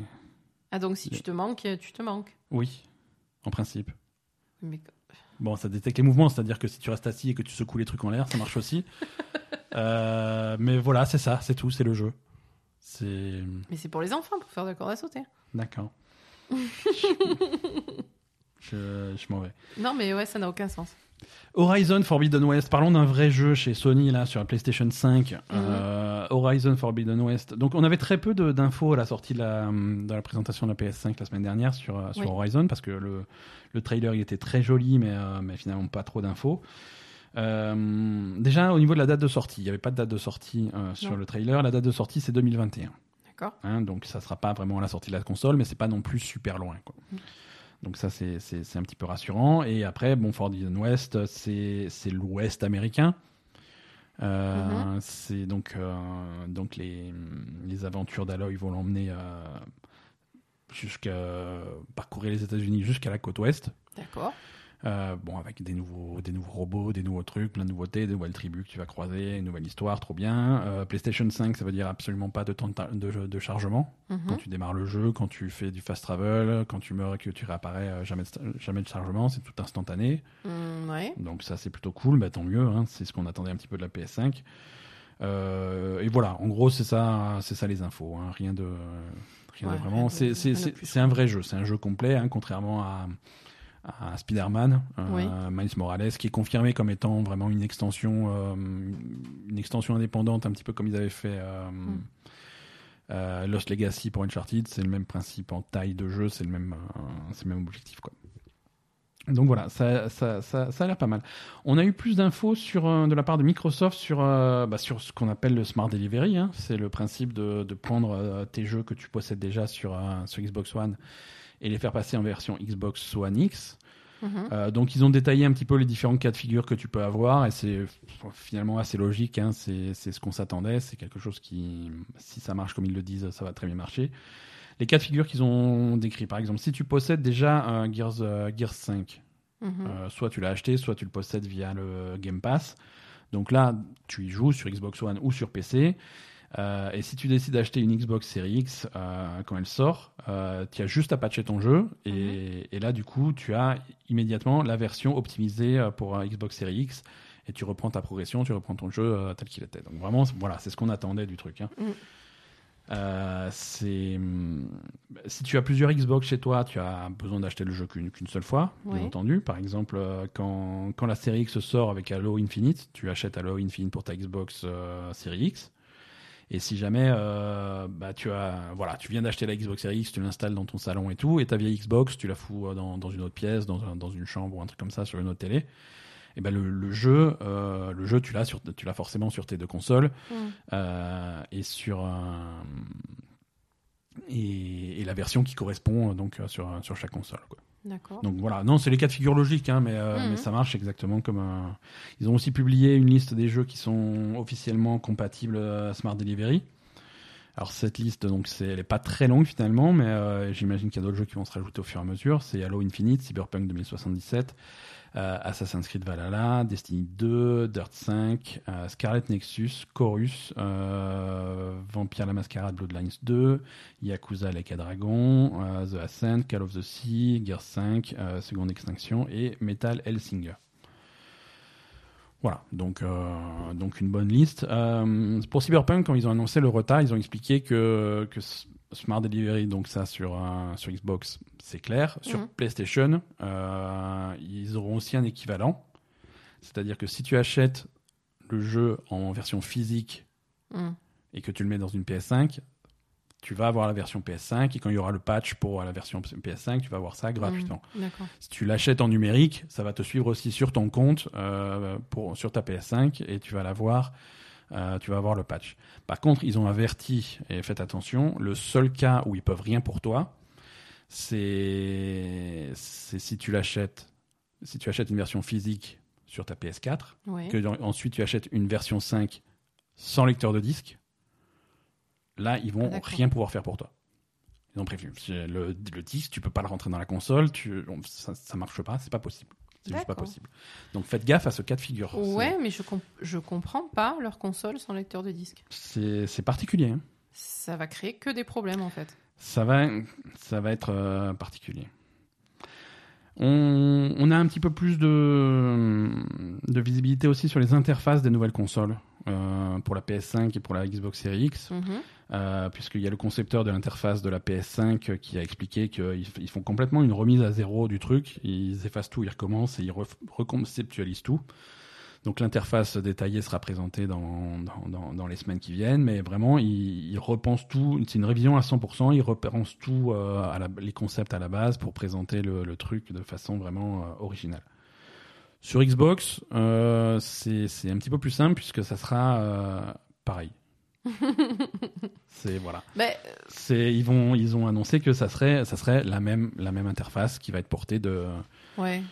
Ah, donc si tu te manques, tu te manques. Oui, en principe. Mais Bon, ça détecte les mouvements, c'est-à-dire que si tu restes assis et que tu secoues les trucs en l'air, ça marche aussi. Euh, mais voilà, c'est ça, c'est tout, c'est le jeu. C'est. mais c'est pour les enfants, pour faire de la corde à sauter. D'accord. je je m'en vais. Non, mais ouais, ça n'a aucun sens. Horizon Forbidden West, parlons d'un vrai jeu chez Sony là sur la PlayStation 5. Euh, Horizon Forbidden West. Donc on avait très peu d'infos à la sortie de la, de la présentation de la PS5 la semaine dernière sur, euh, sur Oui. Horizon parce que le, le trailer il était très joli mais, euh, mais finalement pas trop d'infos. Euh, déjà au niveau de la date de sortie, il n'y avait pas de date de sortie sur le trailer. La date de sortie c'est 2021. D'accord Hein, donc ça sera pas vraiment à la sortie de la console, mais c'est pas non plus super loin. Quoi. Mm. Donc ça c'est un petit peu rassurant. Et après bon Forbidden West c'est l'Ouest américain. Euh, Mhm. C'est donc euh, donc les les aventures d'Aloy vont l'emmener euh, jusqu'à parcourir les États-Unis jusqu'à la côte ouest. D'accord. Euh, bon, avec des nouveaux, des nouveaux robots, des nouveaux trucs, plein de nouveautés, des nouvelles tribus que tu vas croiser, une nouvelle histoire, trop bien. Euh, PlayStation 5, ça veut dire absolument pas de temps de, ta- de, de chargement. Mhm. Quand tu démarres le jeu, quand tu fais du fast travel, quand tu meurs et que tu réapparais, euh, jamais, de, jamais de chargement, c'est tout instantané. Mm, ouais. Donc ça, c'est plutôt cool, bah, tant mieux, hein, c'est ce qu'on attendait un petit peu de la PS5. Euh, et voilà, en gros, c'est ça, c'est ça les infos, hein, rien de, rien Ouais, de vraiment. c'est un vrai jeu, c'est un jeu complet, hein, contrairement à, à Spider-Man, euh. Miles Morales, qui est confirmé comme étant vraiment une extension, euh, une extension indépendante, un petit peu comme ils avaient fait. euh, Mm. Euh, Lost Legacy pour Uncharted, c'est le même principe en taille de jeu, c'est le même, c'est le même objectif quoi. Donc voilà, ça, ça, ça, ça a l'air pas mal. On a eu plus d'infos sur de la part de Microsoft sur, bah, sur ce qu'on appelle le Smart Delivery. Hein. C'est le principe de, de prendre tes jeux que tu possèdes déjà sur, sur Xbox One et les faire passer en version Xbox One X. Mhm. Euh, donc ils ont détaillé un petit peu les différents cas de figure que tu peux avoir et c'est finalement assez logique. Hein. C'est ce qu'on s'attendait. C'est quelque chose qui, si ça marche comme ils le disent, ça va très bien marcher. Les cas de figure qu'ils ont décrits, par exemple, si tu possèdes déjà un Gears, euh, Gears 5, Mhm. euh, soit tu l'as acheté, soit tu le possèdes via le Game Pass. Donc là, tu y joues sur Xbox One ou sur PC. Et si tu décides d'acheter une Xbox Series X quand elle sort, euh, tu as juste à patcher ton jeu. Et, et là, du coup, tu as immédiatement la version optimisée euh, pour un Xbox Series X. Et tu reprends ta progression, tu reprends ton jeu euh, tel qu'il était. Donc vraiment, voilà, c'est ce qu'on attendait du truc. hein. Mm. Euh, c'est hum, si tu as plusieurs Xbox chez toi, tu as besoin d'acheter le jeu qu'une seule fois, bien entendu. Par exemple, quand, quand la série X sort avec Halo Infinite, tu achètes Halo Infinite pour ta Xbox série X. Et si jamais euh, bah, tu as voilà, tu viens d'acheter la Xbox Series X, tu l'installes dans ton salon et tout, et ta vieille Xbox, tu la fous euh, dans, dans une autre pièce, dans, un- dans une chambre ou un truc comme ça sur une autre télé. Et ben le, le jeu, euh, le jeu, tu l'as sur, tu l'as forcément sur tes deux consoles euh, et sur et, et la version qui correspond donc sur sur chaque console. Quoi. D'accord. Donc voilà, non, c'est les cas de figure logiques, hein, mais, euh, Mhm. mais ça marche exactement comme. un- Ils ont aussi publié une liste des jeux qui sont officiellement compatibles à Smart Delivery. Alors cette liste, donc c'est, elle est pas très longue finalement, mais euh, j'imagine qu'il y a d'autres jeux qui vont se rajouter au fur et à mesure. C'est Halo Infinite, Cyberpunk 2077, euh, Assassin's Creed Valhalla, Destiny 2, Dirt 5, euh, Scarlet Nexus, Chorus, euh, Vampire la Mascarade Bloodlines 2, Yakuza Like a Dragon, euh, The Ascent, Call of the Sea, Gear 5, euh, Seconde Extinction et Metal Hellsinger. Voilà, donc, euh, donc une bonne liste. Euh, pour Cyberpunk, quand ils ont annoncé le retard, ils ont expliqué que, que Smart Delivery, donc ça sur, un- sur Xbox, c'est clair. Sur Mhm. PlayStation, euh, ils auront aussi un équivalent. C'est-à-dire que si tu achètes le jeu en version physique Mhm. et que tu le mets dans une PS5, tu vas avoir la version PS5 et quand il y aura le patch pour la version PS5, tu vas avoir ça gratuitement. Mhm. D'accord. Si tu l'achètes en numérique, ça va te suivre aussi sur ton compte euh, pour, sur ta PS5 et tu vas l'avoir. Euh, tu vas avoir le patch. Par contre, ils ont averti et faites attention. Le seul cas où ils peuvent rien pour toi, c'est si tu l'achètes, si tu achètes une version physique sur ta PS4, Ouais. que ensuite tu achètes une version 5 sans lecteur de disque, là, ils vont Ah, rien pouvoir faire pour toi. Ils ont prévu. Le, le disque, tu peux pas le rentrer dans la console, tu, ça, ça marche pas, c'est pas possible. C'est juste pas possible. Donc faites gaffe à ce cas de figure. Ouais, mais je, comp- je comprends pas leur console sans lecteur de disque. C'est c'est particulier. hein. Ça va créer que des problèmes en fait. Ça va, ça va être euh, particulier. On, on a un petit peu plus de, de visibilité aussi sur les interfaces des nouvelles consoles euh, pour la PS5 et pour la Xbox Series X. Mhm. Euh, puisqu'il y a le concepteur de l'interface de la PS5 qui a expliqué qu'ils ils font complètement une remise à zéro du truc. Ils effacent tout, ils recommencent et ils reconceptualisent tout. Donc l'interface détaillée sera présentée dans, dans, dans- dans les semaines qui viennent, mais vraiment, ils, ils repensent tout. C'est une révision à 100%. Ils repensent tout, euh, à la- les concepts à la base pour présenter le, le truc de façon vraiment euh, originale. Sur Xbox, euh, c'est un petit peu plus simple puisque ça sera euh, pareil. c'est voilà. Ben, C'est ils vont ils ont annoncé que ça serait ça serait la même la même interface qui va être portée de ouais.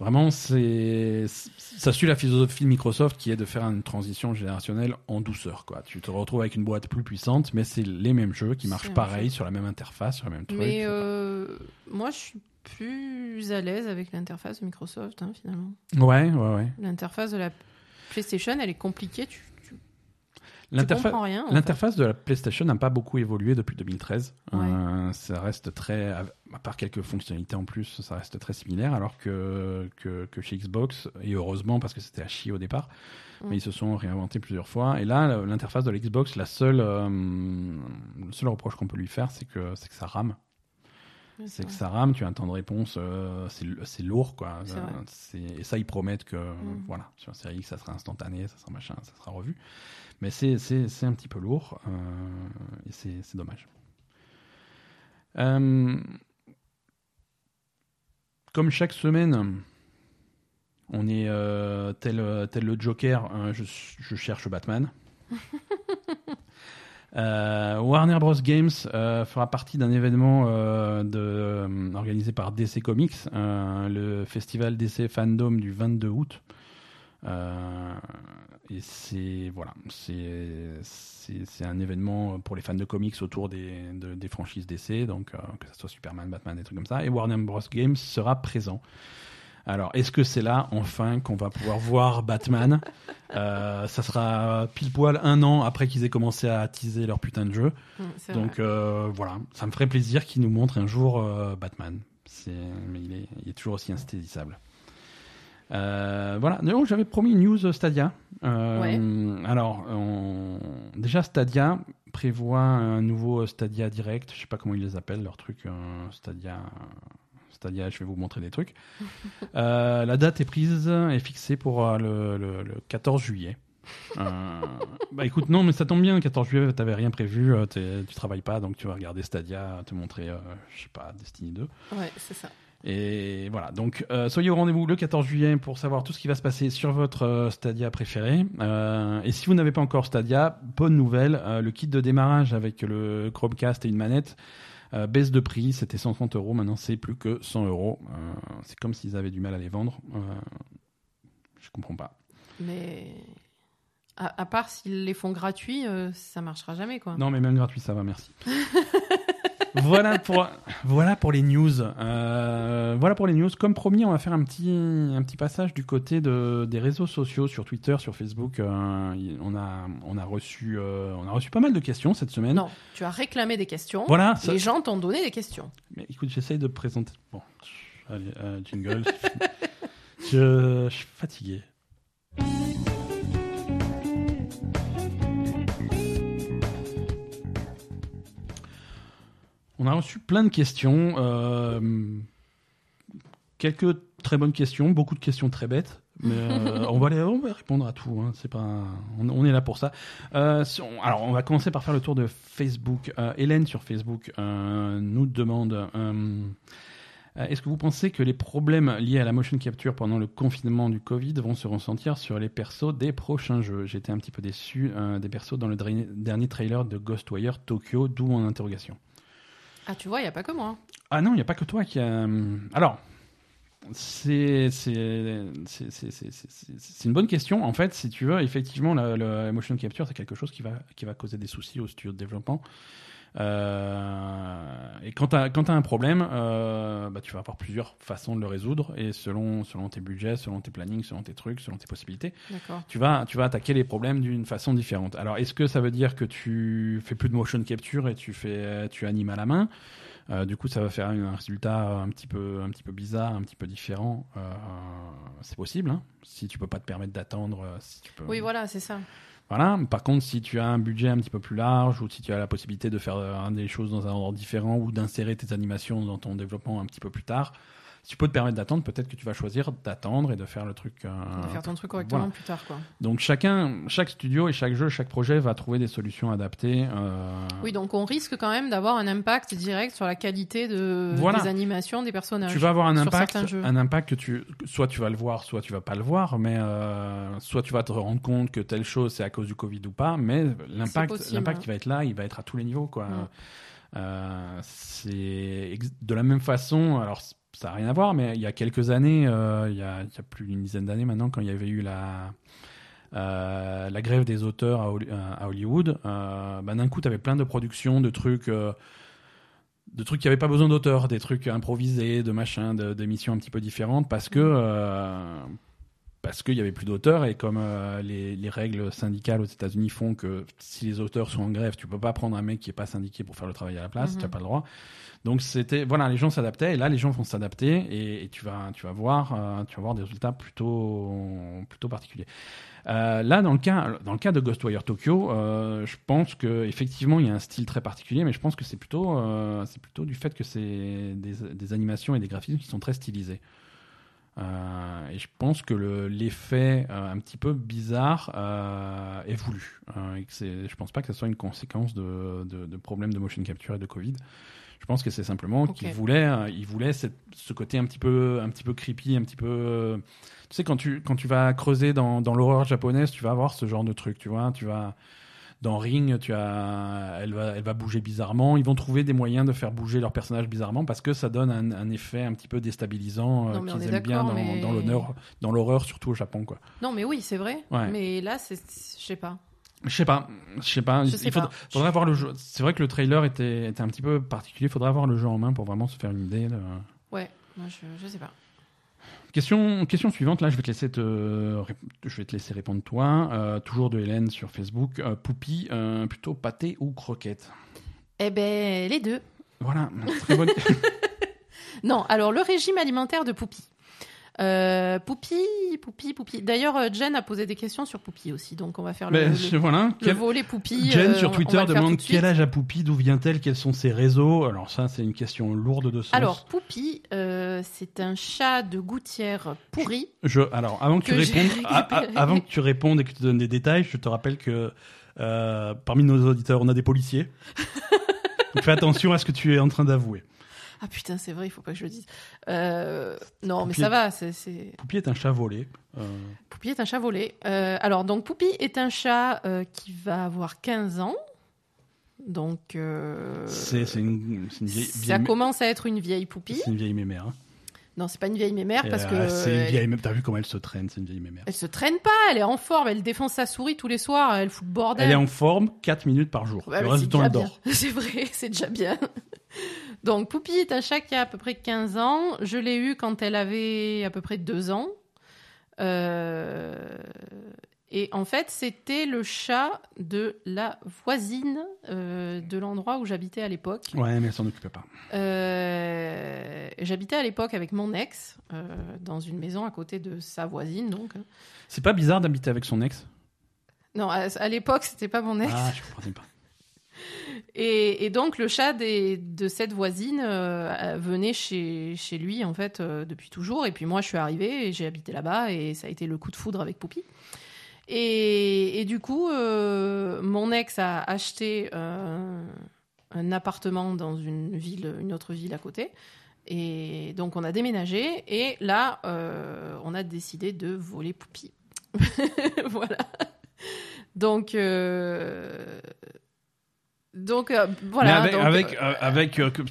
vraiment c'est ça suit la philosophie de Microsoft qui est de faire une transition générationnelle en douceur quoi. Tu te retrouves avec une boîte plus puissante mais c'est les mêmes jeux qui marchent pareil jeu. sur la même interface sur le même truc. Mais euh, moi, je suis plus à l'aise avec l'interface de Microsoft, hein, finalement. Ouais ouais ouais. L'interface de la PlayStation, elle est compliquée. Tu, tu, L'interface. L'interface de la PlayStation n'a pas beaucoup évolué depuis 2013. Ouais. Euh, ça reste très, à part quelques fonctionnalités en plus, ça reste très similaire, alors que, que, que chez Xbox, et heureusement parce que c'était à chier au départ, Mm. mais ils se sont réinventés plusieurs fois. Et là, l'interface de l'Xbox, la seule, euh, le seul reproche qu'on peut lui faire, c'est que, c'est que ça rame. C'est que ça rame, tu as un temps de réponse, euh, c'est lourd, quoi. Et ça, ils promettent que, Mhm. voilà, sur série X, ça sera instantané, ça sera machin, ça sera revu. Mais c'est un petit peu lourd, euh, et c'est c'est dommage. Euh, comme chaque semaine, on est tel, tel le Joker, hein, je, je cherche Batman. Euh, Warner Bros. Games euh, fera partie d'un événement euh, organisé par DC Comics, le festival DC Fandom du 22 août. Et c'est voilà, c'est un événement pour les fans de comics autour des, de- des franchises DC, donc que ce soit Superman, Batman, des trucs comme ça. Et Warner Bros. Games sera présent. Alors, est-ce que c'est là, enfin, qu'on va pouvoir voir Batman Euh, Ça sera pile poil un an après qu'ils aient commencé à teaser leur putain de jeu. Mm, Donc euh, voilà, ça me ferait plaisir qu'ils nous montrent un jour euh, Batman. C'est, mais il est, il est toujours aussi insaisissable. Euh, voilà, non, j'avais promis une news Stadia. Euh, Alors, on- déjà Stadia prévoit un nouveau Stadia Direct. Je sais pas comment ils les appellent, leur truc euh, Stadia. Stadia, je vais vous montrer des trucs. Euh, la date est prise, est fixée pour euh, le, le- le 14 juillet. Euh, bah écoute, non, mais ça tombe bien, le 14 juillet, t'avais rien prévu, tu travailles pas, donc tu vas regarder Stadia, te montrer, je sais pas, Destiny 2. Ouais, c'est ça. Et voilà, donc euh, soyez au rendez-vous le 14 juillet pour savoir tout ce qui va se passer sur votre euh, Stadia préféré. Euh, et si vous n'avez pas encore Stadia, bonne nouvelle, le kit de démarrage avec le Chromecast et une manette euh, baisse de prix, c'était 130 euros, maintenant c'est plus que 100 euros. Euh, c'est comme s'ils avaient du mal à les vendre. Euh, je comprends pas. Mais à, à part s'ils les font gratuits, ça marchera jamais, quoi. Non, mais même gratuit, ça va, merci. voilà, pour, voilà pour les news. Euh, voilà pour les news. Comme promis, on va faire un petit, un petit passage du côté de, des réseaux sociaux sur Twitter, sur Facebook. Euh, on, a, on, a reçu, euh, on a reçu pas mal de questions cette semaine. Non, tu as réclamé des questions. Voilà. ça- Les gens t'ont donné des questions. Mais écoute, j'essaye de présenter. Bon, allez, jingle. je, je suis fatigué. On a reçu plein de questions. euh, quelques très bonnes questions, beaucoup de questions très bêtes. Mais euh, on, va répondre à tout. hein, on, est là pour ça. Euh, alors, on va commencer par faire le tour de Facebook. Hélène sur Facebook nous demande Est-ce que vous pensez que les problèmes liés à la motion capture pendant le confinement du Covid vont se ressentir sur les persos des prochains jeux? J'étais un petit peu déçu des persos dans le dernier trailer de Ghostwire Tokyo, d'où mon interrogation. Ah, tu vois, il n'y a pas que moi. Ah non, il n'y a pas que toi qui a. Alors, c'est- c'est- c'est une bonne question. En fait, si tu veux, effectivement, la, la motion capture, c'est quelque chose qui va, qui va causer des soucis au studio de développement. Euh, et quand tu as, un problème, euh, bah, tu vas avoir plusieurs façons de le résoudre. Et selon, selon tes budgets, selon tes plannings, selon tes trucs, selon tes possibilités, tu vas, tu vas attaquer les problèmes d'une façon différente. Alors, est-ce que ça veut dire que tu fais plus de motion capture et tu fais, tu animes à la main? Euh, Du coup, ça va faire un résultat un petit peu, un petit peu bizarre, un petit peu différent. C'est possible, hein, si tu peux pas te permettre d'attendre. Si tu peux... Oui, voilà, c'est ça. Voilà. Par contre, si tu as un budget un petit peu plus large ou si tu as la possibilité de faire euh, des choses dans un ordre différent ou d'insérer tes animations dans ton développement un petit peu plus tard, si tu peux te permettre d'attendre, peut-être que tu vas choisir d'attendre et de faire le truc. euh, De faire ton truc correctement voilà. plus tard, quoi. donc chacun, chaque studio et chaque jeu, chaque projet va trouver des solutions adaptées. euh, Oui, donc on risque quand même d'avoir un impact direct sur la qualité de, Voilà. des animations des personnages. tu vas avoir un impact, un impact que tu, soit tu vas le voir, soit tu vas pas le voir, mais euh, soit tu vas te rendre compte que telle chose c'est à cause du Covid ou pas, mais l'impact, possible, l'impact hein. qui va être là, il va être à tous les niveaux, quoi. Euh, c'est de la même façon. Alors ça n'a rien à voir, mais il y a quelques années, euh, il y, a, plus d'une dizaine d'années maintenant, quand il y avait eu la euh, la grève des auteurs à, à Hollywood, euh, bah, d'un coup, tu avais plein de productions, de trucs, euh, de trucs qui n'avaient pas besoin d'auteurs, des trucs improvisés, de machins, d'émissions un petit peu différentes, parce que, euh, parce qu'il y avait plus d'auteurs et comme euh, les, les règles syndicales aux États-Unis font que si les auteurs sont en grève, tu peux pas prendre un mec qui est pas syndiqué pour faire le travail à la place, Mhm. tu n'as pas le droit. Donc c'était voilà, les gens s'adaptaient et là les gens vont s'adapter et, et tu vas tu vas voir euh, tu vas voir des résultats plutôt plutôt particuliers. Euh, là dans le cas dans le cas de Ghostwire Tokyo, je pense que effectivement il y a un style très particulier, mais je pense que c'est plutôt c'est plutôt du fait que c'est des, des animations et des graphismes qui sont très stylisés. Euh, et je pense que le- l'effet euh, un petit peu bizarre euh, est voulu. Euh, et que je pense pas que ce soit une conséquence de, de, de problèmes de motion capture et de Covid. Je pense que c'est simplement Ok. qu'il voulait, euh, il voulait cette- ce côté un petit peu, un petit peu creepy, un petit peu. tu sais quand tu quand tu vas creuser dans, dans l'horreur japonaise, tu vas avoir ce genre de truc, tu vois, tu vas dans Ring, tu as, elle va, elle va bouger bizarrement. Ils vont trouver des moyens de faire bouger leur personnage bizarrement parce que ça donne un, un effet un petit peu déstabilisant euh, Non, qu'ils est aiment bien dans, mais- dans l'honneur, dans l'horreur, surtout au Japon, quoi. Non, mais oui, c'est vrai. Ouais. Mais là, c'est, je sais pas. Je sais pas, je sais pas. Je il sais faudra, pas. voir le jeu. C'est vrai que le trailer était, était un petit peu particulier. Faudrait avoir le jeu en main pour vraiment se faire une idée. de- Ouais, moi, je, je sais pas. Question, question suivante. Là, je vais te laisser te, rép- je vais te laisser répondre toi. Euh, toujours de Hélène sur Facebook. Euh, Poupie, euh, plutôt pâté ou croquette? Eh ben, les deux. Voilà, très bonne. Non, alors le régime alimentaire de Poupie. Euh, Poupie, Poupie, Poupie. D'ailleurs, euh, Jen a posé des questions sur Poupie aussi, donc on va faire le, Mais, le- voilà. le Quel- volet Poupie. Jen euh, sur on- on Twitter demande quel âge a Poupie, d'où vient-elle, quels sont ses réseaux? Alors ça, c'est une question lourde de sens. Alors, Poupie, euh, c'est un chat de gouttière pourri. Je, alors, avant que, que tu répondes, a- a- avant que tu répondes et que tu donnes des détails, je te rappelle que euh, parmi nos auditeurs, on a des policiers. Donc fais attention à ce que tu es en train d'avouer. Ah putain, c'est vrai, il faut pas que je le dise. Euh, non, mais ça va, c'est- c'est... Poupie est un chat volé. Euh, Poupie est un chat volé. Euh, alors, donc, Poupie est un chat qui va avoir 15 ans. Donc, c'est c'est une, une vieille, ça vieille- commence à être une vieille Poupie. c'est une vieille mémère. hein. Non, c'est pas une vieille mémère parce que euh, c'est une elle, vieille mémère. T'as vu comment elle se traîne C'est une vieille mémère. elle se traîne pas, elle est en forme, elle défonce sa souris tous les soirs, elle fout le bordel. Elle est en forme 4 minutes par jour. Ouais, le reste du temps, elle dort. C'est vrai, c'est déjà bien. Donc, Poupie est un chat qui a à peu près 15 ans. Je l'ai eu quand elle avait à peu près 2 ans. Euh, Et en fait, c'était le chat de la voisine euh, de l'endroit où j'habitais à l'époque. Ouais, mais elle s'en occupait pas. Euh, J'habitais à l'époque avec mon ex euh, dans une maison à côté de sa voisine, donc. C'est pas bizarre d'habiter avec son ex? Non, à, à l'époque, c'était pas mon ex. Ah, je comprenais pas. Et, donc le chat de cette voisine euh, venait chez, lui en fait euh, depuis toujours. Et puis moi je suis arrivée et j'ai habité là-bas et ça a été le coup de foudre avec Poupie. Et, du coup euh, mon ex a acheté euh, un appartement dans une autre ville à côté. Et donc on a déménagé et là euh, on a décidé de voler Poupie. voilà. Donc euh, donc euh, voilà. mais avec, donc, avec, euh, euh, avec euh, que-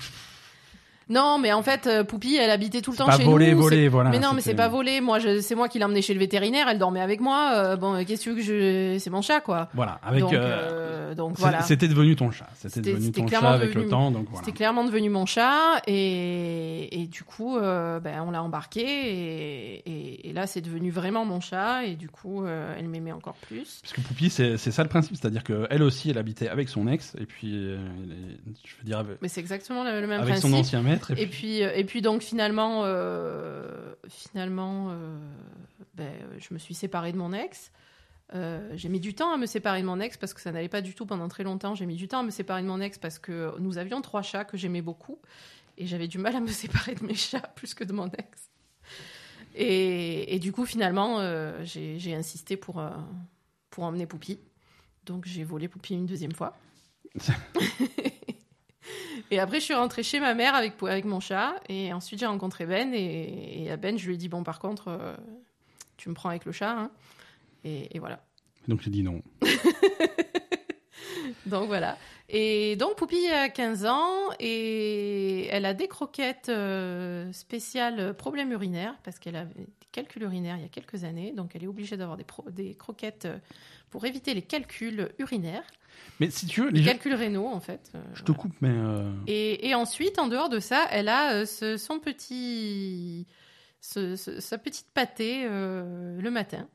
non, mais en fait, euh, Poupie, elle habitait tout le temps pas chez volé, nous. volé, voilà. mais non, mais c'est pas volé. Moi, je- c'est moi qui l'ai emmenée chez le vétérinaire. Elle dormait avec moi. Euh, bon, euh, qu'est-ce que tu veux que je C'est mon chat, quoi. Voilà, avec. donc, euh, donc voilà. C'était devenu ton chat. C'était devenu ton chat avec devenu- le temps, voilà. C'était clairement devenu mon chat et, et du coup, ben, on l'a embarqué et, et- et là, c'est devenu vraiment mon chat et du coup, elle m'aimait encore plus. Parce que Poupie, c'est ça le principe, c'est-à-dire qu'elle aussi, elle habitait avec son ex, et puis, elle je veux dire, avec, Mais c'est exactement le, même avec son principe. ancien maître. Et Et puis, puis, euh, et puis donc finalement, euh, finalement, euh, ben, je me suis séparée de mon ex. Euh, j'ai mis du temps à me séparer de mon ex parce que ça n'allait pas du tout pendant très longtemps. J'ai mis du temps à me séparer de mon ex parce que nous avions trois chats que j'aimais beaucoup et j'avais du mal à me séparer de mes chats plus que de mon ex. Et, et du coup, finalement, euh, j'ai j'ai insisté pour, euh, pour emmener Poupie. Donc j'ai volé Poupie une deuxième fois. Et après, je suis rentrée chez ma mère avec, avec mon chat. Et ensuite, j'ai rencontré Ben. Et, et à Ben, je lui ai dit Bon, par contre, euh, tu me prends avec le chat. hein. Et, et voilà. donc j'ai dit non. Donc voilà. Et donc, Poupie a 15 ans. Et elle a des croquettes euh, spéciales problèmes urinaires. Parce qu'elle avait des calculs urinaires il y a quelques années. Donc, elle est obligée d'avoir des, des croquettes euh, pour éviter les calculs urinaires. Mais si tu veux, Les calculs rénaux, en fait. euh, je te voilà. coupe, mais. euh, Et, et ensuite, en dehors de ça, elle a ce- son petit ce- ce- sa petite pâtée le matin.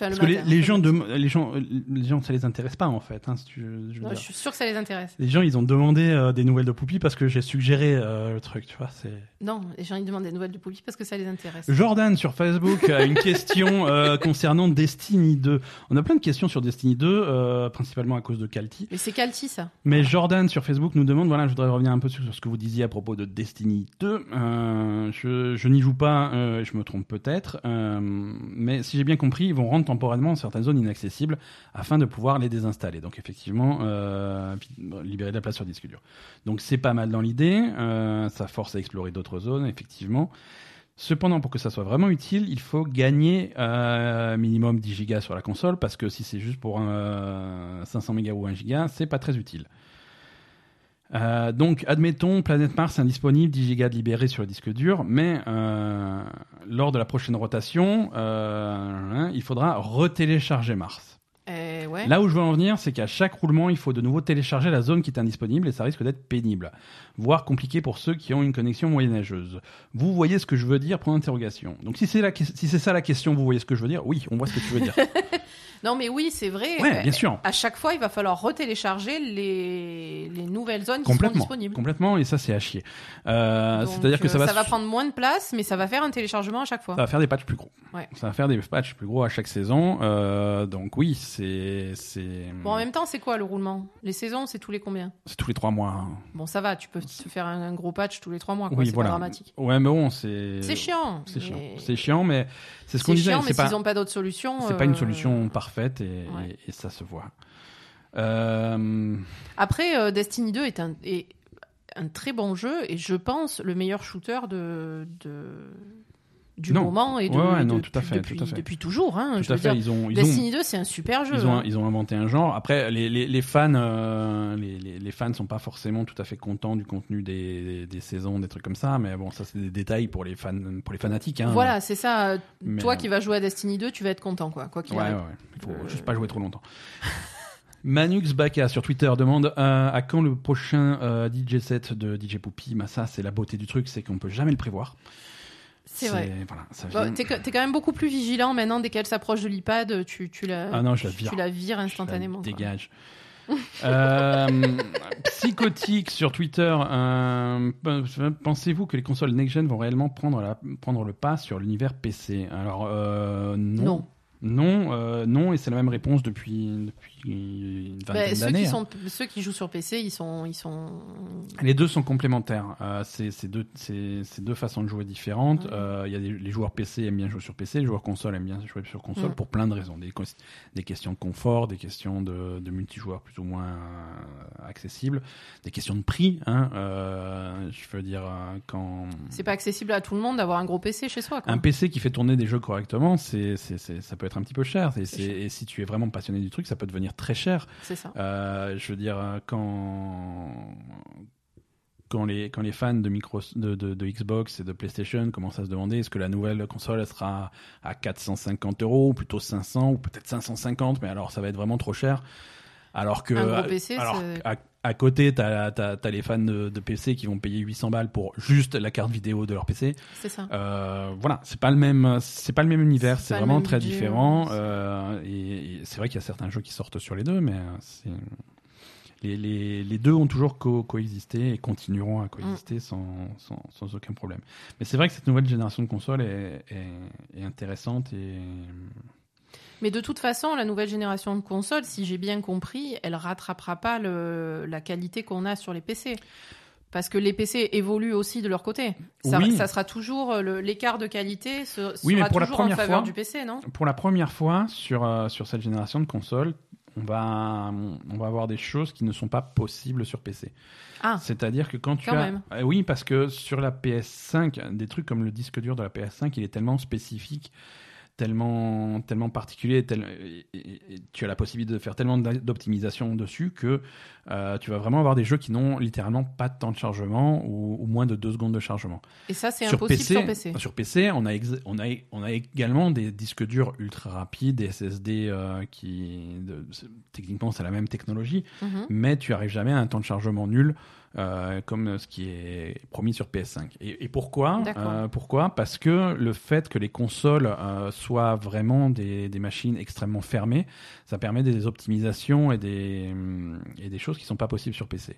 Enfin, le Parce que les, gens, de, les gens, les gens, ça les intéresse pas en fait. hein, si tu- je Non, suis sûre que ça les intéresse. Les gens, ils ont demandé euh, des nouvelles de Poupie parce que j'ai suggéré euh, le truc, tu vois. C'est Non, les gens ils demandent des nouvelles de Poupie parce que ça les intéresse. Jordan sur Facebook a une question euh, concernant Destiny 2. On a plein de questions sur Destiny 2, euh, principalement à cause de Calti. Mais c'est Calti ça. Mais Jordan sur Facebook nous demande, voilà, je voudrais revenir un peu sur ce que vous disiez à propos de Destiny 2. Euh, je je n'y joue pas, je me trompe peut-être, mais si j'ai bien compris, ils vont rendre temporairement certaines zones inaccessibles afin de pouvoir les désinstaller. Donc effectivement, euh, libérer de la place sur disque dur. Donc c'est pas mal dans l'idée, euh, ça force à explorer d'autres zones, effectivement. Cependant, pour que ça soit vraiment utile, il faut gagner euh, minimum 10 gigas sur la console, parce que si c'est juste pour un 500 mégas ou 1 giga, c'est pas très utile. Euh, donc, admettons, Planète Mars indisponible, 10 gigas de libérés sur le disque dur, mais euh, lors de la prochaine rotation, euh, il faudra retélécharger Mars. Ouais. Là où je veux en venir, c'est qu'à chaque roulement, il faut de nouveau télécharger la zone qui est indisponible et ça risque d'être pénible, voire compliqué pour ceux qui ont une connexion moyenâgeuse. Vous voyez ce que je veux dire? Point d'interrogation. Donc c'est si c'est ça la question, vous voyez ce que je veux dire? Oui, on voit ce que tu veux dire. Non mais oui, c'est vrai. Ouais, bien sûr. À chaque fois, il va falloir retélécharger les, les nouvelles zones qui Complètement, disponibles. complètement, et ça c'est à chier. Euh, C'est-à-dire que ça euh, va, su- prendre moins de place, mais ça va faire un téléchargement à chaque fois. ça va faire des patchs plus gros. Ouais. Ça va faire des patchs plus gros à chaque saison. Euh, donc oui, c'est Bon, en même temps, c'est quoi le roulement? Les saisons, c'est tous les combien? C'est tous les trois mois. hein. Bon, ça va, tu peux te faire un, un gros patch tous les trois mois, quoi. Oui, c'est voilà. dramatique. Ouais, mais bon, c'est C'est chiant. C'est chiant. C'est chiant, mais c'est ce qu'on C'est disait. chiant, mais C'est pas s'ils n'ont pas d'autre solution. C'est pas une solution parfaite et, ouais. et- et ça se voit. Euh, Après, euh, Destiny 2 est un, est un très bon jeu et je pense le meilleur shooter de, de- du Non. moment et de, Ouais, ouais, non, tout à fait, depuis, tout à fait. depuis toujours. Hein, je tout à veux fait, dire, ils ont, ils ont, Destiny 2, c'est un super jeu. ils ont, hein. ils ont inventé un genre. Après, les, les, les fans, euh, les, fans sont pas forcément tout à fait contents du contenu des, des saisons, des trucs comme ça. Mais bon, ça c'est des détails pour les fans, pour les fanatiques. Hein. Voilà, c'est ça. Mais, Toi euh, qui vas jouer à Destiny 2, tu vas être content, quoi. Quoi qu'il Ouais, arrive. Il faut Euh, juste pas jouer trop longtemps. Manux Baka sur Twitter demande euh, à quand le prochain euh, DJ set de DJ Poupy bah, Ça, c'est la beauté du truc, c'est qu'on peut jamais le prévoir. C'est vrai. Voilà, ça Bon, vient- T'es quand même beaucoup plus vigilant maintenant dès qu'elle s'approche de l'iPad, tu, tu la, Ah non, je la vire. tu la vires Je la instantanément. Dégage. Euh, psychotique sur Twitter. euh, pe- Pensez-vous que les consoles next-gen vont réellement prendre, la, prendre le pas sur l'univers PC Alors, euh, non. Non. Non, euh, non, et c'est la même réponse depuis, depuis une Bah, vingtaine d'années. hein. ceux qui jouent sur PC, ils sont, ils sont. Les deux sont complémentaires. Euh, c'est c'est deux, deux façons de jouer différentes. Mhm. Euh, Il y a des, les joueurs PC aiment bien jouer sur PC, les joueurs console aiment bien jouer sur console Mhm. pour plein de raisons. Des, des questions de confort, des questions de, de multijoueurs plus ou moins euh, accessibles, des questions de prix. Hein, euh, je veux dire, euh, quand C'est pas accessible à tout le monde d'avoir un gros PC chez soi. Quoi. un PC qui fait tourner des jeux correctement, c'est ça peut être un petit peu. Et, cher. et si tu es vraiment passionné du truc, ça peut devenir très cher. C'est ça. Euh, je veux dire, euh, quand, quand, les, quand les fans de, micro, de, de, de Xbox et de PlayStation commencent à se demander est-ce que la nouvelle console elle sera à 450 euros, ou plutôt 500, ou peut-être 550, mais alors ça va être vraiment trop cher. Alors que, Un gros PC, alors, c'est- à, à côté, tu as, les fans de, de PC qui vont payer 800 balles pour juste la carte vidéo de leur PC. C'est ça. Euh, voilà, c'est pas le même, c'est pas le même univers, C'est vraiment très différent. euh, et et c'est vrai qu'il y a certains jeux qui sortent sur les deux, mais euh, les, les, les deux ont toujours co- coexisté et continueront à coexister Mm. sans, sans, sans aucun problème. Mais c'est vrai que cette nouvelle génération de consoles est, est, est intéressante et Mais de toute façon, la nouvelle génération de consoles, si j'ai bien compris, elle rattrapera pas le, la qualité qu'on a sur les PC. Parce que les PC évoluent aussi de leur côté. Ça, Oui. ça sera toujours euh, l'écart de qualité se, Oui, mais sera pour la toujours en première faveur fois- du PC, non? pour la première fois sur, euh, sur cette génération de consoles, on va, on va avoir des choses qui ne sont pas possibles sur PC. Ah, C'est-à-dire que quand tu as... même. Euh, oui, parce que sur la PS5, des trucs comme le disque dur de la PS5, il est tellement spécifique, tellement, tellement particulier, tel- et- et- et tu as la possibilité de faire tellement d'optimisation dessus que euh, tu vas vraiment avoir des jeux qui n'ont littéralement pas de temps de chargement ou, ou moins de deux secondes de chargement. et ça, c'est impossible sur PC. sur PC, on a, on, a, on a également des disques durs ultra rapides, des SSD euh, qui, de- techniquement, c'est la même technologie, Mhm. mais tu arrives jamais à un temps de chargement nul euh, comme ce qui est promis sur PS5. Et, et pourquoi? Euh, Pourquoi? Parce que le fait que les consoles euh, soient vraiment des, des machines extrêmement fermées, ça permet des optimisations et des, hum, et des choses qui sont pas possibles sur PC.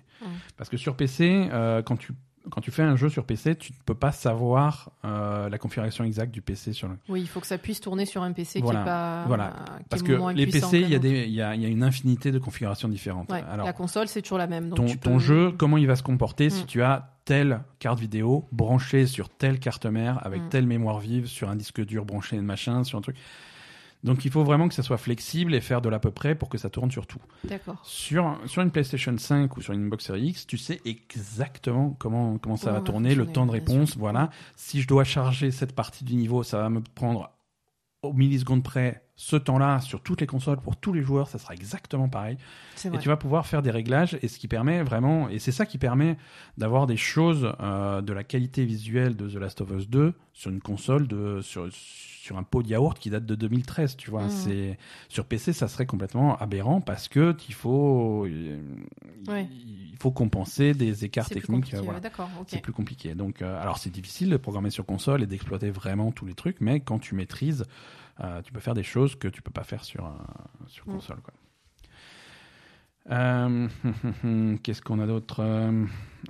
Parce que sur PC, euh, quand tu quand tu fais un jeu sur PC, tu ne peux pas savoir euh, la configuration exacte du PC sur le, Oui, il faut que ça puisse tourner sur un PC Voilà, qui est pas. voilà. qui est Parce que les PC, il y, a des- y, a, y a une infinité de configurations différentes. Ouais, Alors, la console, c'est toujours la même. Donc ton, tu ton peux- jeu, comment il va se comporter si Mm. tu as telle carte vidéo branchée sur telle carte mère, avec Mm. telle mémoire vive, sur un disque dur branché, machin, sur un truc. Donc il faut vraiment que ça soit flexible et faire de l'à peu près pour que ça tourne sur tout. D'accord. Sur, sur une PlayStation 5 ou sur une Xbox Series X, tu sais exactement comment, comment ça va tourner, le temps de réponse, voilà. Si je dois charger cette partie du niveau, ça va me prendre au milliseconde près ce temps-là sur toutes les consoles pour tous les joueurs, ça sera exactement pareil. C'est Et tu vas pouvoir faire des réglages et ce qui permet vraiment, et c'est ça qui permet d'avoir des choses euh, de la qualité visuelle de The Last of Us 2 sur une console de sur sur un pot de yaourt qui date de 2013, tu vois. Mhm. C'est sur PC, ça serait complètement aberrant parce que il faut il, Ouais. il faut compenser des écarts C'est techniques. euh, voilà. ouais, D'accord. Ok. C'est plus compliqué. Donc, euh, alors c'est difficile de programmer sur console et d'exploiter vraiment tous les trucs, mais quand tu maîtrises, euh, tu peux faire des choses que tu peux pas faire sur, euh, sur Mm. console. Quoi. Euh, Qu'est-ce qu'on a d'autre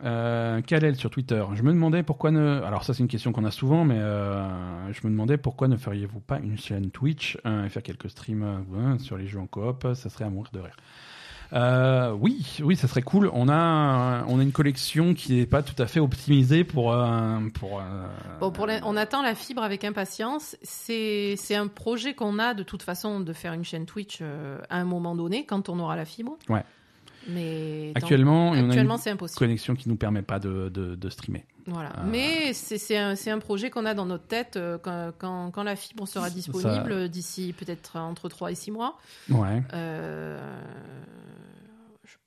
euh, Kalel sur Twitter? Je me demandais pourquoi ne. Alors, ça, c'est une question qu'on a souvent, mais euh, je me demandais pourquoi ne feriez-vous pas une chaîne Twitch et faire quelques streams sur les jeux en coop? Ça serait à mourir de rire. Euh, oui, oui, ça serait cool. On a, on a une collection qui n'est pas tout à fait optimisée pour. euh, pour euh, Bon, pour la- on attend la fibre avec impatience. C'est c'est un projet qu'on a de toute façon de faire une chaîne Twitch euh, à un moment donné quand on aura la fibre. Ouais. Mais Actuellement, on a actuellement une c'est impossible. connexion qui nous permet pas de, de, de streamer. Voilà. Euh, Mais c'est un, un projet qu'on a dans notre tête euh, quand, quand, quand la fibre sera disponible d'ici peut-être entre 3 et 6 mois. Ouais. Euh,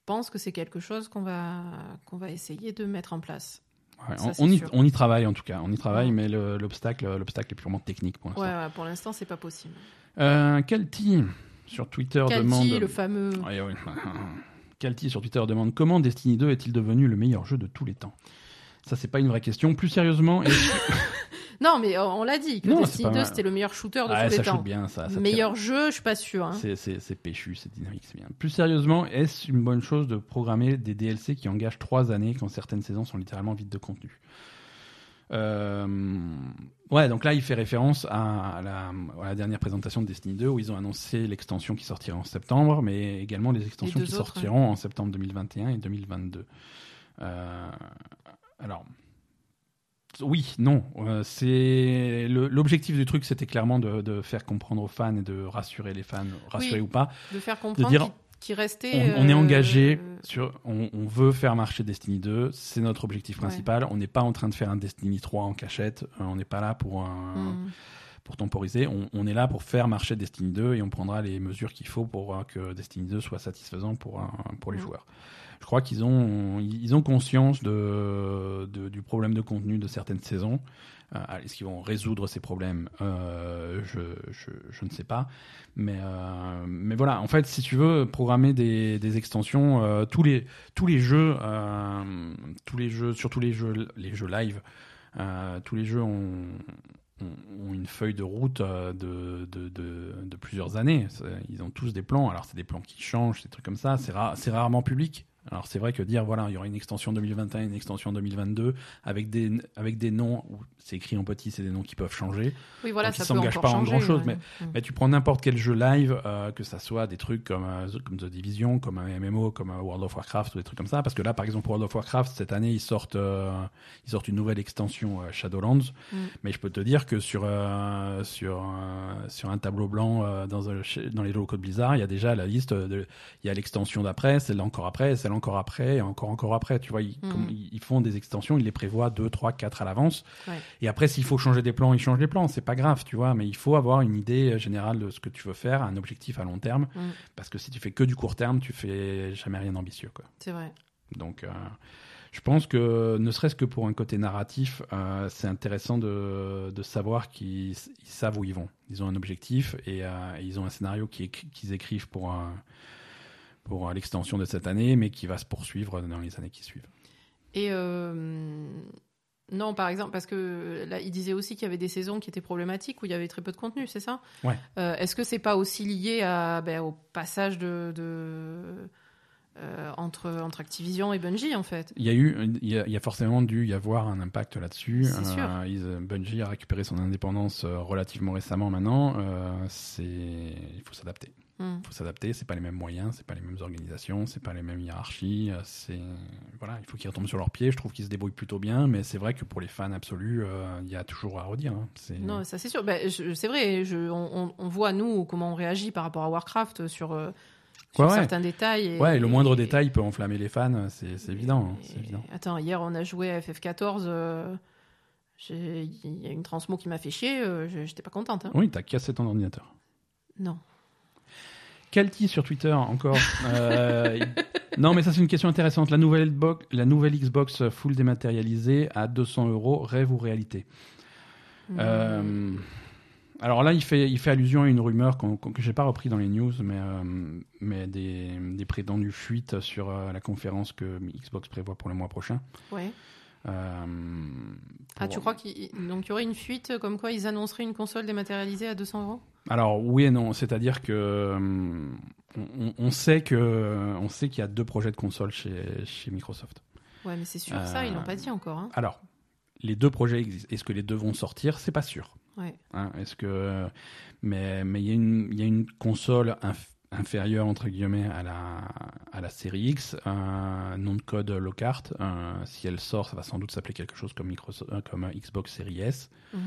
pense que c'est quelque chose qu'on va, qu'on va essayer de mettre en place. Ouais, Ça, on, y, sûr. on y travaille en tout cas, on y travaille, mais le- l'obstacle, l'obstacle est purement technique pour l'instant. ouais, pour l'instant, c'est pas possible. Euh, sur Twitter demande. Le fameux. Sur Twitter demande comment Destiny 2 est-il devenu le meilleur jeu de tous les temps? Ça, c'est pas une vraie question. Plus sérieusement, que- Non, mais on, on l'a dit que Non, Destiny pas 2 mal. c'était le meilleur shooter de Ah, tous les temps. bien, ça. ça Meilleur jeu, je suis pas sûr. hein. C'est- péchu, c'est dynamique, c'est bien. Plus sérieusement, est-ce une bonne chose de programmer des DLC qui engagent trois années quand certaines saisons sont littéralement vides de contenu? Euh, Ouais, donc là, il fait référence à la, à la dernière présentation de Destiny 2 où ils ont annoncé l'extension qui sortira en septembre, mais également les extensions deux qui autres, sortiront en septembre 2021 et 2022. Euh, alors. Oui, non. euh, c'est l'objectif du truc, c'était clairement de, de faire comprendre aux fans et de rassurer les fans, rassurer Oui. ou pas, De faire comprendre dire, qu'il qu'il restait. on, on est euh, engagé euh, sur. On, on veut faire marcher Destiny 2, c'est notre objectif Ouais. principal. On n'est pas en train de faire un Destiny 3 en cachette. On n'est pas là pour, un- hmm. pour temporiser. On, on est là pour faire marcher Destiny 2 et on prendra les mesures qu'il faut pour que Destiny 2 soit satisfaisant pour, un- pour les Mm. joueurs. Je crois qu'ils ont, ils ont conscience de, du problème de contenu de certaines saisons. Euh, Est-ce qu'ils vont résoudre ces problèmes? Euh, je, je, je ne sais pas. Mais, euh, mais voilà, en fait, si tu veux programmer des, extensions, tous, les, tous les jeux, tous les jeux, surtout les jeux, les jeux live, tous les jeux ont, ont- une feuille de route de, de, plusieurs années. Ils ont tous des plans. Alors, c'est des plans qui changent, des trucs comme ça. C'est ra- c'est rarement public. Alors, c'est vrai que dire, voilà, il y aura une extension 2021, une extension 2022, avec des, avec des noms, où c'est écrit en petit, c'est des noms qui peuvent changer. Oui, voilà, Donc, ça encore pas en changer, grand-chose, ouais. Hmm. Mais tu prends n'importe quel jeu live, euh, que ça soit des trucs comme, euh, comme The Division, comme un MMO, comme un World of Warcraft ou des trucs comme ça. Parce que là, par exemple, World of Warcraft, cette année, ils sortent, euh, ils sortent une nouvelle extension euh, Shadowlands. Mm. Mais je peux te dire que sur, euh, sur, euh, sur un tableau blanc euh, dans, dans les locaux de Blizzard, il y a déjà la liste. De, il y a l'extension d'après, celle encore après, celle encore après, et encore encore après. Tu vois, ils, Mm. comme ils font des extensions, ils les prévoient 2, 3, 4 à l'avance. Ouais. Et après, s'il faut changer des plans, ils changent des plans. C'est pas grave, tu vois. Mais il faut avoir une idée euh, générale de ce que tu veux faire, un objectif à long terme. Mm. Parce que si tu fais que du court terme, tu fais jamais rien d'ambitieux. C'est vrai. Donc, euh, je pense que, ne serait-ce que pour un côté narratif, euh, c'est intéressant de, de savoir qu'ils ils savent où ils vont. Ils ont un objectif et, euh, ils ont un scénario qu'ils écrivent pour, un- pour euh, l'extension de cette année, mais qui va se poursuivre dans les années qui suivent. Et euh, non, par exemple, parce que là, il disait aussi qu'il y avait des saisons qui étaient problématiques où il y avait très peu de contenu, c'est ça? Ouais. Euh, Est-ce que c'est pas aussi lié à, ben, au passage de, de, euh, entre, entre Activision et Bungie en fait? Il y a eu, il y a, il y a forcément dû y avoir un impact là-dessus. Ils- Bungie a récupéré son indépendance euh, relativement récemment maintenant. Euh, c'est, il faut s'adapter. Hmm. Il faut s'adapter. C'est pas les mêmes moyens, c'est pas les mêmes organisations, c'est pas les mêmes hiérarchies. euh, C'est, voilà, il faut qu'ils retombent sur leurs pieds. Je trouve qu'ils se débrouillent plutôt bien, mais c'est vrai que pour les fans absolus, euh, il y a toujours à redire. hein. C'est, Non, ça c'est sûr. Ben, c'est vrai, je, on, on- voit nous comment on réagit par rapport à Warcraft sur, euh, ouais. certains détails. Et, ouais, et le moindre et- détail peut enflammer les fans. C'est, évident. hein, évident. Attends, hier on a joué à FF14. euh, j'ai- Il y a une transmo qui m'a fait chier. euh, je- J'étais pas contente. hein. Oui, t'as cassé ton ordinateur. Non. Calti sur Twitter encore. Euh, non, mais ça c'est une question intéressante. La nouvelle, bo- la nouvelle Xbox full dématérialisée à 200 euros, rêve ou réalité Hmm. Euh, Alors là, il fait, il fait allusion à une rumeur qu'on- qu'on- que j'ai pas repris dans les news, mais, euh, mais des, des prétendues fuites sur la conférence que Xbox prévoit pour le mois prochain. Ouais. Euh, Ah, tu crois qu'il donc y aurait une fuite comme quoi ils annonceraient une console dématérialisée à 200 euros? Alors oui et non, c'est-à-dire que hum, on, on sait que on sait qu'il y a deux projets de console chez, chez Microsoft. Ouais, mais c'est sûr ça, ils l'ont pas dit encore. Hein. Alors, les deux projets existent. Est-ce que les deux vont sortir? C'est pas sûr. Ouais. hein. Est-ce que mais mais il y a une il y a une console inf- inférieure entre guillemets à la série X, nom de code Lockhart. si elle sort, ça va sans doute s'appeler quelque chose comme Microsoft, euh, Xbox Series S. Mhm.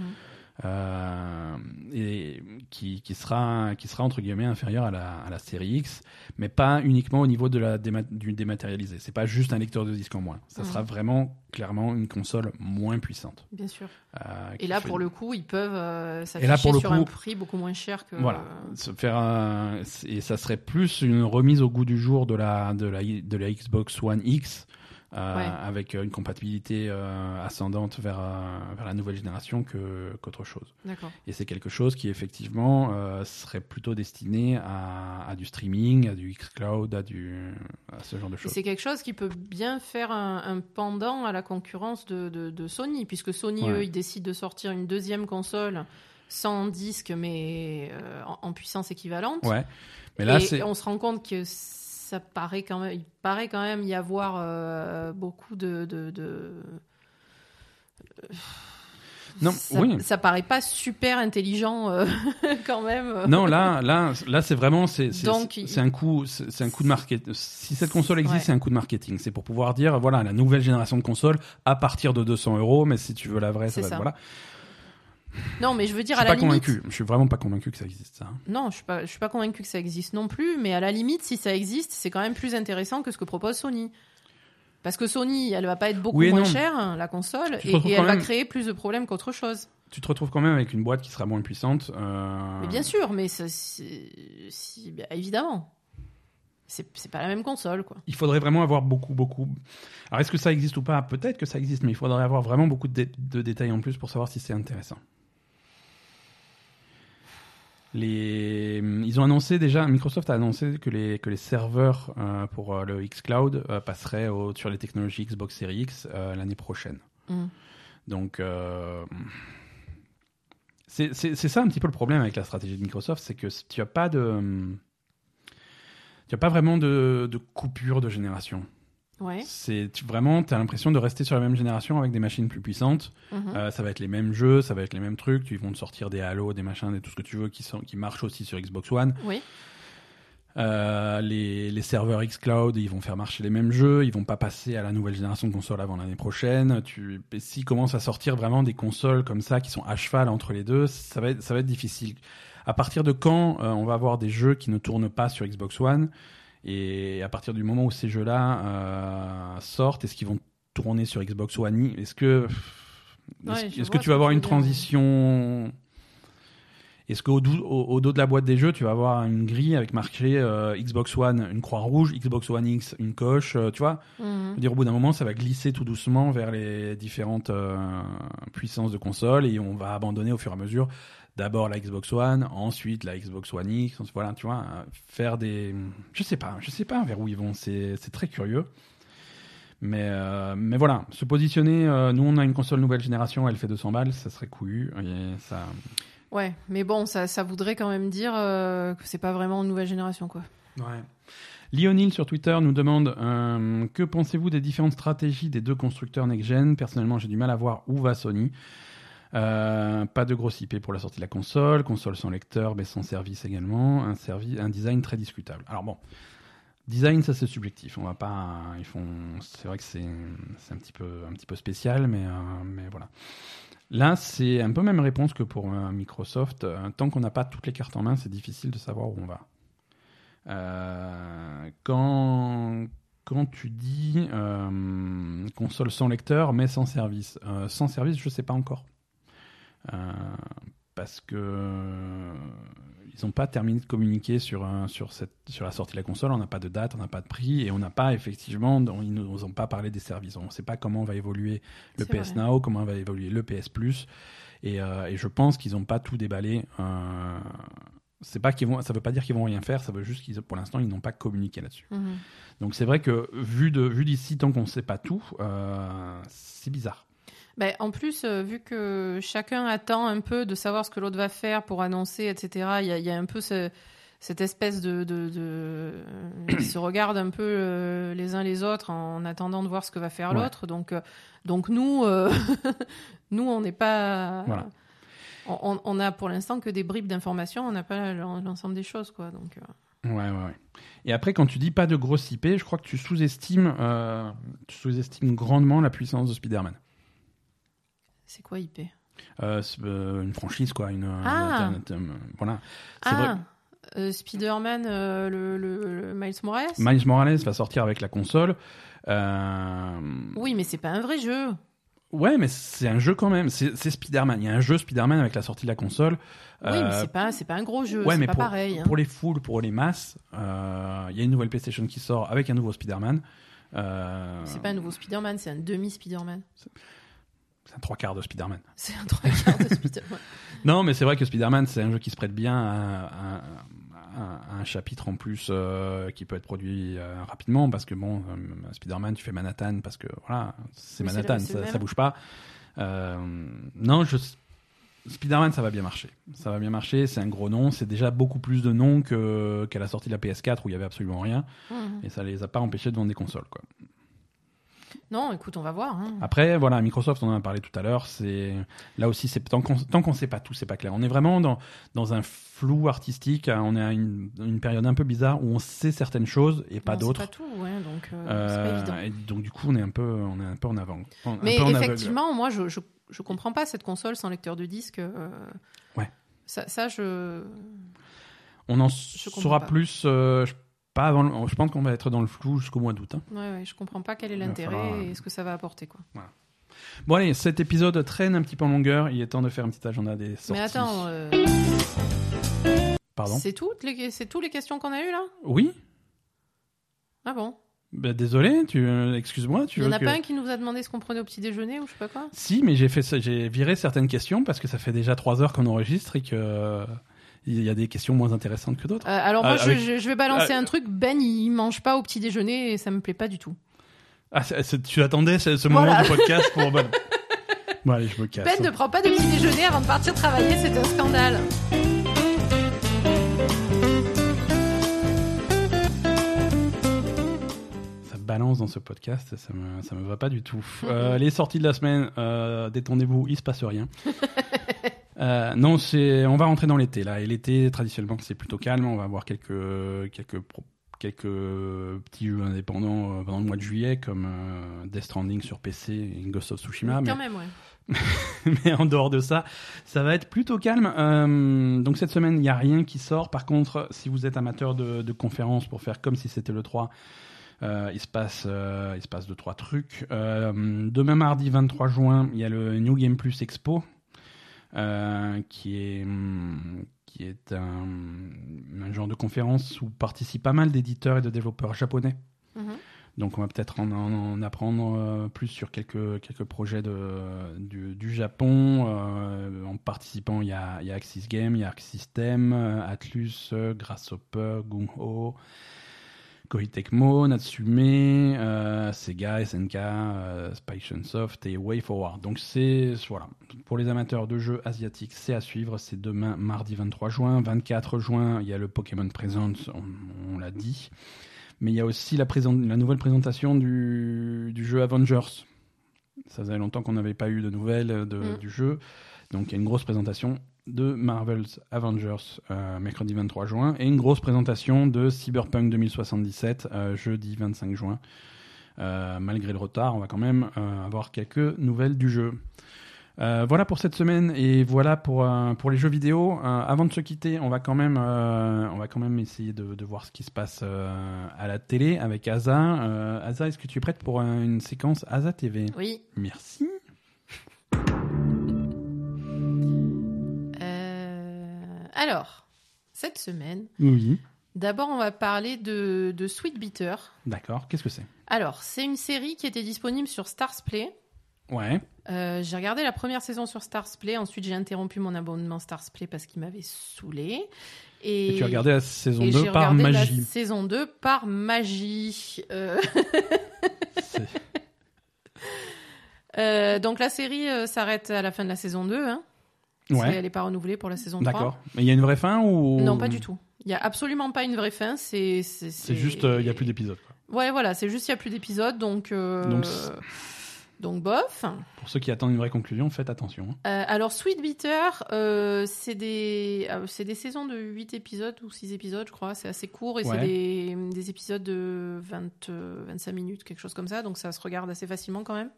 Euh, et qui, qui sera qui sera entre guillemets inférieur à la, à la série X, mais pas uniquement au niveau de la déma- du dématérialisé. C'est pas juste un lecteur de disque en moins. Ça sera vraiment clairement une console moins puissante. Bien sûr. euh, Et là, fait- pour le coup, ils peuvent euh, s'afficher sur coup- un prix beaucoup moins cher que. voilà, se faire un- et ça serait plus une remise au goût du jour de la de la de la Xbox One X. euh, Ouais. avec une compatibilité euh, ascendante vers, euh, vers la nouvelle génération que qu'autre chose. D'accord. Et c'est quelque chose qui effectivement euh, serait plutôt destiné à, à du streaming, à du xCloud, à, du, à ce genre de Et choses. c'est quelque chose qui peut bien faire un, un pendant à la concurrence de, de- de Sony, puisque Sony, Ouais. eux, ils décident de sortir une deuxième console sans disque, mais en, en puissance équivalente. Ouais, mais là et c'est on se rend compte que ça paraît quand même, il paraît quand même y avoir euh, beaucoup de, de, de- Non, ça, oui. ça paraît pas super intelligent euh, quand même. non là là là c'est vraiment c'est c'est un coup c'est un coup de marketing. Si cette console existe, Ouais. c'est un coup de marketing. C'est pour pouvoir dire voilà la nouvelle génération de consoles à partir de 200 euros, mais si tu veux la vraie, ça va ça. voilà. Non, mais je veux Je dire suis à la pas limite. convaincu. Je suis vraiment pas convaincu que ça existe ça. hein. Non, je suis pas, je suis pas convaincu que ça existe non plus, mais à la limite, si ça existe, c'est quand même plus intéressant que ce que propose Sony. Parce que Sony, elle va pas être beaucoup Oui moins non. chère, hein, la console, et, elle va créer plus de problèmes qu'autre chose. Tu te retrouves quand même avec une boîte qui sera moins puissante. euh, Mais bien sûr, mais ça, si, bah, évidemment. C'est c'est pas la même console, quoi. il faudrait vraiment avoir beaucoup, beaucoup. Alors, est-ce que ça existe ou pas? Peut-être que ça existe, mais il faudrait avoir vraiment beaucoup de, dé- de détails en plus pour savoir si c'est intéressant. Les... Ils ont annoncé déjà, Microsoft a annoncé que les, que les serveurs euh, pour euh, le xCloud euh, passeraient au- sur les technologies Xbox Series X euh, l'année prochaine. Mm. Donc, c'est ça un petit peu le problème avec la stratégie de Microsoft, c'est que tu n'as pas de. Tu pas vraiment de, de coupure de génération. Ouais. C'est tu- vraiment, tu as l'impression de rester sur la même génération avec des machines plus puissantes. Mhm. Euh, ça va être les mêmes jeux, ça va être les mêmes trucs. Ils vont te sortir des Halo, des machins, des tout ce que tu veux qui, sont, qui marchent aussi sur Xbox One. Oui. Euh, les, les serveurs xCloud, ils vont faire marcher les mêmes jeux. Ils vont pas passer à la nouvelle génération de consoles avant l'année prochaine. Tu, s'ils commencent à sortir vraiment des consoles comme ça qui sont à cheval entre les deux, ça va être, ça va être difficile. À partir de quand euh, on va avoir des jeux qui ne tournent pas sur Xbox One? Et à partir du moment où ces jeux-là euh, sortent, est-ce qu'ils vont tourner sur Xbox One Est-ce que Ouais, est-ce que tu vas avoir une transition? Est-ce qu'au au, au dos de la boîte des jeux, tu vas avoir une grille avec marqué euh, Xbox One, une croix rouge, Xbox One X, une coche, euh, tu vois? Mhm. dire, au bout d'un moment, ça va glisser tout doucement vers les différentes puissances de console et on va abandonner au fur et à mesure d'abord la Xbox One, ensuite la Xbox One X, voilà, tu vois, euh, faire des, je sais pas, je sais pas vers où ils vont, c'est très curieux. Mais, euh, mais voilà, se positionner, euh, nous on a une console nouvelle génération, elle fait 200 balles, ça serait couillu. Et ça... Ouais, mais bon, ça, ça voudrait quand même dire euh, que c'est pas vraiment une nouvelle génération, quoi. Ouais. Lionel sur Twitter nous demande Que pensez-vous des différentes stratégies des deux constructeurs next-gen? Personnellement, j'ai du mal à voir où va Sony. Euh, pas de gros IP pour la sortie de la console, console sans lecteur mais sans service également, un, un design très discutable. Alors bon, design ça c'est subjectif, on va pas, font, c'est vrai que c'est, un petit peu, spécial, mais, euh, mais voilà. Là c'est un peu même réponse que pour euh, Microsoft. Tant qu'on n'a pas toutes les cartes en main, c'est difficile de savoir où on va. Quand tu dis console sans lecteur mais sans service, sans service, je sais pas encore. Euh, parce que euh, ils n'ont pas terminé de communiquer sur, sur, cette, sur la sortie de la console. On n'a pas de date, on n'a pas de prix et on n'a pas effectivement, ils nous ont pas parlé des services. On ne sait pas comment va évoluer le PS vrai. Now, comment va évoluer le PS Plus. Et, euh, et je pense qu'ils n'ont pas tout déballé. Euh, c'est pas qu'ils vont, ça veut pas dire qu'ils vont rien faire. Ça veut juste qu'ils, pour l'instant, ils n'ont pas communiqué là-dessus. Mhm. Donc c'est vrai que vu de vu d'ici, tant qu'on ne sait pas tout, euh, c'est bizarre. Ben, en plus, euh, vu que chacun attend un peu de savoir ce que l'autre va faire pour annoncer, etc., il y a, il y a un peu ce- cette espèce de... de, de- ils se regardent un peu euh, les uns les autres en attendant de voir ce que va faire Ouais. l'autre. Donc, euh, donc nous, euh, nous, on n'est pas... Voilà. On, on- a pour l'instant que des bribes d'informations, on n'a pas l'en- l'ensemble des choses, quoi. Donc, euh, Ouais, ouais, ouais. Et après, quand tu dis pas de grosse IP, je crois que tu sous-estimes, euh, tu sous-estimes grandement la puissance de Spider-Man. C'est quoi IP Euh, euh, une franchise, quoi. Une, Ah. un- un- un- voilà. C'est vrai. Ah, euh, Spider-Man, euh, le, le- le Miles Morales? Miles Morales va sortir avec la console. Euh, Oui, mais c'est pas un vrai jeu. Ouais, mais c'est un jeu quand même. C'est Spider-Man. Il y a un jeu Spider-Man avec la sortie de la console. Oui, mais Euh, c'est pas, pas un gros jeu, ouais, c'est mais pas pour, pareil. hein. pour les foules, pour les masses, euh, il y a une nouvelle PlayStation qui sort avec un nouveau Spider-Man. Euh, C'est pas un nouveau Spider-Man, c'est un demi-Spider-Man. C'est un trois quarts de Spider-Man. C'est un trois quarts de Spider-Man. Non, mais c'est vrai que Spider-Man, c'est un jeu qui se prête bien à, à- à- à un chapitre en plus euh, qui peut être produit euh, rapidement parce que bon, euh, Spider-Man, tu fais Manhattan parce que voilà, c'est Oui, Manhattan, ça, ça bouge pas. Euh, non, je, Spider-Man, ça va bien marcher. Ça va bien marcher, c'est un gros nom, c'est déjà beaucoup plus de noms qu'à la sortie de la PS4 où il y avait absolument rien Mhm. et ça les a pas empêchés de vendre des consoles quoi. Non, écoute, on va voir. hein. Après, voilà, Microsoft, on en a parlé tout à l'heure. C'est là aussi, c'est tant qu'on qu'on sait pas tout, c'est pas clair. On est vraiment dans dans un flou artistique. On est à une, une période un peu bizarre où on sait certaines choses et pas On sait d'autres. pas tout, ouais, donc euh, Euh, pas évident. et donc du coup, on est un peu, on est un peu en avant. Mais peu en aveugle. effectivement, moi, je, je, je comprends pas cette console sans lecteur de disque. euh, Ouais. Ça, ça, je. on en saura pas. plus. euh, je- pas avant. le- Je pense qu'on va être dans le flou jusqu'au mois d'août. hein. Ouais, ouais, je comprends pas quel est l'intérêt falloir, euh, et ce que ça va apporter, quoi. Bon allez, cet épisode traîne un petit peu en longueur. Il est temps de faire un petit agenda des sorties. Mais attends, euh, Pardon? c'est toutes les, c'est tous les questions qu'on a eues là? Oui. Ah bon? Ben, désolé. Tu, euh, excuse-moi. Tu Il y en a que- pas un qui nous a demandé ce qu'on prenait au petit déjeuner ou je sais pas quoi? Si, mais j'ai fait j'ai viré certaines questions parce que ça fait déjà trois heures qu'on enregistre et que il y a des questions moins intéressantes que d'autres. Euh, alors moi, Ah, je, avec- je- vais balancer Ah. un truc. Ben, il mange pas au petit déjeuner et ça me plaît pas du tout. Ah, tu attendais ce, ce Voilà. moment du podcast pour. Bon, allez, je me casse. Ben ne prend pas de petit déjeuner avant de partir travailler, c'est un scandale. Ça balance dans ce podcast, ça me, ça me va pas du tout. Euh, les sorties de la semaine, euh, détendez-vous, il se passe rien. Euh, non, c'est, on va rentrer dans l'été là. Et l'été, traditionnellement, c'est plutôt calme. On va avoir quelques, quelques, quelques petits jeux indépendants euh, pendant le mois de juillet, comme euh, Death Stranding sur PC et Ghost of Tsushima. mais Quand même, ouais. mais en dehors de ça, ça va être plutôt calme. Euh, donc cette semaine, il n'y a rien qui sort. Par contre, si vous êtes amateur de, de conférences pour faire comme si c'était le 3, euh, il se passe, il se passe deux trois trucs. Demain mardi 23 juin, il y a le New Game Plus Expo, euh, qui est hum, qui est un, un genre de conférence où participent pas mal d'éditeurs et de développeurs japonais. Mhm. Donc on va peut-être en, en- en apprendre euh, plus sur quelques, quelques projets de, du, du Japon. Euh, en participant, il y a, il y a Axis Game, il y a Arc System, Atlus, Grasshopper, Gung-Ho, Koei Tecmo, Natsume, euh, Sega, SNK, euh, Spike Soft et WayForward. Donc c'est voilà, pour les amateurs de jeux asiatiques, c'est à suivre. C'est demain, mardi 23 juin, 24 juin, il y a le Pokémon Presents, on, on l'a dit. Mais il y a aussi la, la nouvelle présentation du, du jeu Avengers. Ça faisait longtemps qu'on n'avait pas eu de nouvelles de- Mm. du jeu. Donc il y a une grosse présentation de Marvel's Avengers euh, mercredi 23 juin et une grosse présentation de Cyberpunk 2077 euh, jeudi 25 juin. Euh, malgré le retard, on va quand même avoir quelques nouvelles du jeu. Voilà pour cette semaine et voilà pour, pour les jeux vidéo. Avant de se quitter, on va quand même, on va quand même essayer de, de voir ce qui se passe à la télé avec Asa. Asa, est-ce que tu es prête pour une séquence Asa TV Oui. Merci. Alors, cette semaine, Oui. d'abord, on va parler de, de Sweet Bitter. D'accord. Qu'est-ce que c'est? Alors, c'est une série qui était disponible sur Stars Play. Ouais. Euh, j'ai regardé la première saison sur Stars Play. Ensuite, j'ai interrompu mon abonnement Stars Play parce qu'il m'avait saoulé. Et, Et tu as regardé la saison et 2 j'ai par regardé la magie. saison 2 par magie. Euh, euh, donc, la série euh, s'arrête à la fin de la saison 2. Hein. Ouais. Elle n'est pas renouvelée pour la saison 3. D'accord. Mais il y a une vraie fin ou Non, pas du tout. Il n'y a absolument pas une vraie fin. C'est juste, euh, il n'y a plus d'épisodes. quoi. Ouais, voilà, c'est juste il n'y a plus d'épisodes. Donc, euh, Donc, bof. Pour ceux qui attendent une vraie conclusion, faites attention. hein. Euh, alors, Sweet Bitter, euh, c'est des, euh, c'est des saisons de 8 épisodes ou 6 épisodes, je crois. C'est assez court et Ouais. c'est des, des épisodes de 20, euh, 25 minutes, quelque chose comme ça. Donc, ça se regarde assez facilement quand même.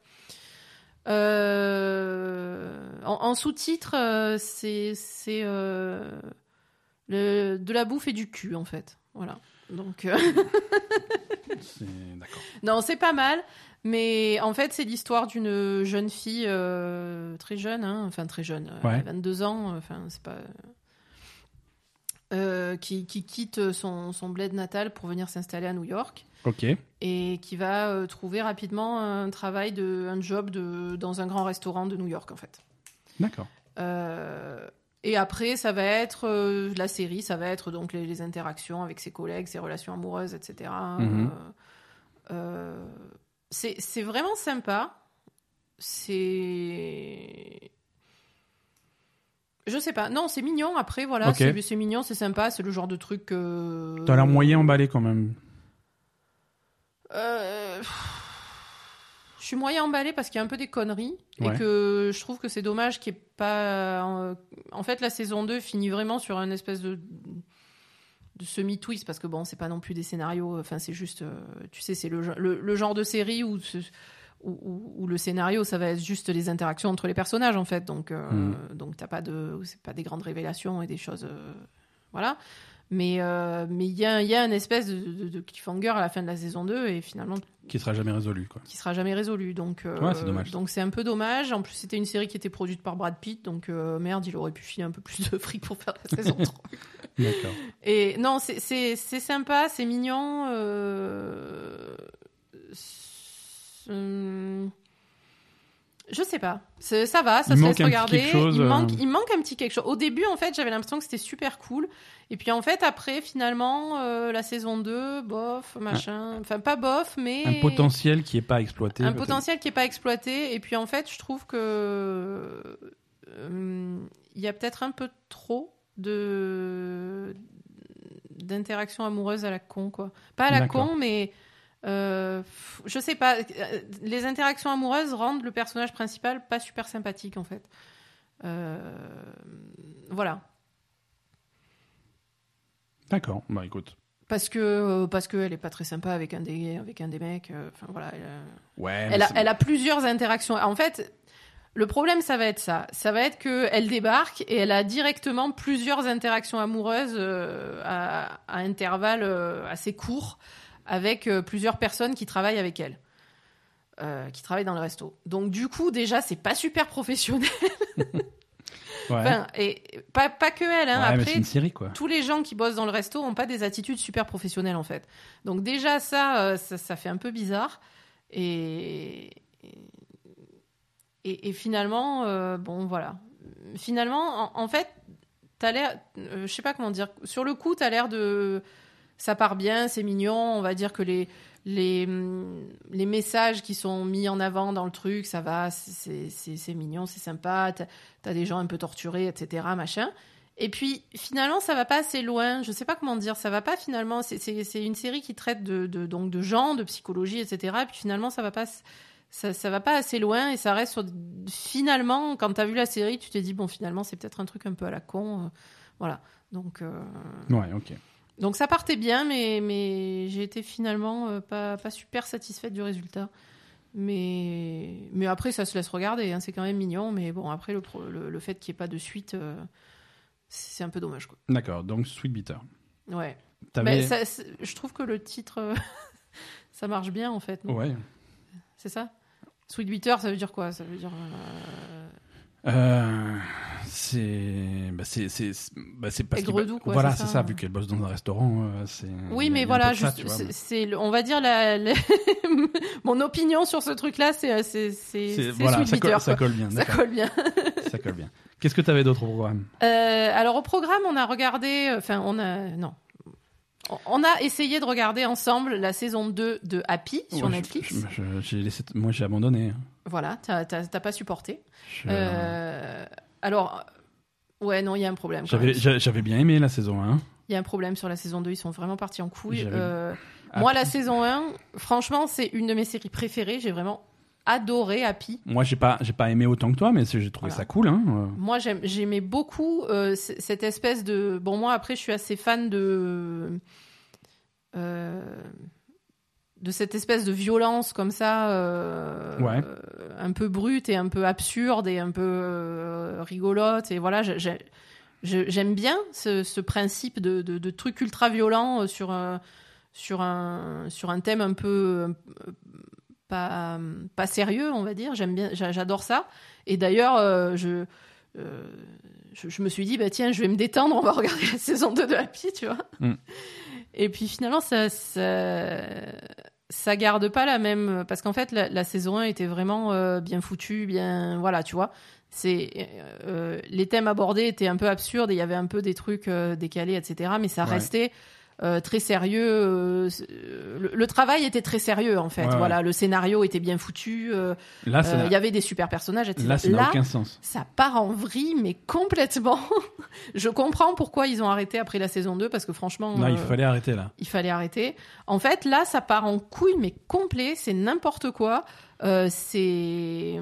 Euh, en, en sous-titre, euh, c'est c'est, euh, le- de la bouffe et du cul, en fait. Voilà. Donc, euh, C'est- D'accord. non, c'est pas mal. Mais en fait, c'est l'histoire d'une jeune fille euh, très jeune, hein, enfin très jeune, euh, Ouais. elle a 22 ans, enfin c'est pas. Euh, qui, qui quitte son, son bled natal pour venir s'installer à New York Ok. et qui va euh, trouver rapidement un travail, de, un job de, dans un grand restaurant de New York en fait. D'accord. Euh, et après, ça va être la série, ça va être donc les, les interactions avec ses collègues, ses relations amoureuses, etc. Mhm. C'est vraiment sympa. C'est. Je sais pas. Non, c'est mignon. Après, voilà, c'est mignon, c'est sympa. C'est le genre de truc. que T'as l'air moyen emballé quand même. Euh, Je suis moyen emballé parce qu'il y a un peu des conneries Ouais. et que je trouve que c'est dommage qu'il n'y ait pas. En... en fait, la saison 2 finit vraiment sur un espèce de, de semi-twist parce que bon, c'est pas non plus des scénarios. Enfin, c'est juste. euh, Tu sais, c'est le, le, le genre de série où, où, où- où le scénario, ça va être juste les interactions entre les personnages en fait. Donc, euh, Mm. donc t'as pas de. C'est pas des grandes révélations et des choses. euh, Voilà. Mais euh, mais il y a, y a une espèce de, de- de cliffhanger à la fin de la saison 2 et finalement Qui sera jamais résolu, quoi. qui sera jamais résolu. Donc, euh, Ouais, c'est dommage. Donc c'est un peu dommage. En plus, c'était une série qui était produite par Brad Pitt, donc merde, il aurait pu filer un peu plus de fric pour faire la saison 3. D'accord. Et non, c'est- sympa, c'est mignon. euh, hum, Je sais pas. Ça va, ça Il se laisse regarder. quelque chose, il, euh, manque, il manque un petit quelque chose. Au début, en fait, j'avais l'impression que c'était super cool. Et puis, en fait, après, finalement, euh, la saison 2, bof, machin. Enfin, pas bof, mais. Un potentiel qui est pas exploité. Un potentiel qui n'est pas exploité. Et puis en fait, je trouve que euh, il y a peut-être un peu trop de d'interaction amoureuse à la con, quoi. Pas à la con, mais euh, je sais pas. euh, Les interactions amoureuses rendent le personnage principal pas super sympathique, en fait. Euh, voilà. D'accord. Bah écoute. Parce que parce qu'elle est pas très sympa avec un des avec un des mecs. Enfin voilà. elle, Ouais. elle a, elle a plusieurs interactions. En fait, le problème, ça va être ça. Ça va être qu'elle débarque et elle a directement plusieurs interactions amoureuses euh, à, à intervalles euh, assez courts avec euh, plusieurs personnes qui travaillent avec elle. euh, qui travaillent dans le resto. Donc du coup déjà c'est pas super professionnel. Ouais. Enfin, et pas, pas que elle. Hein. Ouais, Après c'est une série, quoi. tous les gens qui bossent dans le resto ont pas des attitudes super professionnelles en fait. Donc déjà ça, euh, ça, ça fait un peu bizarre. Et, et, et finalement, euh, bon voilà. Finalement, en, en fait, t'as l'air, je sais pas comment dire. Sur le coup, t'as l'air de, ça part bien, c'est mignon. On va dire que les les hum, les messages qui sont mis en avant dans le truc, ça va, c'est mignon, c'est sympa. T'as as des gens un peu torturés, etc. Machin. Et puis finalement, ça va pas assez loin. Je sais pas comment dire. Ça va pas finalement. C'est une série qui traite de, de donc de gens, de psychologie, etc. Et puis finalement, ça va pas ça, ça va pas assez loin et ça reste sur finalement quand t'as vu la série tu t'es dit bon finalement c'est peut-être un truc un peu à la con euh, voilà donc euh, Ouais, ok. Donc ça partait bien mais mais j'ai été finalement euh, pas pas super satisfaite du résultat. Mais mais après ça se laisse regarder hein, c'est quand même mignon mais bon après le le, le fait qu'il n'y ait pas de suite euh, c'est un peu dommage quoi. D'accord, donc Sweet Bitter. ouais. Mais ça, c'est- je trouve que le titre ça marche bien en fait non? Ouais. c'est ça? Sweet Bitter ça veut dire quoi? Ça veut dire euh, Euh, c'est bah c'est c'est bah c'est parce que voilà c'est ça, ça, vu qu'elle bosse dans un restaurant euh, c'est Oui, mais voilà, juste, tu c'est, mais on va dire la, la- mon opinion sur ce truc-là, c'est c'est c'est c'est- c'est voilà ça colle, ça colle bien Ça colle bien. ça colle bien qu'est-ce que t'avais d'autre au programme? Euh, alors au programme, on a regardé, euh, enfin on a non, On- a essayé de regarder ensemble la saison 2 de Happy sur Ouais, Netflix. je- je- j'ai laissé moi j'ai abandonné hein. Voilà, t'as pas supporté. Je- Euh, alors ouais, non, il y a un problème. j'avais bien aimé la saison 1 Il y a un problème sur la saison 2, ils sont vraiment partis en couille. Euh. Moi, la saison 1, franchement, c'est une de mes séries préférées. J'ai vraiment adoré Happy. moi j'ai pas j'ai pas aimé autant que toi mais j'ai trouvé Voilà. ça cool hein euh. Moi, j'aimais beaucoup euh, cette espèce de. Bon, moi, après, je suis assez fan de. euh, de cette espèce de violence comme ça, euh, Ouais. euh, un peu brute et un peu absurde et un peu euh, rigolote. Et voilà, j'aime bien ce, ce principe de, de, de truc ultra violent sur, un- sur, un, sur un thème un peu pas, pas sérieux, on va dire. J'aime bien, j'a- j'adore ça. Et d'ailleurs, je, euh, je, je me suis dit, bah tiens, je vais me détendre, on va regarder la saison 2 de Happy, tu vois. Mm. Et puis finalement, ça, ça, ça garde pas la même. Parce qu'en fait, la, la saison 1 était vraiment euh, bien foutue, bien. Voilà, tu vois. C'est euh, les thèmes abordés étaient un peu absurdes et il y avait un peu des trucs euh, décalés, etc. Mais ça Ouais. restait euh, très sérieux. euh, euh, le, le travail était très sérieux en fait. Ouais, ouais. Voilà, le scénario était bien foutu. euh, là euh, il y avait des super personnages, etc. là ça n'a aucun sens ça part en vrille, mais complètement. Je comprends pourquoi ils ont arrêté après la saison 2, parce que franchement, non il euh, fallait arrêter là il fallait arrêter. En fait, là, ça part en couille, mais complet, c'est n'importe quoi. Euh, c'est.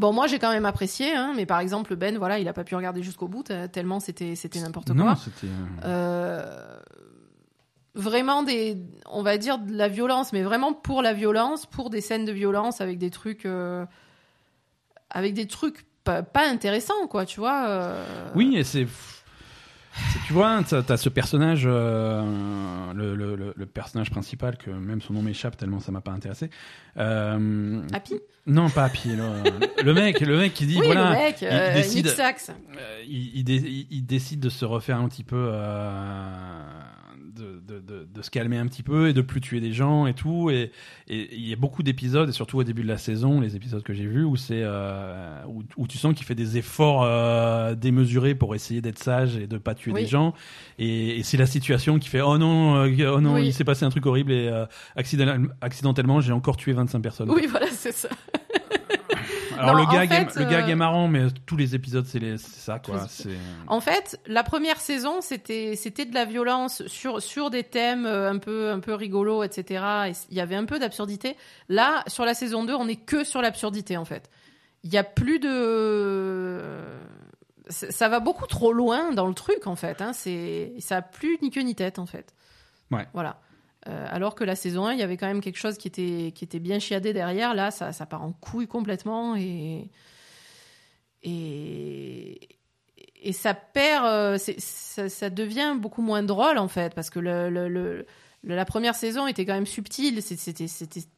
Bon, moi, j'ai quand même apprécié, hein, mais par exemple, Ben, voilà, il a pas pu regarder jusqu'au bout, t- tellement c'était c'était n'importe non quoi. c'était euh, Euh, vraiment des, on va dire de la violence, mais vraiment pour la violence, pour des scènes de violence avec des trucs, euh, avec des trucs pas, pas intéressants, quoi, tu vois. euh. Oui, et c'est. Tu vois, t'as as ce personnage, euh, le, le- le- le personnage principal, que même son nom m'échappe tellement ça m'a pas intéressé. Euh, Happy? Non, pas Happy. Le, mec, le mec qui dit Oui, voilà, le mec, il décide- Nick Sachs. il, il dé- il- il décide de se refaire un petit peu, euh, de, de- de- de se calmer un petit peu et de plus tuer des gens et tout. Et il y a beaucoup d'épisodes, et surtout au début de la saison, les épisodes que j'ai vus, où c'est euh, où, où tu sens qu'il fait des efforts euh, démesurés pour essayer d'être sage et de pas tuer Oui. des gens. Et, et c'est la situation qui fait oh non, euh, oh non, Oui. il s'est passé un truc horrible et accident- accidentellement j'ai encore tué 25 personnes. Oui, voilà, c'est ça. Alors Non, le gag, est, fait, le gag euh, est marrant, mais tous les épisodes c'est ça quoi. En fait, la première saison, c'était de la violence sur sur des thèmes euh, un peu un peu rigolos, etc. Et il y avait un peu d'absurdité. Là, sur la saison 2, on est que sur l'absurdité en fait. Il y a plus de ça ça va beaucoup trop loin dans le truc en fait. Hein. C'est ça a plus ni queue ni tête en fait. Ouais. Voilà. Euh, alors que la saison 1, il y avait quand même quelque chose qui était, qui était bien chiadé derrière. Là, ça, part en couille complètement et, et, et ça perd, euh, ça, devient beaucoup moins drôle en fait, parce que la première saison était quand même subtile, c'était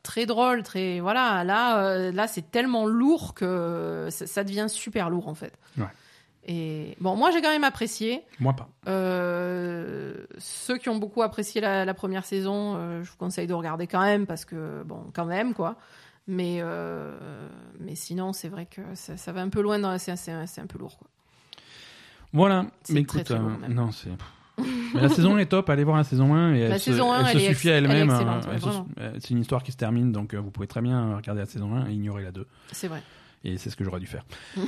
très drôle, très voilà. Là, euh, là, c'est tellement lourd que ça, devient super lourd en fait. Et bon, moi j'ai quand même apprécié. moi pas. Euh, ceux qui ont beaucoup apprécié la, la première saison, euh, je vous conseille de regarder quand même parce que bon, quand même quoi. Mais euh, mais sinon, c'est vrai que ça, ça va un peu loin. dans- C'est c'est- c'est un peu lourd quoi. Voilà. Mais écoute, très lourd, même. non c'est Mais la saison 1 est top, allez voir la saison 1 et La se, saison 1, elle se elle est suffit à elle-même. hein. Elle se- C'est une histoire qui se termine, donc vous pouvez très bien regarder la saison 1 et ignorer la 2. C'est vrai. Et c'est ce que j'aurais dû faire.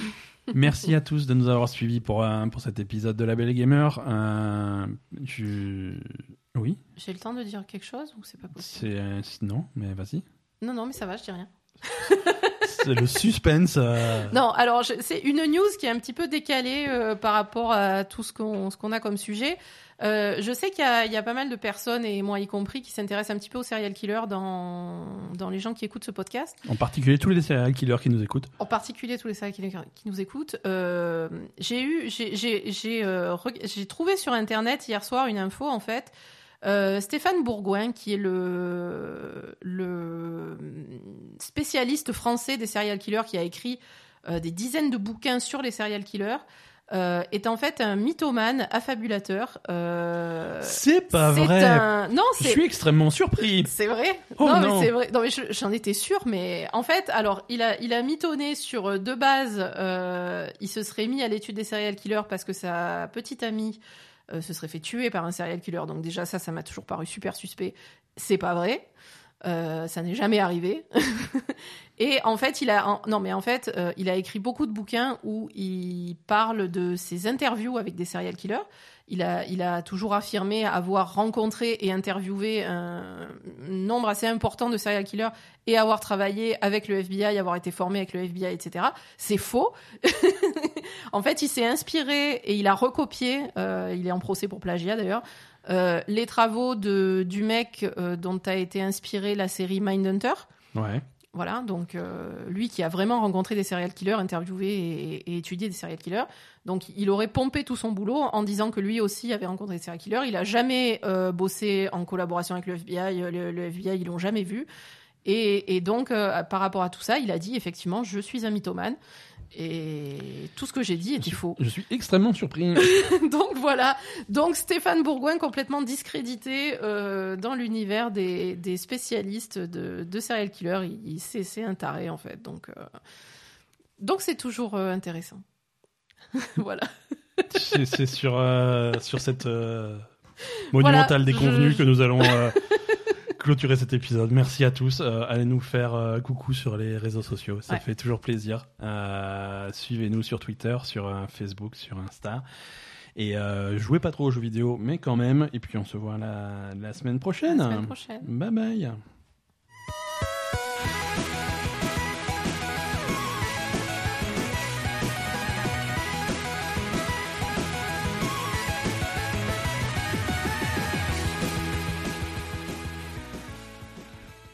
Merci à tous de nous avoir suivis pour, euh, pour cet épisode de La Belle Gamer. Euh, je... Oui, J'ai le temps de dire quelque chose ou c'est pas possible? C'est euh, non, mais vas-y. Non, non, mais ça va, je dis rien. C'est le suspense. euh, Non, alors je- c'est une news qui est un petit peu décalée euh, par rapport à tout ce qu'on ce qu'on a comme sujet. Euh, je sais qu'il y, a- il y a pas mal de personnes, et moi y compris, qui s'intéressent un petit peu aux serial killers dans, dans les gens qui écoutent ce podcast. En particulier tous les serial killers qui nous écoutent. En particulier tous les serial killers qui nous écoutent. Euh, j'ai eu, j'ai- j'ai euh, j'ai trouvé sur internet hier soir une info en fait. Euh, Stéphane Bourgoin, qui est le, le spécialiste français des serial killers, qui a écrit euh, des dizaines de bouquins sur les serial killers, euh, est en fait un mythomane affabulateur. C'est pas vrai. un- Non, Je suis extrêmement surpris. c'est vrai Oh Non, non. mais c'est vrai. Non, mais je- j'en étais sûre, mais en fait, alors, il a, il a mitonné sur deux bases. il se serait mis à l'étude des serial killers parce que sa petite amie euh, se serait fait tuer par un serial killer. Donc déjà, ça, ça m'a toujours paru super suspect. C'est pas vrai. Euh, ça n'est jamais arrivé. Et en fait, il a non mais en fait, euh, il a écrit beaucoup de bouquins où il parle de ses interviews avec des serial killers. Il a, il a toujours affirmé avoir rencontré et interviewé un nombre assez important de serial killers et avoir travaillé avec le FBI, avoir été formé avec le FBI, etc. C'est faux. en fait, il s'est inspiré et il a recopié. euh, il est en procès pour plagiat d'ailleurs. euh, les travaux de, du mec euh, dont a été inspirée la série Mindhunter. Ouais. Voilà, donc euh, lui qui a vraiment rencontré des serial killers, interviewé et, étudié des serial killers. Donc il aurait pompé tout son boulot en disant que lui aussi avait rencontré des serial killers. Il a jamais euh, bossé en collaboration avec le FBI. Le, FBI, ils l'ont jamais vu. Et, et donc, euh, par rapport à tout ça, il a dit effectivement, je suis un mythomane. Et tout ce que j'ai dit Je était suis, faux. je suis extrêmement surpris. Donc voilà. Donc Stéphane Bourgoin complètement discrédité euh, dans l'univers des, des spécialistes de, de serial killers. Il, il- c'est, un taré en fait. Donc euh, donc c'est toujours euh, intéressant. voilà. c'est sur, sur cette monumentale Voilà, déconvenue je- que nous allons clôturer cet épisode. Merci à tous. Euh, allez nous faire euh, coucou sur les réseaux sociaux. Ça Ouais. fait toujours plaisir. Euh, Suivez-nous sur Twitter, sur Facebook, sur Insta. Et jouez pas trop aux jeux vidéo, mais quand même. Et puis on se voit la, la semaine prochaine. La semaine prochaine. Bye bye.